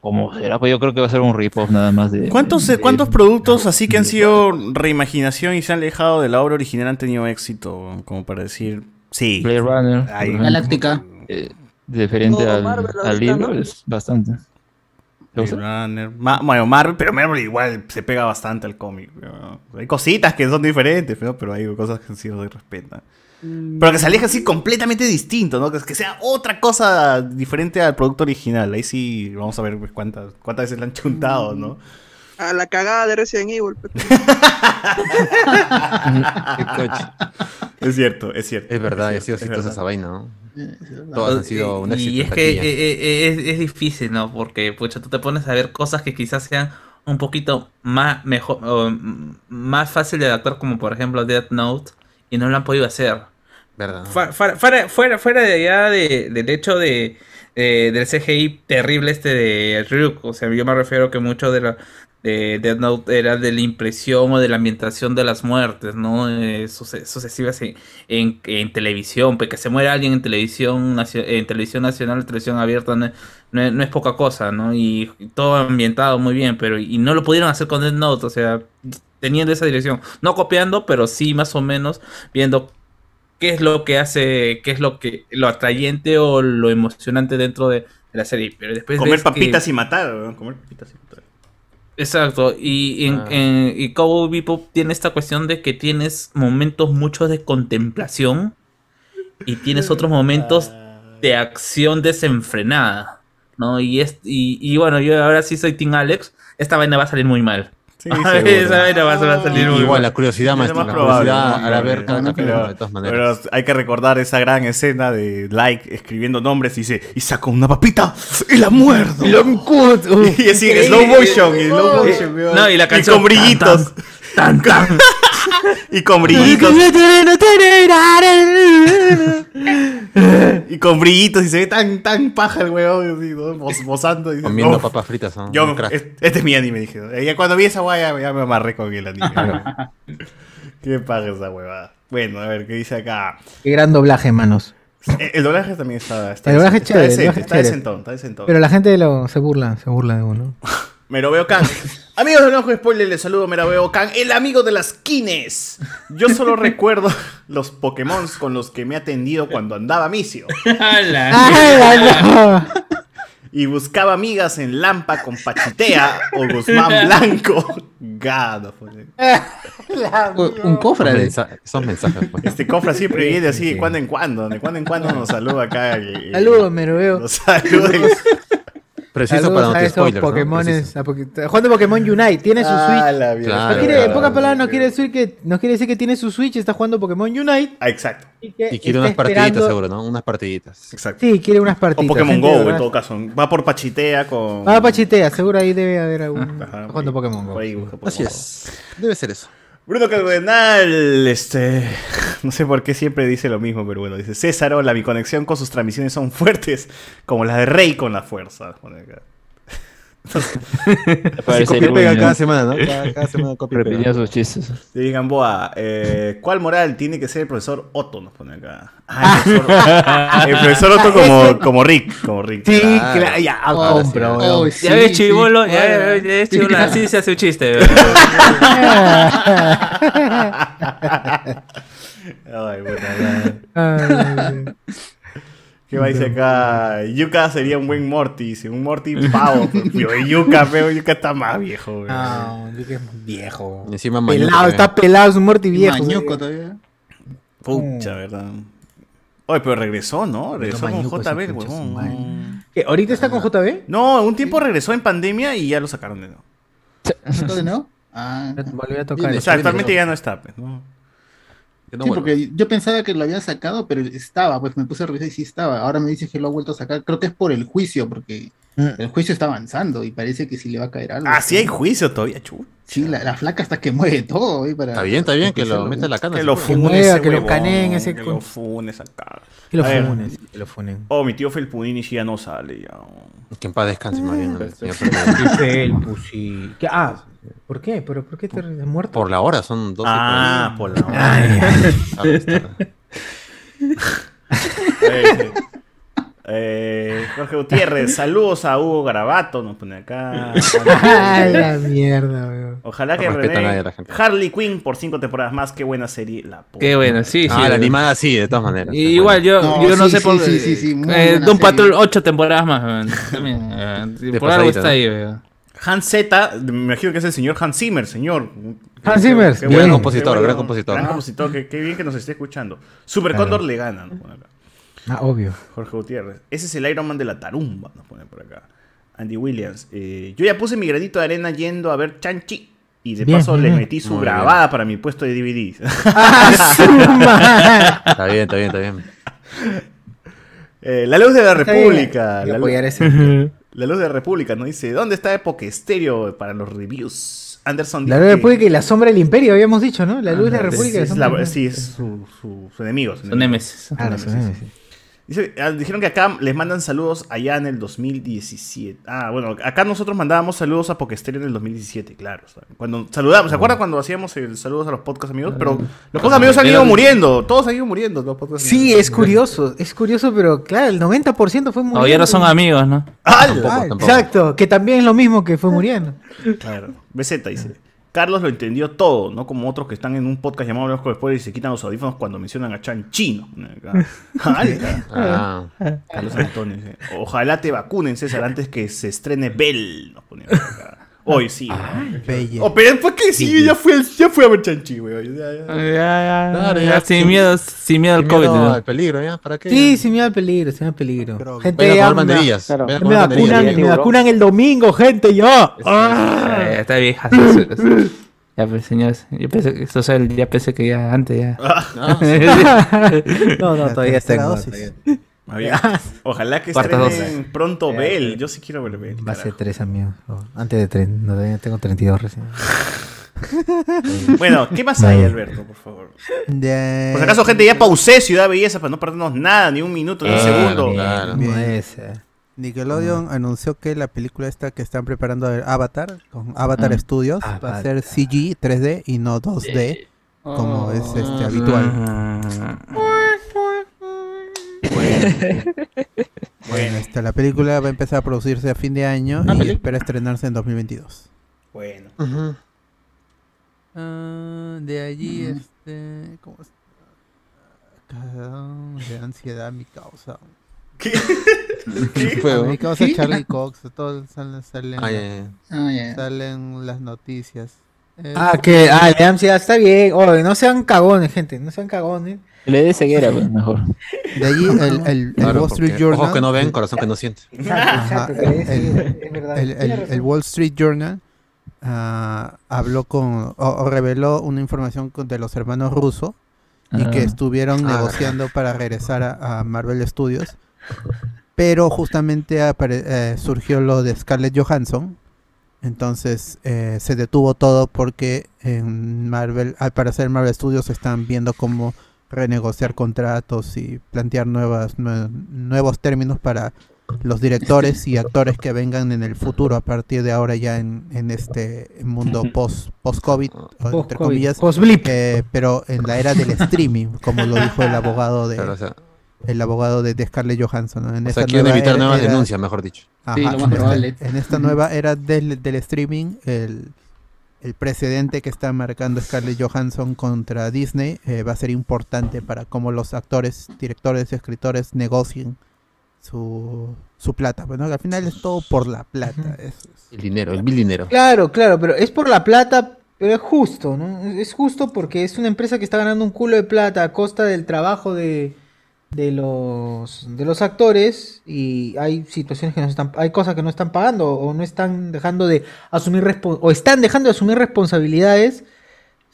como será, pues yo creo que va a ser un rip-off nada más de... ¿Cuántos, de- ¿Cuántos productos así que han sido reimaginación y se han alejado de la obra original han tenido éxito? Como para decir, sí. Blade Runner. Galáctica. eh, diferente al, Marvel al libro, ¿no? es bastante. Runner. Ma- bueno, Marvel, pero Marvel igual se pega bastante al cómic. Hay cositas que son diferentes, pero, pero hay cosas que sí se respetan. Pero que se aleja así completamente distinto, ¿no? Que, que sea otra cosa diferente al producto original. Ahí sí, vamos a ver pues, cuántas, cuántas veces le han chuntado, ¿no? A la cagada de Resident Evil. pues. [laughs] [laughs] Qué coche. Es cierto, es cierto. Es verdad, ha es sido cierto, exitosa es esa vaina, ¿no? Todas han sido un éxito. Y es que eh, eh, es, es difícil, ¿no? Porque, pucha, tú te pones a ver cosas que quizás sean un poquito más mejor, o, mm, más fácil de adaptar, como por ejemplo Death Note, y no lo han podido hacer. ¿Verdad? Fu- Fuera, fuera, fuera, fuera de allá de, del hecho de, eh, del CGI terrible este de Ryuk, o sea, yo me refiero que mucho de la de Death Note era de la impresión o de la ambientación de las muertes, ¿no? Eh, suce- sucesivas en, en, en televisión, porque que se muera alguien en televisión, en televisión nacional, televisión abierta, no, es- no no es poca cosa, ¿no? Y, todo ambientado muy bien, pero y no lo pudieron hacer con Death Note, o sea, teniendo esa dirección, no copiando, pero sí más o menos viendo qué es lo que hace, qué es lo que lo atrayente o lo emocionante dentro de, de la serie. Pero después Comer ves que- papitas y matar, Comer papitas y matar. Exacto, y en, Ah. en- y Cowboy Bebop tiene esta cuestión de que tienes momentos muchos de contemplación y tienes otros momentos de acción desenfrenada, ¿no? Y, es, y, y bueno, yo ahora sí soy Team Alex, esta vaina va a salir muy mal. Sí, [laughs] esa vaina va a va a salir muy Igual, la curiosidad, maestro. más La probable, curiosidad ¿no? hará ver cada Pero- capítulo, de todas maneras. Pero hay que recordar esa gran escena de Like escribiendo nombres y dice, y saca una papita y la muerdo. y así [laughs] slow motion, y slow motion. No, y la canción, con brillitos. Tan, tan. [laughs] [laughs] y con brillitos. y con brillitos y se ve tan, tan paja el weón, así, ¿no? Bozando. y dice, Comiendo "Uf". papas fritas, ¿no? Yo, Un crack. es- este es mi anime, dije. Y ya cuando vi esa guaya ya me amarré con el anime. [laughs] Qué paja esa huevada. Bueno, a ver, ¿qué dice acá? Qué gran doblaje, manos. Eh, El doblaje también está. está El doblaje es está chévere, decente, está decentón, está decentón. Pero la gente lo, se burla, se burla de uno. [laughs] Me lo veo Khan. [laughs] Amigos de Ojo Spoiler, les saludo, me la veo Khan, el amigo de las kines. Yo solo recuerdo [laughs] los Pokémon con los que me ha atendido cuando andaba misio. [laughs] Y buscaba amigas en Lampa con Pachitea o Guzmán Blanco. Gado. Un cofre de Son mensajes. pues. Este cofre siempre viene así de cuando en cuando. De cuando en cuando nos saluda acá. Saludos, me lo veo. Nos saluda. Preciso Saludos para no a te esos spoilers, a Poké- Pokémon Unite, tiene su Ah, Switch. la mierda. Claro, No quiere, claro, en pocas palabras, no quiere decir que no quiere decir que tiene su Switch, está jugando Pokémon Unite Ah, exacto. y que Y quiere está unas partiditas, esperando- seguro, ¿no? Unas partiditas. Exacto. Sí, quiere unas O partidas. Pokémon gente de Go, en verdad. todo caso. Va por Pachitea con. Ah, Pachitea, seguro ahí debe haber algún Ajá, jugando Pokémon Go. por ahí busca Pokémon Así Go. es. Debe ser eso. Bruno Calvenal, este. [laughs] No sé por qué siempre dice lo mismo, pero bueno, dice César, hola, mi conexión con sus transmisiones son fuertes, como la de Rey con la fuerza. [laughs] Parece copia pega cada semana, ¿no? Cada, cada [laughs] semana copia y Repetía pega. sus chistes. Le digan, Boa, eh, ¿cuál moral tiene que ser el profesor Otto? Nos pone acá. Ah, el [laughs] profesor, el profesor Otto como, como Rick. Como Rick. Sí, Claro. claro, ya, Oh, oh, sí, Ya ves, sí. chivolo, ya Bueno. ves, ya ves, chivolo, así se hace un chiste. Ay, madre. ¿Qué va a decir acá? Yuka sería un buen Morty, dice, un Morty pavo. [laughs] Pero Yuka, pero Yuka está más viejo, güey. No, yo que es viejo. Y encima Pelado, mañuco, está pelado, es un Morty viejo. Mañuco todavía. Pucha, ¿verdad? Oye, pero regresó, ¿no? Regresó con JB, huevón. ¿Qué, ¿Ahorita está con JB? No, un tiempo regresó en pandemia y ya lo sacaron de nuevo. ¿Esto de nuevo? [laughs] Ah, Volvió a tocar. O sea, actualmente ya no está, pues, ¿no? Sí, porque yo pensaba que lo habían sacado, pero estaba, pues me puse a revisar y sí estaba. Ahora me dicen que lo ha vuelto a sacar. Creo que es por el juicio, porque el juicio está avanzando y parece que sí le va a caer algo. Ah, sí hay juicio todavía, chu. Sí, la, la flaca hasta que mueve todo. ¿eh? Para, Está bien, está bien, que lo hacerlo. mete la cana. Que lo pues. funen mueva, ese que lo caneen ese Que con- lo funes acá. Que lo funen, que lo funen. Oh, mi tío Felpudini sí ya no sale ya. Que en paz descanse más bien. Sí, Fernández. [laughs] Felpu, sí. ¿Qué? Ah, ¿por qué? ¿Pero por qué te has muerto? Por la hora, son 12 Ah, por la Ay, ay. [laughs] Eh, Jorge Gutiérrez, [laughs] saludos a Hugo Garabato, nos pone acá. Ay, la mierda, weón. Ojalá que No a René- nadie la gente. Harley Quinn por cinco temporadas más, qué buena serie. La puta. Qué bueno, sí, sí. La animada sí, de todas maneras. Y igual yo No, yo no sí, sé sí, por sí, sí, sí, eh, serie. Patrol ocho temporadas más. weón. También, eh, por algo está ¿no? ahí, weón. Hans Z, me imagino que es el señor Hans Zimmer, señor. Hans Zimmer, Qué. Gran compositor, gran compositor. Gran compositor, qué, bien que nos esté escuchando. Super Claro. Cóndor le gana, nos pone acá. Ah, obvio. Jorge Gutiérrez. Ese es el Iron Man de la tarumba, nos pone por acá. Andy Williams. eh, yo ya puse mi granito de arena yendo a ver Chanchi. Y de Bien, paso le bien. metí su Muy bien. grabada para mi puesto de DVDs. [laughs] ¡Ah! Está bien, está bien, está bien. Eh, la luz de la. República. La, ese. [laughs] la luz de la República nos dice: ¿Dónde está Epoque Estéreo para los reviews? Anderson La luz de la que- República y la sombra del Imperio, habíamos dicho, ¿no? La luz de la es- República y la es sombra la- del sí, es su, su, su enemigo. su Son. Nemesis. Ah, la sombra del Imperio. Dice, ah, dijeron que acá les mandan saludos allá en el 2017. Ah, bueno, acá nosotros mandábamos saludos a Pokestéreo en el 2017, claro. Cuando saludamos, ¿se acuerdan cuando hacíamos el saludos a los podcast amigos? Pero los podcast amigos han ido muriendo, todos han ido muriendo los podcast Sí, amigos. es curioso, es curioso, pero claro, el 90% fue muriendo. No son amigos, ¿no? ¡Hala! Ah, exacto, que también es lo mismo que fue muriendo. Claro. BZ dice. Carlos lo entendió todo, no como otros que están en un podcast llamado con Spoilers y se quitan los audífonos cuando mencionan a Chan Chino. [laughs] Ah, Carlos Antonio dice, Ojalá te vacunen, César, antes que se estrene Bell. Nos. Hoy sí. Belle. Oh, pero ¿por qué sí? Ya fui, ya fui a ver Chanchi, weón. Ya, ya. Ya, ya, Claro, ya, ya, sin sin- miedo, sin miedo al sin COVID. miedo ¿no? al peligro, ¿ya? ¿Para qué? Sí, sin miedo al peligro, sin miedo al peligro. Pero gente, a banderillas. Claro. me vacunan, me vacunan el domingo, gente, ya. Ah. Está vieja. [laughs] sí, sí, sí. Ya, pues, señores. Yo pensé que esto es el- ya pensé que ya antes ya. [laughs] [laughs] No, No, todavía tercera [laughs] Ojalá que estrenen pronto Bell. Yo sí quiero ver Bell. Va a ser tres, amigos. Oh, Antes de tres, no, todavía tengo 32 recién. [laughs] Bueno, ¿qué más hay, Alberto, por favor? De- Por si acaso, gente, ya pausé Ciudad Belleza para no perdernos nada, ni un minuto, ni un Claro, segundo. claro. Eh. Nickelodeon anunció que la película esta que están preparando Avatar, con Avatar Ah. Studios, va a Avatar. ser CG 3D y no 2D, como es este Ah. [laughs] Bueno, este, la película va a empezar a producirse a fin de año Ah, y espera estrenarse en 2022. Bueno. Ujú. Ah, de allí, este, ¿cómo es? Ah, De ansiedad mi causa. ¿Qué? [laughs] ¿Qué fue, Mi causa ¿Sí? Charlie Cox, todos salen, salen, Ah. Ah, ya. salen las noticias. Eh, Ah, que, ah, dan ansiedad, está bien. Oye, no sean cagones, gente, no sean cagones. Le dé ceguera, pues, mejor. De allí el, el, el Claro, Wall Street Journal. Ojos que no ven, corazón que no siente. [laughs] Ajá, Exacto, el, es- verdad. el- Wall Street Journal ah, habló con o, o reveló una información con- de los hermanos rusos y que Ah. estuvieron Ah, negociando para regresar a, a Marvel Studios, pero justamente apare- eh, surgió lo de Scarlett Johansson, entonces eh, se detuvo todo porque en Marvel, al parecer Marvel Studios están viendo cómo renegociar contratos y plantear nuevas nue- nuevos términos para los directores y actores que vengan en el futuro a partir de ahora ya en, en este mundo post post COVID entre comillas post-blip. eh, pero en la era del streaming como lo dijo el abogado de Claro, o sea, el abogado de, de Scarlett Johansson ¿no? en o esta sea, quieren nueva evitar era- nuevas era- denuncias, mejor dicho. Ajá, Sí, lo más en esta-. En esta nueva era del, del streaming, el, el precedente que está marcando Scarlett Johansson contra Disney eh, va a ser importante para cómo los actores, directores, escritores negocien su, su plata. Bueno, al final es todo por la plata. es. El dinero, el mil dinero. Claro, claro, pero es por la plata, pero es justo, ¿no? Es justo porque es una empresa que está ganando un culo de plata a costa del trabajo de, de los de los actores y hay situaciones que no están hay cosas que no están pagando o no están dejando de asumir o están dejando de asumir responsabilidades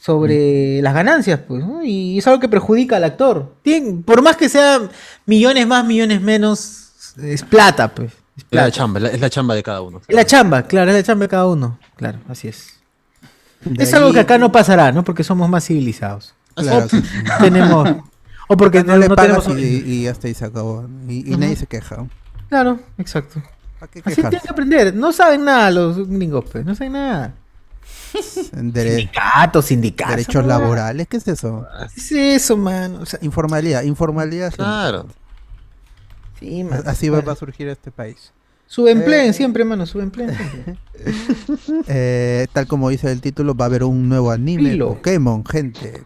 sobre las ganancias, pues, ¿no? Y es algo que perjudica al actor. Tien- por más que sea millones más, millones menos, es plata, pues. Es Es la plata. chamba, es la, chamba de cada uno. Es la chamba, claro, es la chamba de cada uno. Claro, así es. De Es algo que acá no pasará, ¿no? Porque somos más civilizados. Claro O que- tenemos. O porque no, le no pagas tenemos. y, y hasta ahí se acabó. Y, nadie se queja. Claro, exacto. ¿Para qué Así tienen que aprender. No saben nada los gringos, pues. No saben nada. Sindicatos, sindicatos. derechos no, laborales, ¿qué es eso? ¿Qué es eso, man? O sea, Informalidad, informalidad. Claro. sí, man. Así va, va a surgir este país. Subempleen Eh, siempre, mano. Subempleen siempre. [laughs] Eh, tal como dice el título, va a haber un nuevo anime. Pokémon, gente.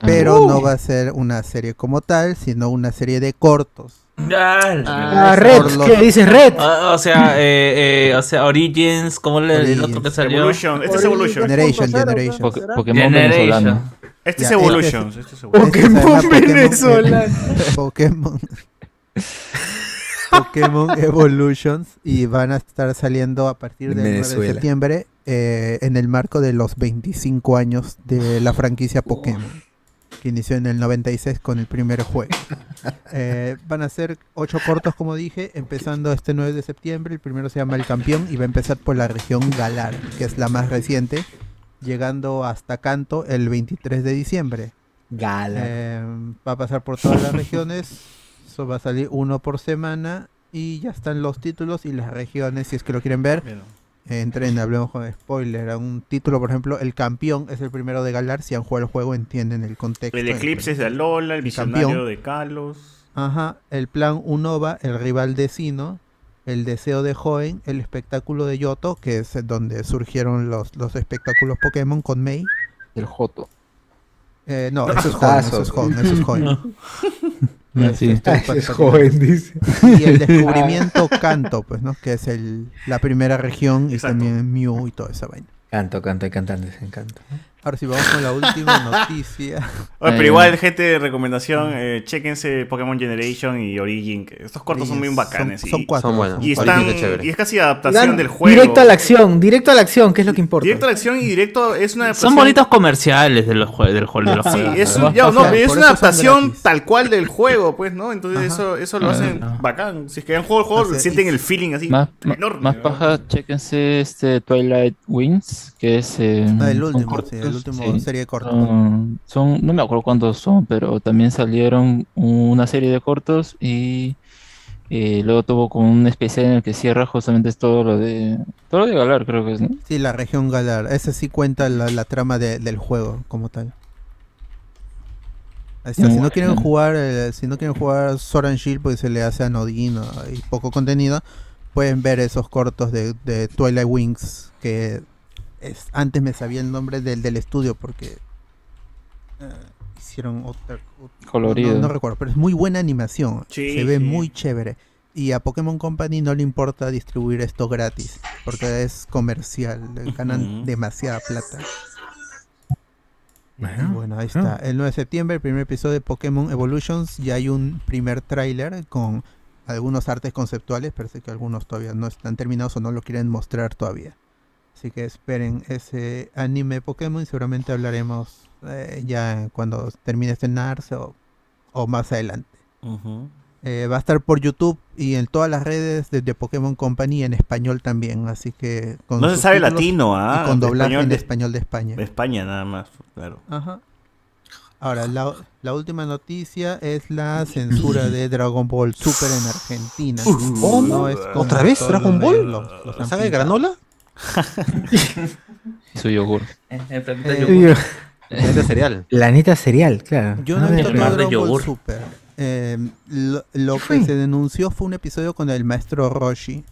Pero Uh. no va a ser una serie como tal, sino una serie de cortos. Ah, Red. Los- ¿Qué dices Red? Ah, o sea, eh, eh, o sea, Origins, como el, el otro que salió. Evolution, este es Evolution. Generation, Generation. Pokémon Generation. venezolano. Este es Evolution. este- Este es Evolution. este llama Pokémon venezolano. [laughs] Pokémon. Pokémon Evolutions y van a estar saliendo a partir del 9 de septiembre eh, en el marco de los 25 años de la franquicia Pokémon que inició en el 96 con el primer juego. [laughs] Eh, van a ser ocho cortos como dije, empezando este 9 de septiembre. El primero se llama El Campeón y va a empezar por la región Galar, que es la más reciente, llegando hasta Kanto el 23 de diciembre. Gala. Eh, va a pasar por todas las regiones. Eso va a salir uno por semana. Y ya están los títulos y las regiones, si es que lo quieren ver. Entren, hablemos con spoiler. A un título, por ejemplo, El Campeón es el primero de Galar. Si han jugado el juego, entienden el contexto. El Eclipse es de Alola, el el Visionario campeón. de Kalos. Ajá, el plan Unova, el rival de Sino, el deseo de Hoenn, el espectáculo de Yoto, que es donde surgieron los, los espectáculos Pokémon con Mei. El Joto. Eh, no, eso es Hoenn, eso es Hoenn, eso es. Ah, sí. Esto Ah, ese para- es joven, dice. Y el [laughs] descubrimiento Canto, pues, ¿no? Que es el, la primera región y también Mew y toda esa vaina. Canto, canto y cantantes, encanto. Ahora sí, vamos con la última [laughs] noticia. Oye, pero Eh, igual, gente, de recomendación, eh, chéquense Pokémon Generation y Origin. estos cortos son muy son- bacanes. son y, cuatro, Son buenos. y están, es y es casi adaptación Dan del juego. Directo a la acción, directo a la acción, que es lo que importa. Directo a la acción y directo es una Son adaptación- bonitos comerciales de los del juego. de los Sí, es, un- ya, no, es una son adaptación tal cual del juego, pues, ¿no? Entonces Ajá. eso, eso lo Ah, hacen bacán. Si es que han jugado el juego, O sea, sienten y- el feeling así Más, enorme. más paja, chéquense este Twilight Wings, que es... eh, Ah, el son último, cortos, sí, el último sí. serie de cortos. Son, son- no me acuerdo cuántos son, pero también salieron una serie de cortos y eh, luego tuvo como un especial en el que cierra justamente es todo lo de todo lo de Galar, creo que es, ¿no? Sí, la región Galar. Ese sí cuenta la, la trama de- del juego como tal. O sea, si no quieren jugar, eh, si no quieren jugar Sword and Shield, pues se le hace anodino y poco contenido. Pueden ver esos cortos de, de Twilight Wings que es, antes me sabía el nombre del, del estudio porque eh, hicieron otra Colorido. No, no recuerdo, pero es muy buena animación. Sí, se ve sí. muy chévere. Y a Pokémon Company no le importa distribuir esto gratis, porque es comercial, ganan demasiada plata. Bueno, bueno, ahí bueno. está. El 9 de septiembre, el primer episodio de Pokémon Evolutions. Ya hay un primer tráiler con algunos artes conceptuales. Parece que algunos todavía no están terminados o no lo quieren mostrar todavía. Así que esperen ese anime Pokémon y seguramente hablaremos eh, ya cuando termine de estrenarse o, o más adelante. Eh, va a estar por YouTube y en todas las redes de, de Pokémon Company en español también. Así que con No se sabe latino, ¿ah? Y con doblaje español en de- español de España. De España nada más, claro. Ajá. Ahora, la, la última noticia es la censura de Dragon Ball Super en Argentina. ¿Cómo? No es ¿Otra vez Dragon Ball? los- los ¿La han saga de pintado. granola? [laughs] Su yogur. El planeta Eh, yogur. Planeta cereal. Planeta cereal, claro. Yo no A he visto Dragon Ball yogur. Super. Eh, lo lo ¿Qué que fue? se denunció fue un episodio con el maestro Roshi.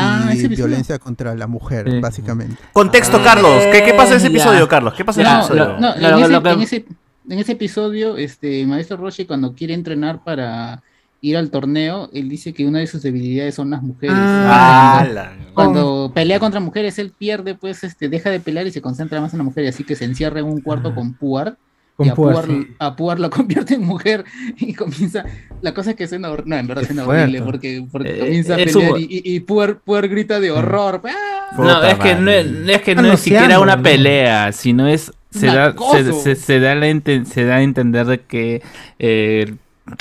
Ah, y violencia contra la mujer, Sí. básicamente. Contexto, Ah. Carlos. ¿Qué, qué pasa en ese Ya. episodio, Carlos? ¿Qué pasa en No, ese episodio? no, Claro, en, ese, lo que- en ese- en ese episodio, este Maestro Roshi cuando quiere entrenar para ir al torneo, él dice que una de sus debilidades son las mujeres. Ah. Cuando- Cuando pelea contra mujeres, él pierde, pues, este, deja de pelear y se concentra más en la mujer, y así que se encierra en un cuarto con Puar. Con y a Puar, Puar, sí. a Puar lo [laughs] convierte en mujer y comienza. La cosa es que suena hor- No, en verdad suena horrible porque, porque Eh, comienza a pelear un- y, y, Puar, Puar grita de horror. ¡Ah! No, es que no es, es que no es siquiera una pelea, sino es se da, se, se- se da la enten- se da a entender de que eh,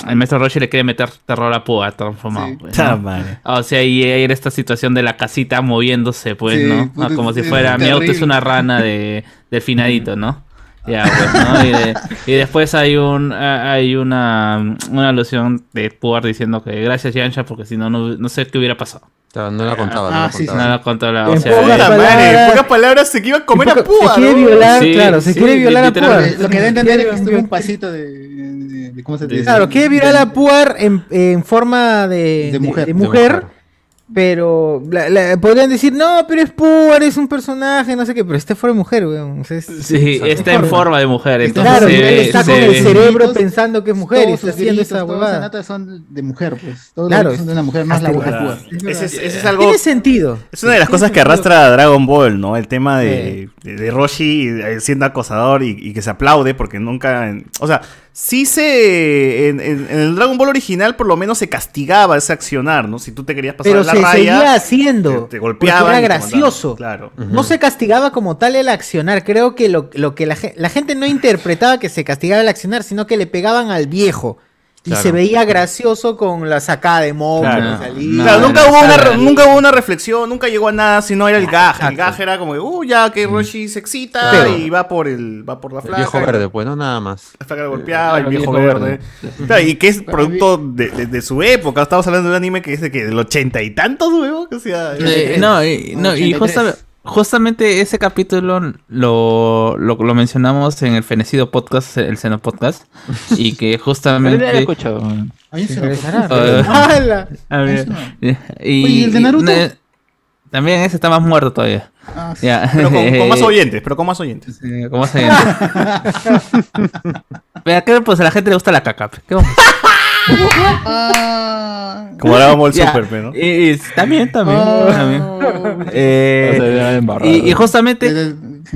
el maestro Roshi le quiere meter terror a Púa transformado. Sí. pues, ¿no? O sea, y era esta situación de la casita moviéndose, pues, Sí, ¿no? puta, Ah, como si fuera mi auto es una rana de, del finadito, ¿no? Ya, pues, ¿no? Y, de- y después hay un ah, hay una, una alusión de Puar diciendo que gracias Yansha porque si no, no no sé qué hubiera pasado. No la contaba, no Ah, la sí, contaba. Contra la. O En sea, pocas eh, Puta madre, palabras- en pocas palabras se que iba a comer a Se Púa, quiere ¿no? violar, Sí, claro, se sí, quiere violar a Puar. Lo que da a entender es que estuvo Quiere- un pasito de, de- de- ¿Cómo se te dice? Claro, quiere violar a Puar en, en forma de, De mujer. de De mujer, pero la- la- podrían decir, no, pero es Puar, es un personaje, no sé qué, pero este fuera de mujer, weón. es- Sí, está en forma de mujer. Entonces, Claro, se- él está se- con el cerebro pensando que es mujer y Todos está sus haciendo gritos, esa todos huevada. nota son de mujer, pues. Todos Claro, son de una mujer, es la mujer. Ese es, ese es algo. Tiene sentido. Es una de las cosas que arrastra Dragon Ball, ¿no? El tema de, de, de Roshi eh, siendo acosador y, y que se aplaude porque nunca... O sea, sí se... En, en- en el Dragon Ball original por lo menos se castigaba ese accionar, ¿no? Si tú te querías pasar Pero la se raya... seguía haciendo. te- te golpeaban era gracioso. mandaban, claro. No se castigaba como tal el accionar. Creo que lo, lo que la gente no interpretaba que se castigaba el accionar, sino que le pegaban al viejo. Y Claro. se veía gracioso con la sacada de moco. Claro. No, nunca, no, hubo una, re- nunca hubo una reflexión, nunca llegó a nada, sino era el gaj. El gaj era como, uh, ya que Roshi se excita y va por el va por la El flaca. viejo verde, pues, no nada más. La flaca le golpeaba, el viejo, viejo verde. verde. [laughs] Claro, y que es producto de, de- de su época. Estamos hablando de un anime que es de que del ochenta y tantos, huevón. O sea, Eh, no, y, no, y 83. Justa- justamente ese capítulo lo, lo, lo mencionamos en el Fenecido Podcast, el Seno Podcast, y [laughs] que ya lo he justamente... escuchado. Ahí se lo Regresará. Eh, ¡Hala! a ver, y, Oye, ¿y el de Naruto? también ese está más muerto todavía. Ah, sí. Pero con, con más [laughs] oyentes, pero con más oyentes. Sí, ¿Cómo se llama? Pero pues a la gente le gusta la caca. ¿Qué vamos a hacer? Ah. Como Ball Ya, Super, pe, ¿no? y- y también, también. también. [laughs] Eh, O sea, y, y justamente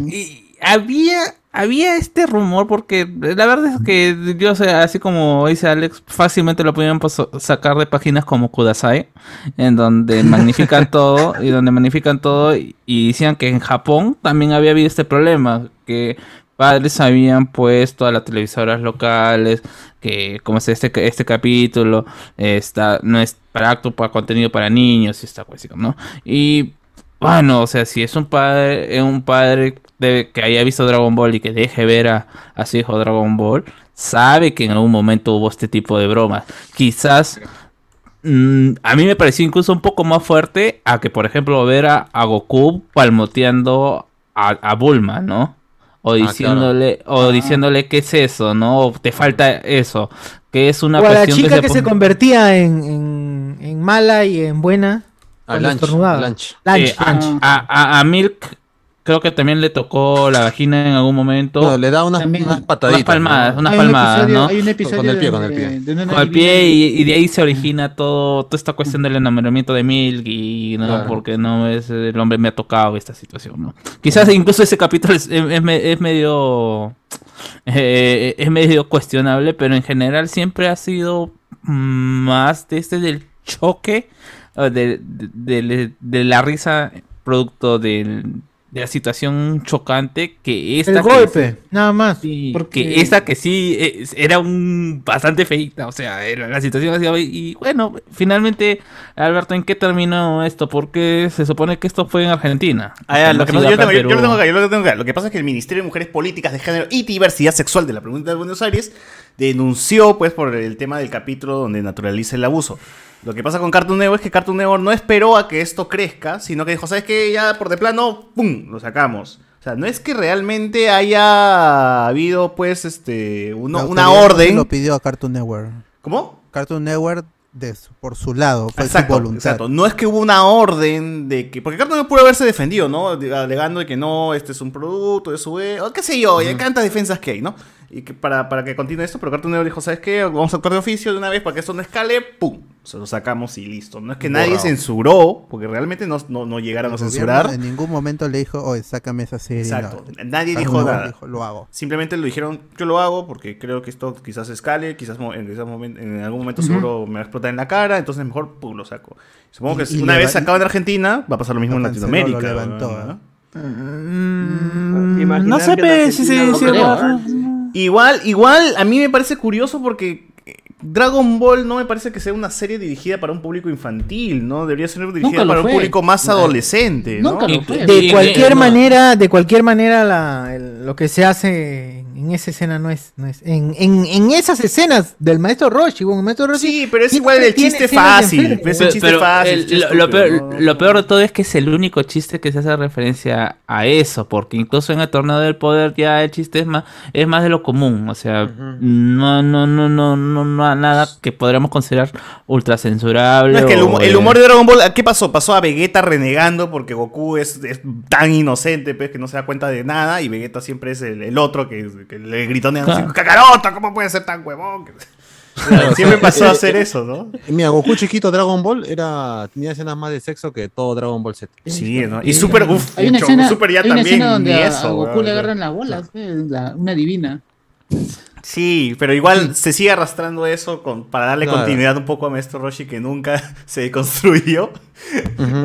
y había había este rumor porque la verdad es que yo sé, así como dice Alex, fácilmente lo podían pos- sacar de páginas como Kudasai, en donde [laughs] magnifican todo y donde magnifican todo y, y decían que en Japón también había habido este problema, que padres habían puesto a las televisoras locales que como es este este capítulo está no es para acto para contenido para niños y esta cuestión, ¿no? Y bueno, o sea, si es un padre, eh, un padre que haya visto Dragon Ball y que deje ver a, a su hijo Dragon Ball, sabe que en algún momento hubo este tipo de bromas. Quizás mm, a mí me pareció incluso un poco más fuerte a que, por ejemplo, ver a, a Goku palmoteando a, a Bulma, ¿no? O claro. diciéndole, o diciéndole qué es eso, ¿no? O te falta eso. Que es una o a la chica que, se se pon- convertía en, en, en mala y en buena. A estornudaba. Lanch. Lanch, Eh, a- a- a Milk creo que también le tocó la vagina en algún momento. No, le da unas, También- unas unas pataditas. unas palmadas, ¿no? unas hay un palmadas, episodio- ¿no? Hay un episodio Con el pie, de- con el pie. de una Con el pie y, y de ahí se origina todo toda esta cuestión del enamoramiento de Milk y no Claro. porque no es el hombre me ha tocado esta situación no quizás incluso ese capítulo es, es- es me- es medio eh, es medio cuestionable pero en general siempre ha sido más de este del choque eh, de, de- de- de la risa producto del- de la situación chocante que esta El que- golpe, nada más. Sí, Porque- que esta que sí eh, era un bastante feita, o sea, era la situación así, y bueno, finalmente, Alberto, ¿en qué terminó esto? Porque se supone que esto fue en Argentina. Ah, lo que pasa- yo, acá tengo, en yo- yo lo Perú. tengo acá, yo lo tengo acá. Lo que pasa es que el Ministerio de Mujeres Políticas de Género y Diversidad Sexual de la Provincia de Buenos Aires denunció, pues, por el tema del capítulo donde naturaliza el abuso. Lo que pasa con Cartoon Network es que Cartoon Network no esperó a que esto crezca, sino que dijo, ¿sabes qué? Ya por de plano, ¡pum! Lo sacamos. O sea, no es que realmente haya habido, pues, este, uno- una orden. lo pidió a Cartoon Network. ¿Cómo? Cartoon Network, de su- por su lado, fue Exacto, su voluntad. exacto. No es que hubo una orden de que. Porque Cartoon Network pudo haberse defendido, ¿no? Alegando de que no, este es un producto de su. e- O qué sé yo, y hay tantas defensas que hay, ¿no? Y que para, para que continúe esto, pero Cartoon Network dijo, ¿sabes qué? Vamos a actuar de oficio de una vez para que esto no escale, ¡pum! Se lo sacamos y listo. No es que nadie censuró, porque realmente no, no, no llegaron a El censurar. En ningún momento le dijo, oye, sácame esa serie. Exacto. no. Nadie dijo nada. dijo, lo hago. Simplemente lo dijeron, yo lo hago porque creo que esto quizás escale, quizás en, quizás momen- en algún momento seguro me va a explotar en la cara, entonces mejor pum, lo saco. Supongo que Y- si y una vez sacado en Argentina, va a pasar lo mismo en Lo Latinoamérica. lo levantó, ¿no? ¿eh? Mm, no sé, si se Igual, igual, a mí me parece curioso porque eh, Dragon Ball no me parece que sea una serie dirigida para un público infantil, ¿no? Debería ser dirigida Nunca lo para un público más adolescente, ¿no? De cualquier manera, de cualquier manera, la- el- lo que se hace en esa escena no es, no es en, en, en esas escenas del maestro Roshi, el maestro Roshi. Sí, pero es igual el chiste fácil. Es un Pe- chiste pero fácil. el- chiste lo, peor, ¿no? lo peor de todo es que es el único chiste que se hace referencia a eso, porque incluso en el torneo del poder ya el chiste es más, es más de lo común, o sea, no, no, no, no, no, no, nada que podríamos considerar ultra censurable. No, es que el, o, humo- el humor de Dragon Ball, ¿qué pasó? Pasó a Vegeta renegando porque Goku es, es tan inocente pues, que no se da cuenta de nada y Vegeta siempre es el, el otro que, que le gritonean así, Claro. ¿Cómo puede ser tan huevón? [laughs] siempre pasó a hacer eso, ¿no? Y Mira, Goku chiquito Dragon Ball era tenía escenas más de sexo que todo Dragon Ball Z. Sí, ¿no? Y Super, uff, Hay una escena, Super ya hay una también, escena donde a, eso, a Goku le agarran las bolas, eh, la- una divina. Sí, pero igual se sigue arrastrando eso con, para darle Claro. continuidad un poco a Maestro Roshi que nunca [laughs] se deconstruyó. [laughs]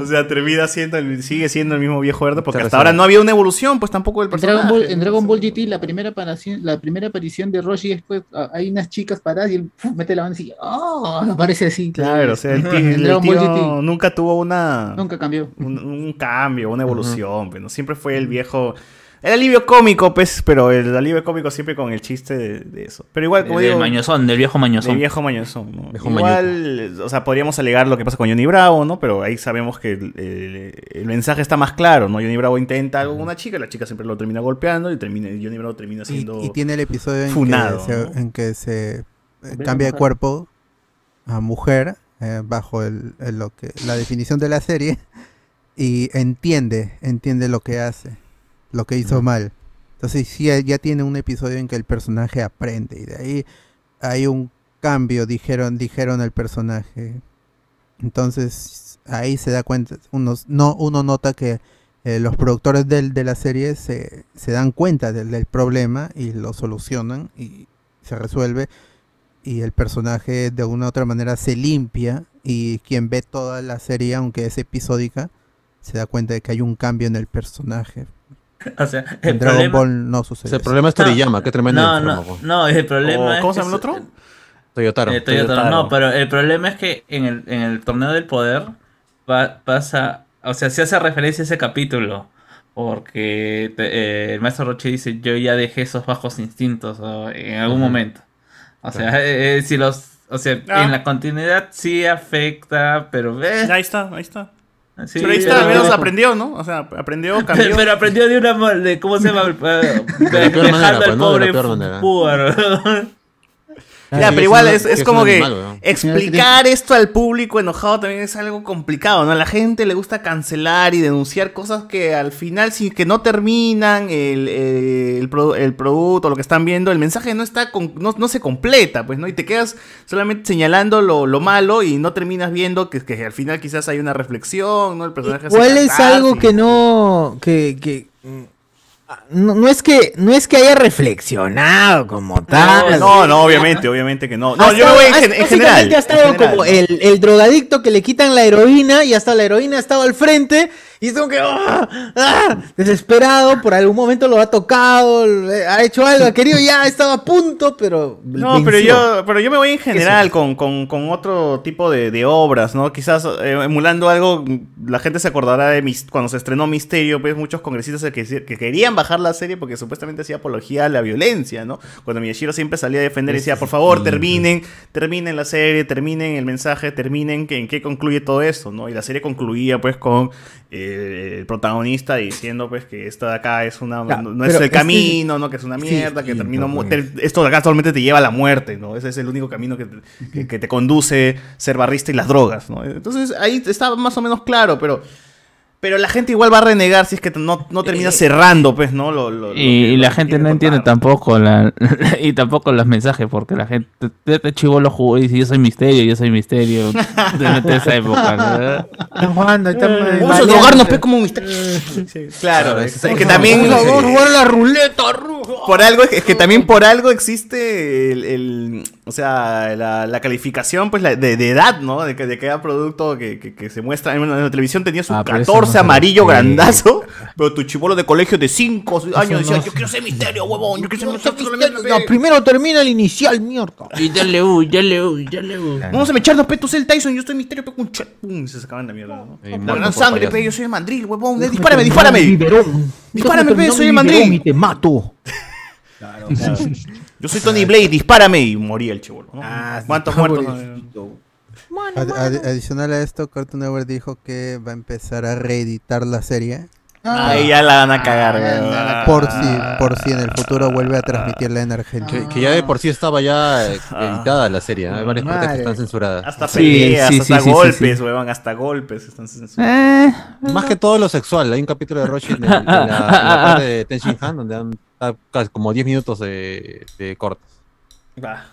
O sea, termina siendo el- sigue siendo el mismo viejo verde porque hasta ahora no había una evolución, pues tampoco del En personaje. Dragon, Ball, en Dragon Ball GT, la primera, aparición, la primera aparición de Roshi es pues, a- hay unas chicas paradas y él mete la mano y ¡oh! [laughs] Aparece así. Claro, o sea, el, tío- el Dragon Ball GT. nunca tuvo una. Nunca cambió. Un, un cambio, una evolución, pero siempre fue el viejo. El alivio cómico, pues, pero el alivio cómico siempre con el chiste de, de eso. Pero igual, como del digo. mañozón, del viejo mañozón. Del viejo mañozón, ¿no? Viejo Igual, o sea, podríamos alegar lo que pasa con Johnny Bravo, ¿no? Pero ahí sabemos que el, el- el mensaje está más claro, ¿no? Johnny Bravo intenta algo con una chica, la chica siempre lo termina golpeando y termina, y Johnny Bravo termina Y, siendo. y tiene el episodio en funado, que se, ¿no? en que se eh, cambia de cuerpo a mujer eh, bajo el, el- lo que la definición de la serie y entiende entiende lo que hace lo que hizo mal. Entonces sí ya- tiene un episodio en que el personaje aprende y de ahí hay un cambio dijeron dijeron el personaje. Entonces ahí se da cuenta uno no uno nota que eh, los productores del- de la serie se, se dan cuenta del, del problema y lo solucionan y se resuelve. Y el personaje de una u otra manera se limpia y quien ve toda la serie aunque es episódica se da cuenta de que hay un cambio en el personaje [laughs] O sea, en el Dragon problema- Ball no sucede el problema es Toriyama, qué tremendo No, no, no, el problema es ¿Cómo se que llama el otro? Toyotaro. Eh, Toyotaro, No, pero el problema es que en el, en el torneo del poder va- pasa, o sea, se hace referencia a ese capítulo. Porque te- eh, el maestro Roche dice, yo ya dejé esos bajos instintos o en algún Ujú. momento. O sea, Claro. eh, eh, si los, o sea, Ah. en la continuidad sí afecta, pero eh, Ahí está, ahí está. Sí, pero ahí está, al menos aprendió, ¿no? O sea, aprendió, [laughs] cambió. pero aprendió de una de cómo se llama, De la peor manera, dejando pues, al ¿no? De la pobre peor manera. Puar. [laughs] Ya, Sí, pero igual es, es es como que animal, explicar esto al público enojado también es algo complicado, ¿no? A la gente le gusta cancelar y denunciar cosas que al final, si que no terminan el, el, el el producto, lo que están viendo, el mensaje no está con- no, no se completa, pues, ¿no? Y te quedas solamente señalando lo, lo malo y no terminas viendo que, que al final quizás hay una reflexión, ¿no? El personaje ¿Cuál es algo que no que, que no, no es que no es que haya reflexionado como tal. No, no, obviamente, obviamente que no. No, Ha yo me voy en, general. ha estado en general. como el, el drogadicto que le quitan la heroína y hasta la heroína ha estado al frente y es como que ¡ah! ¡ah! desesperado, por algún momento lo ha tocado, ha hecho algo, ha querido ya, estaba a punto, pero No, pero yo, pero yo me voy en general con, con, con otro tipo de, de obras, ¿no? Quizás eh, emulando algo, la gente se acordará de mis, cuando se estrenó Misterio, pues muchos congresistas que, que querían bajar la serie porque supuestamente hacía apología a la violencia, ¿no? Cuando Miyashiro siempre salía a defender y decía, por favor, terminen, terminen la serie, terminen el mensaje, terminen que, en qué concluye todo esto, ¿no? Y la serie concluía pues con eh, el protagonista diciendo pues que esto de acá es una, no, no es el es que- camino, ¿no? Que es una Sí, mierda, que sí, terminó no, mu- te- esto de acá solamente te lleva a la muerte, ¿no? Ese es el único camino que te, que, que te conduce ser barrista y las drogas, ¿no? Entonces ahí estaba más o menos claro, pero Pero la gente igual va a renegar si es que no, no termina cerrando, pues, ¿no? Lo, lo- lo Y, que- la lo gente no entiende contar. tampoco la, [laughs] y tampoco los mensajes porque la gente este chivolo jugó y dice yo soy misterio, yo soy misterio [laughs] desde esa época. ¿no? Están jugando, están. Vamos a drogarnos, pues, como un misterio. Claro, es, es que también. Vamos a jugar la ruleta rusa. Por algo, es que también por algo existe el, el- o sea, la, la calificación pues la- de, de edad, ¿no? De, que- de cada producto que, que- que se muestra en, la televisión tenía su Ah, pero eso 14 no se amarillo grandazo, pero tu chivolo de colegio de 5 años no decía, se- yo quiero ser misterio, huevón, yo quiero ser misterio. No, primero termina el inicial, mierda. Y dale U, dale U, dale U. Vamos a mecharnos, pe, tú el Tyson, yo estoy misterio, pe, chat. Pum, y se sacaban la mierda, ¿no? Y gran sangre, pe, yo soy el mandril, huevón, dispárame, dispárame. Dispárame, pe, soy el Y mandril. te mato. [laughs] Yo soy Tony Blade, dispárame. Y moría el chivolo, ¿no? Ah, ¿Cuántos muertos? pobrecito. Ad- ad- adicional a esto, Cartoon Network dijo que va a empezar a reeditar la serie. Ahí ya la van a cagar, weón. Por si, por si en el futuro vuelve a transmitirla en Argentina. Que, que ya de por sí estaba ya eh, editada la serie. ¿no? Hay varias partes que están censuradas. Hasta Sí, peleas, sí, hasta sí, golpes, sí. weón, hasta golpes están censurados. Más que todo lo sexual. Hay un capítulo de Roshi en, el- en la, en la [laughs] parte de Tenshin Han donde han está casi como 10 minutos de, de cortes.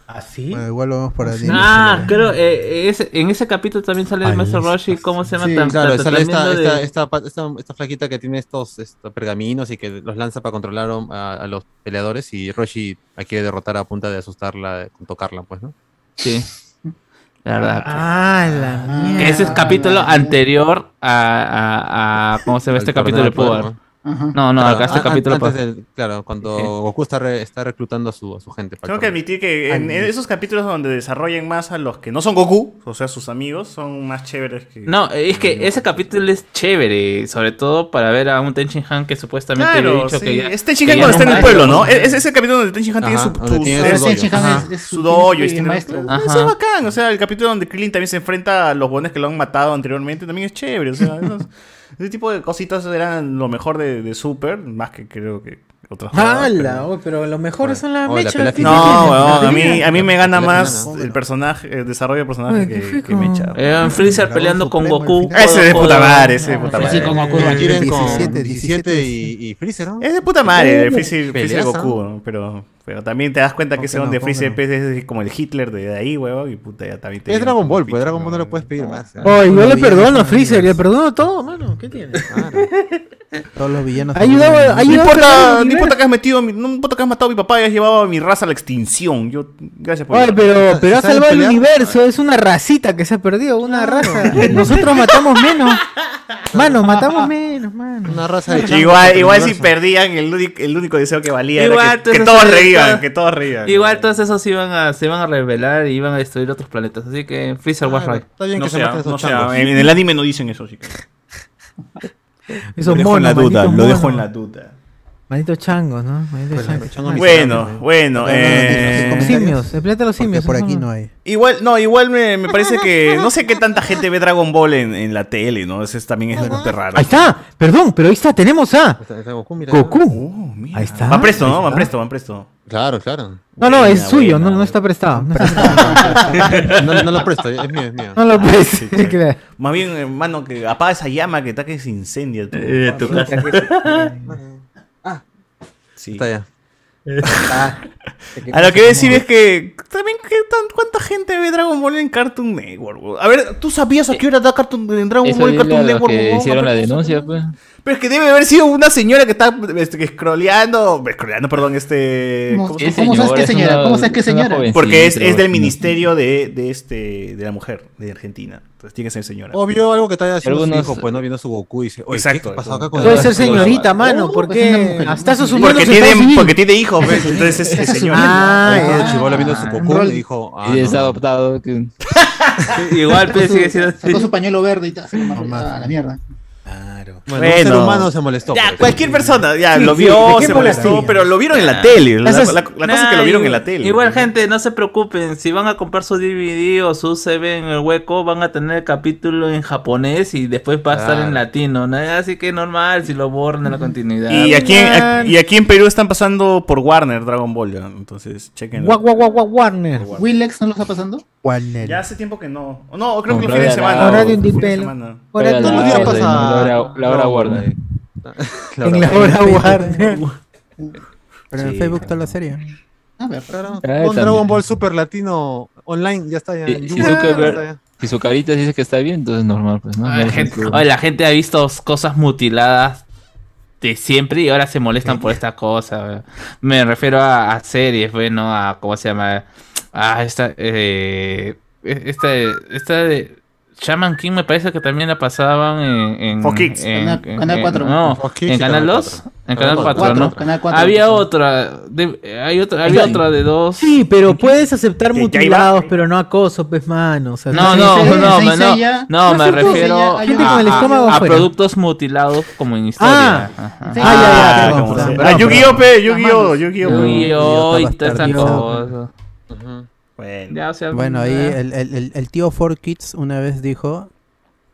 ¿Así? Bueno, igual lo vamos por ahí. Ah, creo, eh, ese- en ese capítulo también sale el maestro Roshi, ¿cómo se llama? Sí, claro, sale esta, esta, esta, pa- esta- esta flaquita que tiene estos, estos pergaminos y que los lanza para controlar a, a los peleadores y Roshi la quiere derrotar a punta de asustarla, con tocarla, pues, ¿no? Sí. La verdad. Ah, la mierda. Que ese es capítulo anterior a, a, a- ¿cómo se ve este capítulo de Power? ¿No? No, no, Claro, acá este capítulo antes del- claro, cuando Sí. Goku está, re- está reclutando a su, a su gente. para Tengo que admitir que en, en esos capítulos donde desarrollan más a los que no son Goku, o sea, sus amigos, son más chéveres que. No, es que ese capítulo es chévere, sobre todo para ver a un Tenchin Han que supuestamente había Claro, dicho sí. que ya... es Tenshin que Han cuando está en el pueblo, ¿no? Es, es ese capítulo donde Tenshin Han tiene Ajá, su, tiene su- su ajá, es- es su y es tiene- maestro. Eso Ajá. es bacán, o sea, el capítulo donde Krillin también se enfrenta a los bones que lo han matado anteriormente también es chévere, o sea, [laughs] esos- ese tipo de cositas eran lo mejor de, de Super, más que creo que otras ¡Hala! oh, pero los mejores son las Oh, la mechas. pelea ¿qué final. No, La a mí, a mí me gana La más el personaje, el desarrollo de personaje Ay, que, que Mecha. Eh, Freezer peleando con Goku. Ese es de puta madre, ese de puta Sí, madre. con Goku. Eh, quieren con 17, 17 y, y Freezer, ¿no? Es de puta madre, Freezer, Freezer. Goku, ¿no? pero, pero también te das cuenta que ¿Cómo ese no? donde ¿Cómo Freezer pues, es como el Hitler de ahí, huevón, y puta, ya también te Es Dragon Ball, pues Dragon Ball no le huevón. puedes pedir más. ¿eh? Oh, yo le perdono a Freezer, le perdono todo, mano. ¿Qué tiene? Claro. [laughs] Todos los villanos. Ayudado, ha No importa, no que has metido, no importa que has matado a mi papá y has llevado a mi raza a la extinción. Yo, gracias por Oye, pero, pero ha ¿Saben salvado el universo, es una racita que se ha perdido, una raza. Nosotros matamos menos. Mano, matamos menos, mano. Una raza de Igual, igual si perdían, el único, el único deseo que valía Igual, era que, todos todo- que todos reían. Igual todos esos iban a, se iban a revelar y iban a destruir otros planetas. Así que Freezer was right. Está bien No que se sea, esos no sea, en, en el anime no dicen eso, sí. [laughs] Esos lo dejo en la duda, lo dejo en la duda. Malditos changos, ¿no? Malditos Bueno, changos. changos Bueno, bueno, eh. Simios, el planeta de los Porque simios. por aquí no hay. Igual, no, igual me, me parece que no sé qué tanta gente ve Dragon Ball en, en la tele, ¿no? Eso es- también es bastante raro. Ahí está, perdón, pero ahí está, tenemos a Está- está Goku, mira. Goku. Oh, mira. Ahí está. Van presto, ¿no? Van presto, van presto. Claro, claro. No, no, es Buena, suyo, buena, no, no está prestado. No, está- [laughs] No, no lo presto, es mío, es mío. no lo puedes. claro. Más bien, hermano, que apaga esa llama que está que se incendia. tu- Eh, tu casa. [laughs] Sí. Está ya. A lo que voy a decir es que también ¿qué tan- cuánta gente ve Dragon Ball en Cartoon Network. A ver, ¿tú sabías a qué hora da Cartoon en Dragon Eso Ball en Cartoon Network? que hicieron la denuncia, pues. Pero es que debe haber sido una señora que está este, scrolleando, scrolleando, perdón, este ¿Cómo, ¿cómo Sí, se- cómo sabes qué señora? una- ¿Cómo sabes qué señora? porque es, es del ministerio de, de este de la mujer de Argentina. Entonces tiene que ser señora. Obvio, algo que está haciendo Algunos- su hijo, pues, ¿no? Viendo su Goku y dice, oye, Exacto, ¿qué pasó acá con Puede el- ser señorita, mano, porque hasta sus porque tiene, porque tiene hijos, pues, entonces es, es [laughs] señora. Ah, chibolo viendo su Goku rol. y dijo, ah, Y es no. adoptado. que- [laughs] Igual pues, sigue siendo Sacó su pañuelo verde y tal, se lo mandó a la mierda. Bueno, un ser Bueno. humano se molestó. Ya, cualquier persona, ya, Sí, lo vio, ¿de qué se molestó, pero lo vieron en la tele. La, Eso es- la- la cosa es que lo vieron en la tele. Igual, gente, no se preocupen. Si van a comprar su DVD o su USB en el hueco, van a tener el capítulo en japonés y después va a estar Claro. en latino. ¿no? Así que normal si lo borran en la continuidad. Y aquí, en, y aquí en Perú están pasando por Warner Dragon Ball, entonces chequen. Warner. ¿Willex no lo está pasando? Warner. Ya hace tiempo que no. No, creo que el fin de semana. Ahora el de un fin de dipelo. semana. Ahora Todos los días pasa. La hora, Warner. En la hora Warner. Pero en. Facebook toda la serie. A ver, Claro. Ah, Con. Dragon Ball Super Latino online, ya está. Ya, está ya. si su carita dice que está bien, entonces normal, pues, ¿no? Ay, la es gente, oye, la gente ha visto cosas mutiladas de siempre y ahora se molestan por esta cosa. Me refiero a, a series, bueno, a cómo se llama. Ah, esta, eh, esta, esta de Shaman King me parece que también la pasaban en, en Fox Kids. en- Canal- en- Canal en- 4. No, Fox Kids en Canal Canal 2, 4. en Canal Canal 4, 4, ¿no? Canal 4, Había sí. otra, de- hay otra, había otra de dos. Sí, pero puedes aceptar mutilados, pero no acoso, pues, mano. O sea, No, no, no, no, no, no, No me refiero Gente con el a, estómago a afuera. productos mutilados como en historia. Ah, Ajá. Sí. Ah, ya, ya, Ah, Ah, Yu-Gi-Oh, Yu-Gi-Oh. Yu-Gi-Oh. Yu-Gi-Oh y Yu-Gi-Oh toda esa Bueno. Ya, o sea, Bueno, ahí el, el, el, el tío 4Kids una vez dijo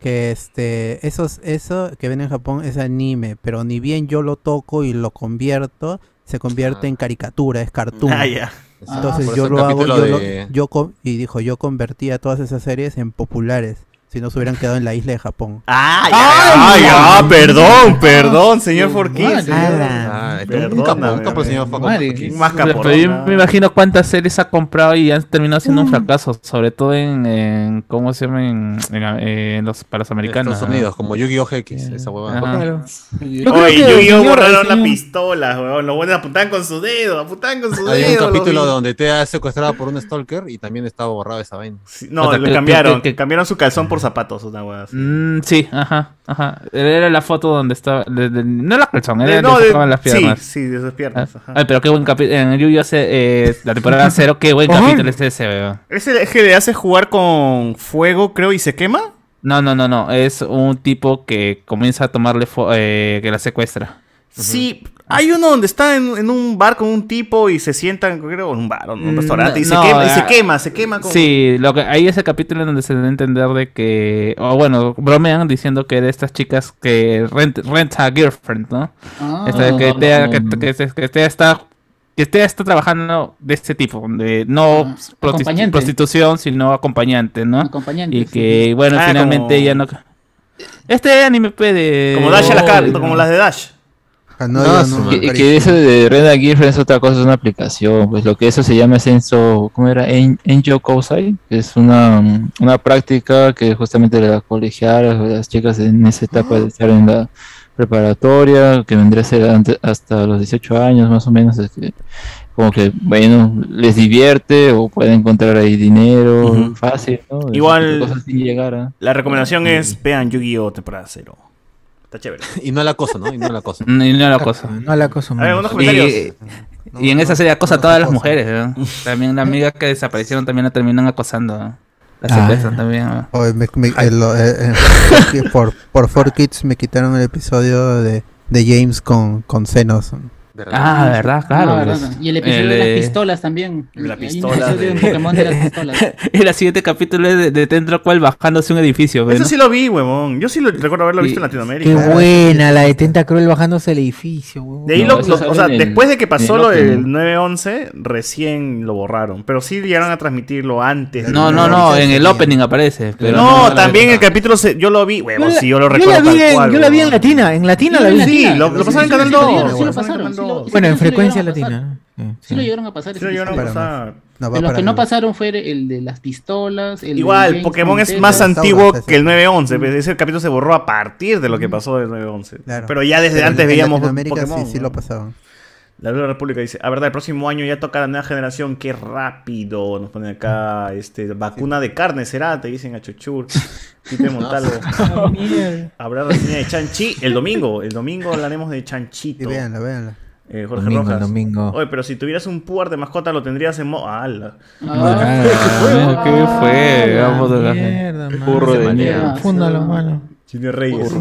que este esos eso que ven en Japón es anime, pero ni bien yo lo toco y lo convierto, se convierte en caricatura, es cartoon. Ah, ya. Entonces yo lo hago, yo, lo- yo y dijo, yo convertía todas esas series en populares, si no se hubieran quedado en la isla de Japón. [laughs] Ay, ay, ah, perdón, perdón, señor Forquín. Un capo, un capo, señor. Madre. Más yo me imagino cuántas series ha comprado y han terminado siendo un fracaso, sobre todo en, en ¿cómo se llama? En, en, en los, para los En americanos. Estados ¿no? Unidos, como Yu-Gi-Oh! GX, esa huevada. Oye, Yu-Gi-Oh borraron la pistola, weón. Los buenos apuntaban con su dedo, apuntaban con su dedo. Hay un lo capítulo donde te ha secuestrado por un stalker y también estaba borrado esa vaina. No, que- cambiaron. Cambiaron su calzón por zapatos, una weá. Mm, sí, ajá, ajá. Era la foto donde estaba. de- de- no la calzón, era De- no, las sí, piernas. sí, de sus piernas. Ah, ajá. Ay, pero qué buen capítulo. En Yu-Gi-Oh! eh, la temporada [laughs] cero, qué buen Ay. capítulo es ese, weón. ¿Es el es que le hace jugar con fuego, creo, y se quema? No, no, no, no. Es un tipo que comienza a tomarle eh, que la secuestra. Sí, hay uno donde está en, en un bar con un tipo y se sientan, creo, en un bar o en un Mm, restaurante y, se no, quema, y se ah, quema, se quema con... Sí, lo que hay ese capítulo en donde se da a entender de que, o bueno, bromean diciendo que de estas chicas que rent, rent a girlfriend, ¿no? Ah. Esta- que, te, que, que, que- que te está que está trabajando de este tipo, de no Ah, prosti- acompañante. prostitución, sino acompañante, ¿no? Acompañante, Y sí, que, bueno, Ah, finalmente como- ya no... Este anime puede... Como Dash a las car- como las de Dash. Hanoi No, no, no, Que, que eso de Renda Girlfriend es otra cosa, es una aplicación. Pues lo que eso se llama es Enso, ¿cómo era? En- Enjo Kousai. que Es una, una práctica que justamente las colegialas, o las chicas en esa etapa de estar en la preparatoria, que vendría a ser hasta los 18 años más o menos, es que como que, bueno, les divierte o pueden encontrar ahí dinero fácil, ¿no? Igual- llegar. La recomendación es vean Yu-Gi-Oh! temporada cero. Está chévere. [laughs] Y no la cosa, ¿no? Y no la cosa. [laughs] Y no la cosa. [laughs] No la cosa, A ver, unos comentarios. Y, y en esa serie acosa a todas las mujeres, ¿no? También la amiga que desaparecieron también la terminan acosando. ¿no? La Ah. secuestran también. ¿no? Oye, me- me- el- eh, eh, por, por 4Kids me quitaron el episodio de, de James con, con senos. Ah, verdad, claro. Pues. verdad. Y el episodio El, de las eh, pistolas también. de la Hay un pistola episodio de- de Pokémon de las [laughs] pistolas. El siguiente capítulo es de, de Tendro Cual bajándose un edificio. ¿ves, Eso no? sí lo vi, huevón. Yo sí lo recuerdo haberlo visto en Qué Latinoamérica. buena la de Tentacruel bajándose el edificio, huevón. De ahí No, lo, o sea, el- después de que pasó lo del Open. 9-11, recién lo borraron. Pero sí llegaron a transmitirlo antes. No, no, no, 9-11. en el opening aparece. Pero no, no, también el capítulo se- yo lo vi, huevón, sí, yo lo la recuerdo vi tal en, cual. yo la vi en latina, en latina la vi. Sí, lo, pasaron en Sí, Canal sí, lo 2. dieron, sí lo lo pasaron pasaron, en sí Canal lo- 2. Bueno, en frecuencia latina. Sí, Sí sí. lo llegaron a pasar. Sí, llegaron a pasar. No, los que no pasaron fue el de las pistolas. El Igual, James Pokémon es más antiguo que el 9-11. pues, Ese capítulo se borró a partir de lo que pasó del 9-11. Claro. Pero ya desde Pero antes en veíamos Pokémon. sí, sí lo pasaban. La Nueva República dice, a verdad, el próximo año ya toca la nueva generación, qué rápido, nos ponen acá, este, vacuna de carne será, te dicen a Chuchur, [laughs] Pipe Montalvo. [laughs] Habrá reseña de Chanchi el domingo, el domingo hablaremos de Y Chanchito. véanla, véanla. Eh, Jorge Domingo, Rojas. domingo. Oye, pero si tuvieras un puar de mascota lo tendrías en mo... ¡Hala! Ah, Ah, [laughs] ¿Qué fue? Vamos a la- Mierda. Burro de mierda. Fúndalo, mano. Junior Reyes.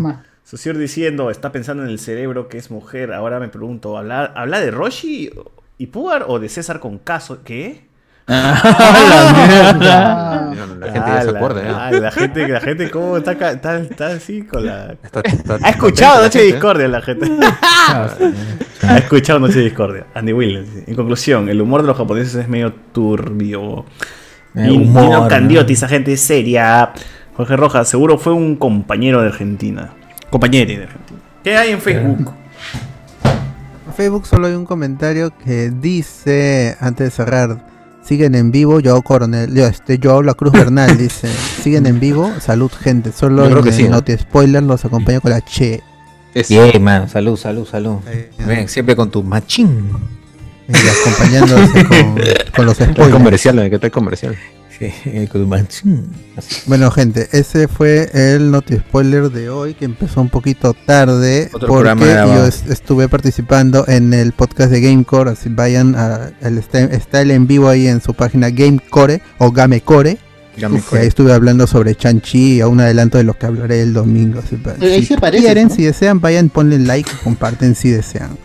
Socior diciendo, está pensando en el cerebro que es mujer. Ahora me pregunto, ¿habla, ¿habla de Roshi y Puar o de César con caso? ¿Qué? Ah, [laughs] La gente ya se Ah, acuerda, la, ah, la gente, la gente cómo está, está, está así con la... Está- está- [laughs] Ha escuchado Noche de ¿eh? Discordia la gente. [laughs] ha escuchado Noche de Discordia. Andy Williams. En conclusión, el humor de los japoneses es medio turbio. Y humor, Nino ¿no? Candioti, esa gente seria. Jorge Rojas, seguro fue un compañero de Argentina. Compañero de Argentina. ¿Qué hay en Facebook? En Facebook solo hay un comentario que dice, antes de cerrar, siguen en vivo, yo Coronel, yo, este, yo la Cruz [laughs] Bernal, dice, siguen en vivo, salud gente, solo Yo creo en que sí, ¿no? Noti Spoiler los acompaño con la Che. Bien, mano, salud, salud, salud. Ven, siempre con tu machín. Y acompañándose con, con los ¿Qué tal spoilers. comercial? ¿Qué tal comercial? Machín. Bueno, gente, ese fue el Noti Spoiler de hoy, que empezó un poquito tarde, Otro porque yo es- estuve participando en el podcast de Gamecore, así vayan a, el, está, está el en vivo ahí en su página Gamecore o Gamecore. Que ahí estuve hablando sobre Chanchi, a un adelanto de lo que hablaré el domingo. Eh, si aparece, quieren, ¿no? si desean, vayan, ponle like, comparten si desean.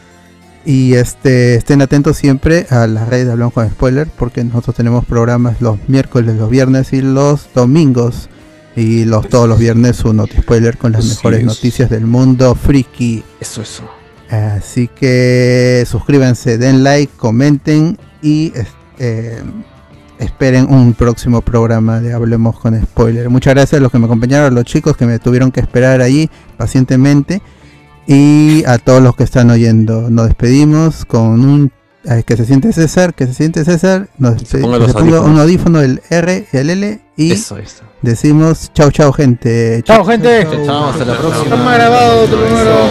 Y este estén atentos siempre a las redes de Hablamos con Spoiler, porque nosotros tenemos programas los miércoles, los viernes y los domingos. Y los todos los viernes un Noti Spoiler con las mejores es. noticias del mundo friki. Eso, eso. Así que suscríbanse, den like, comenten y es- eh, esperen un próximo programa de Hablemos con Spoiler. Muchas gracias a los que me acompañaron, a los chicos que me tuvieron que esperar ahí pacientemente y a todos los que están oyendo. Nos despedimos con un ay, que se siente César, que se siente César. Nos ponga se ponga un audífono del R y el L y Eso, eso. decimos chao chao gente. Chao, gente. Chao, hasta la próxima. Grabado, otro grabado.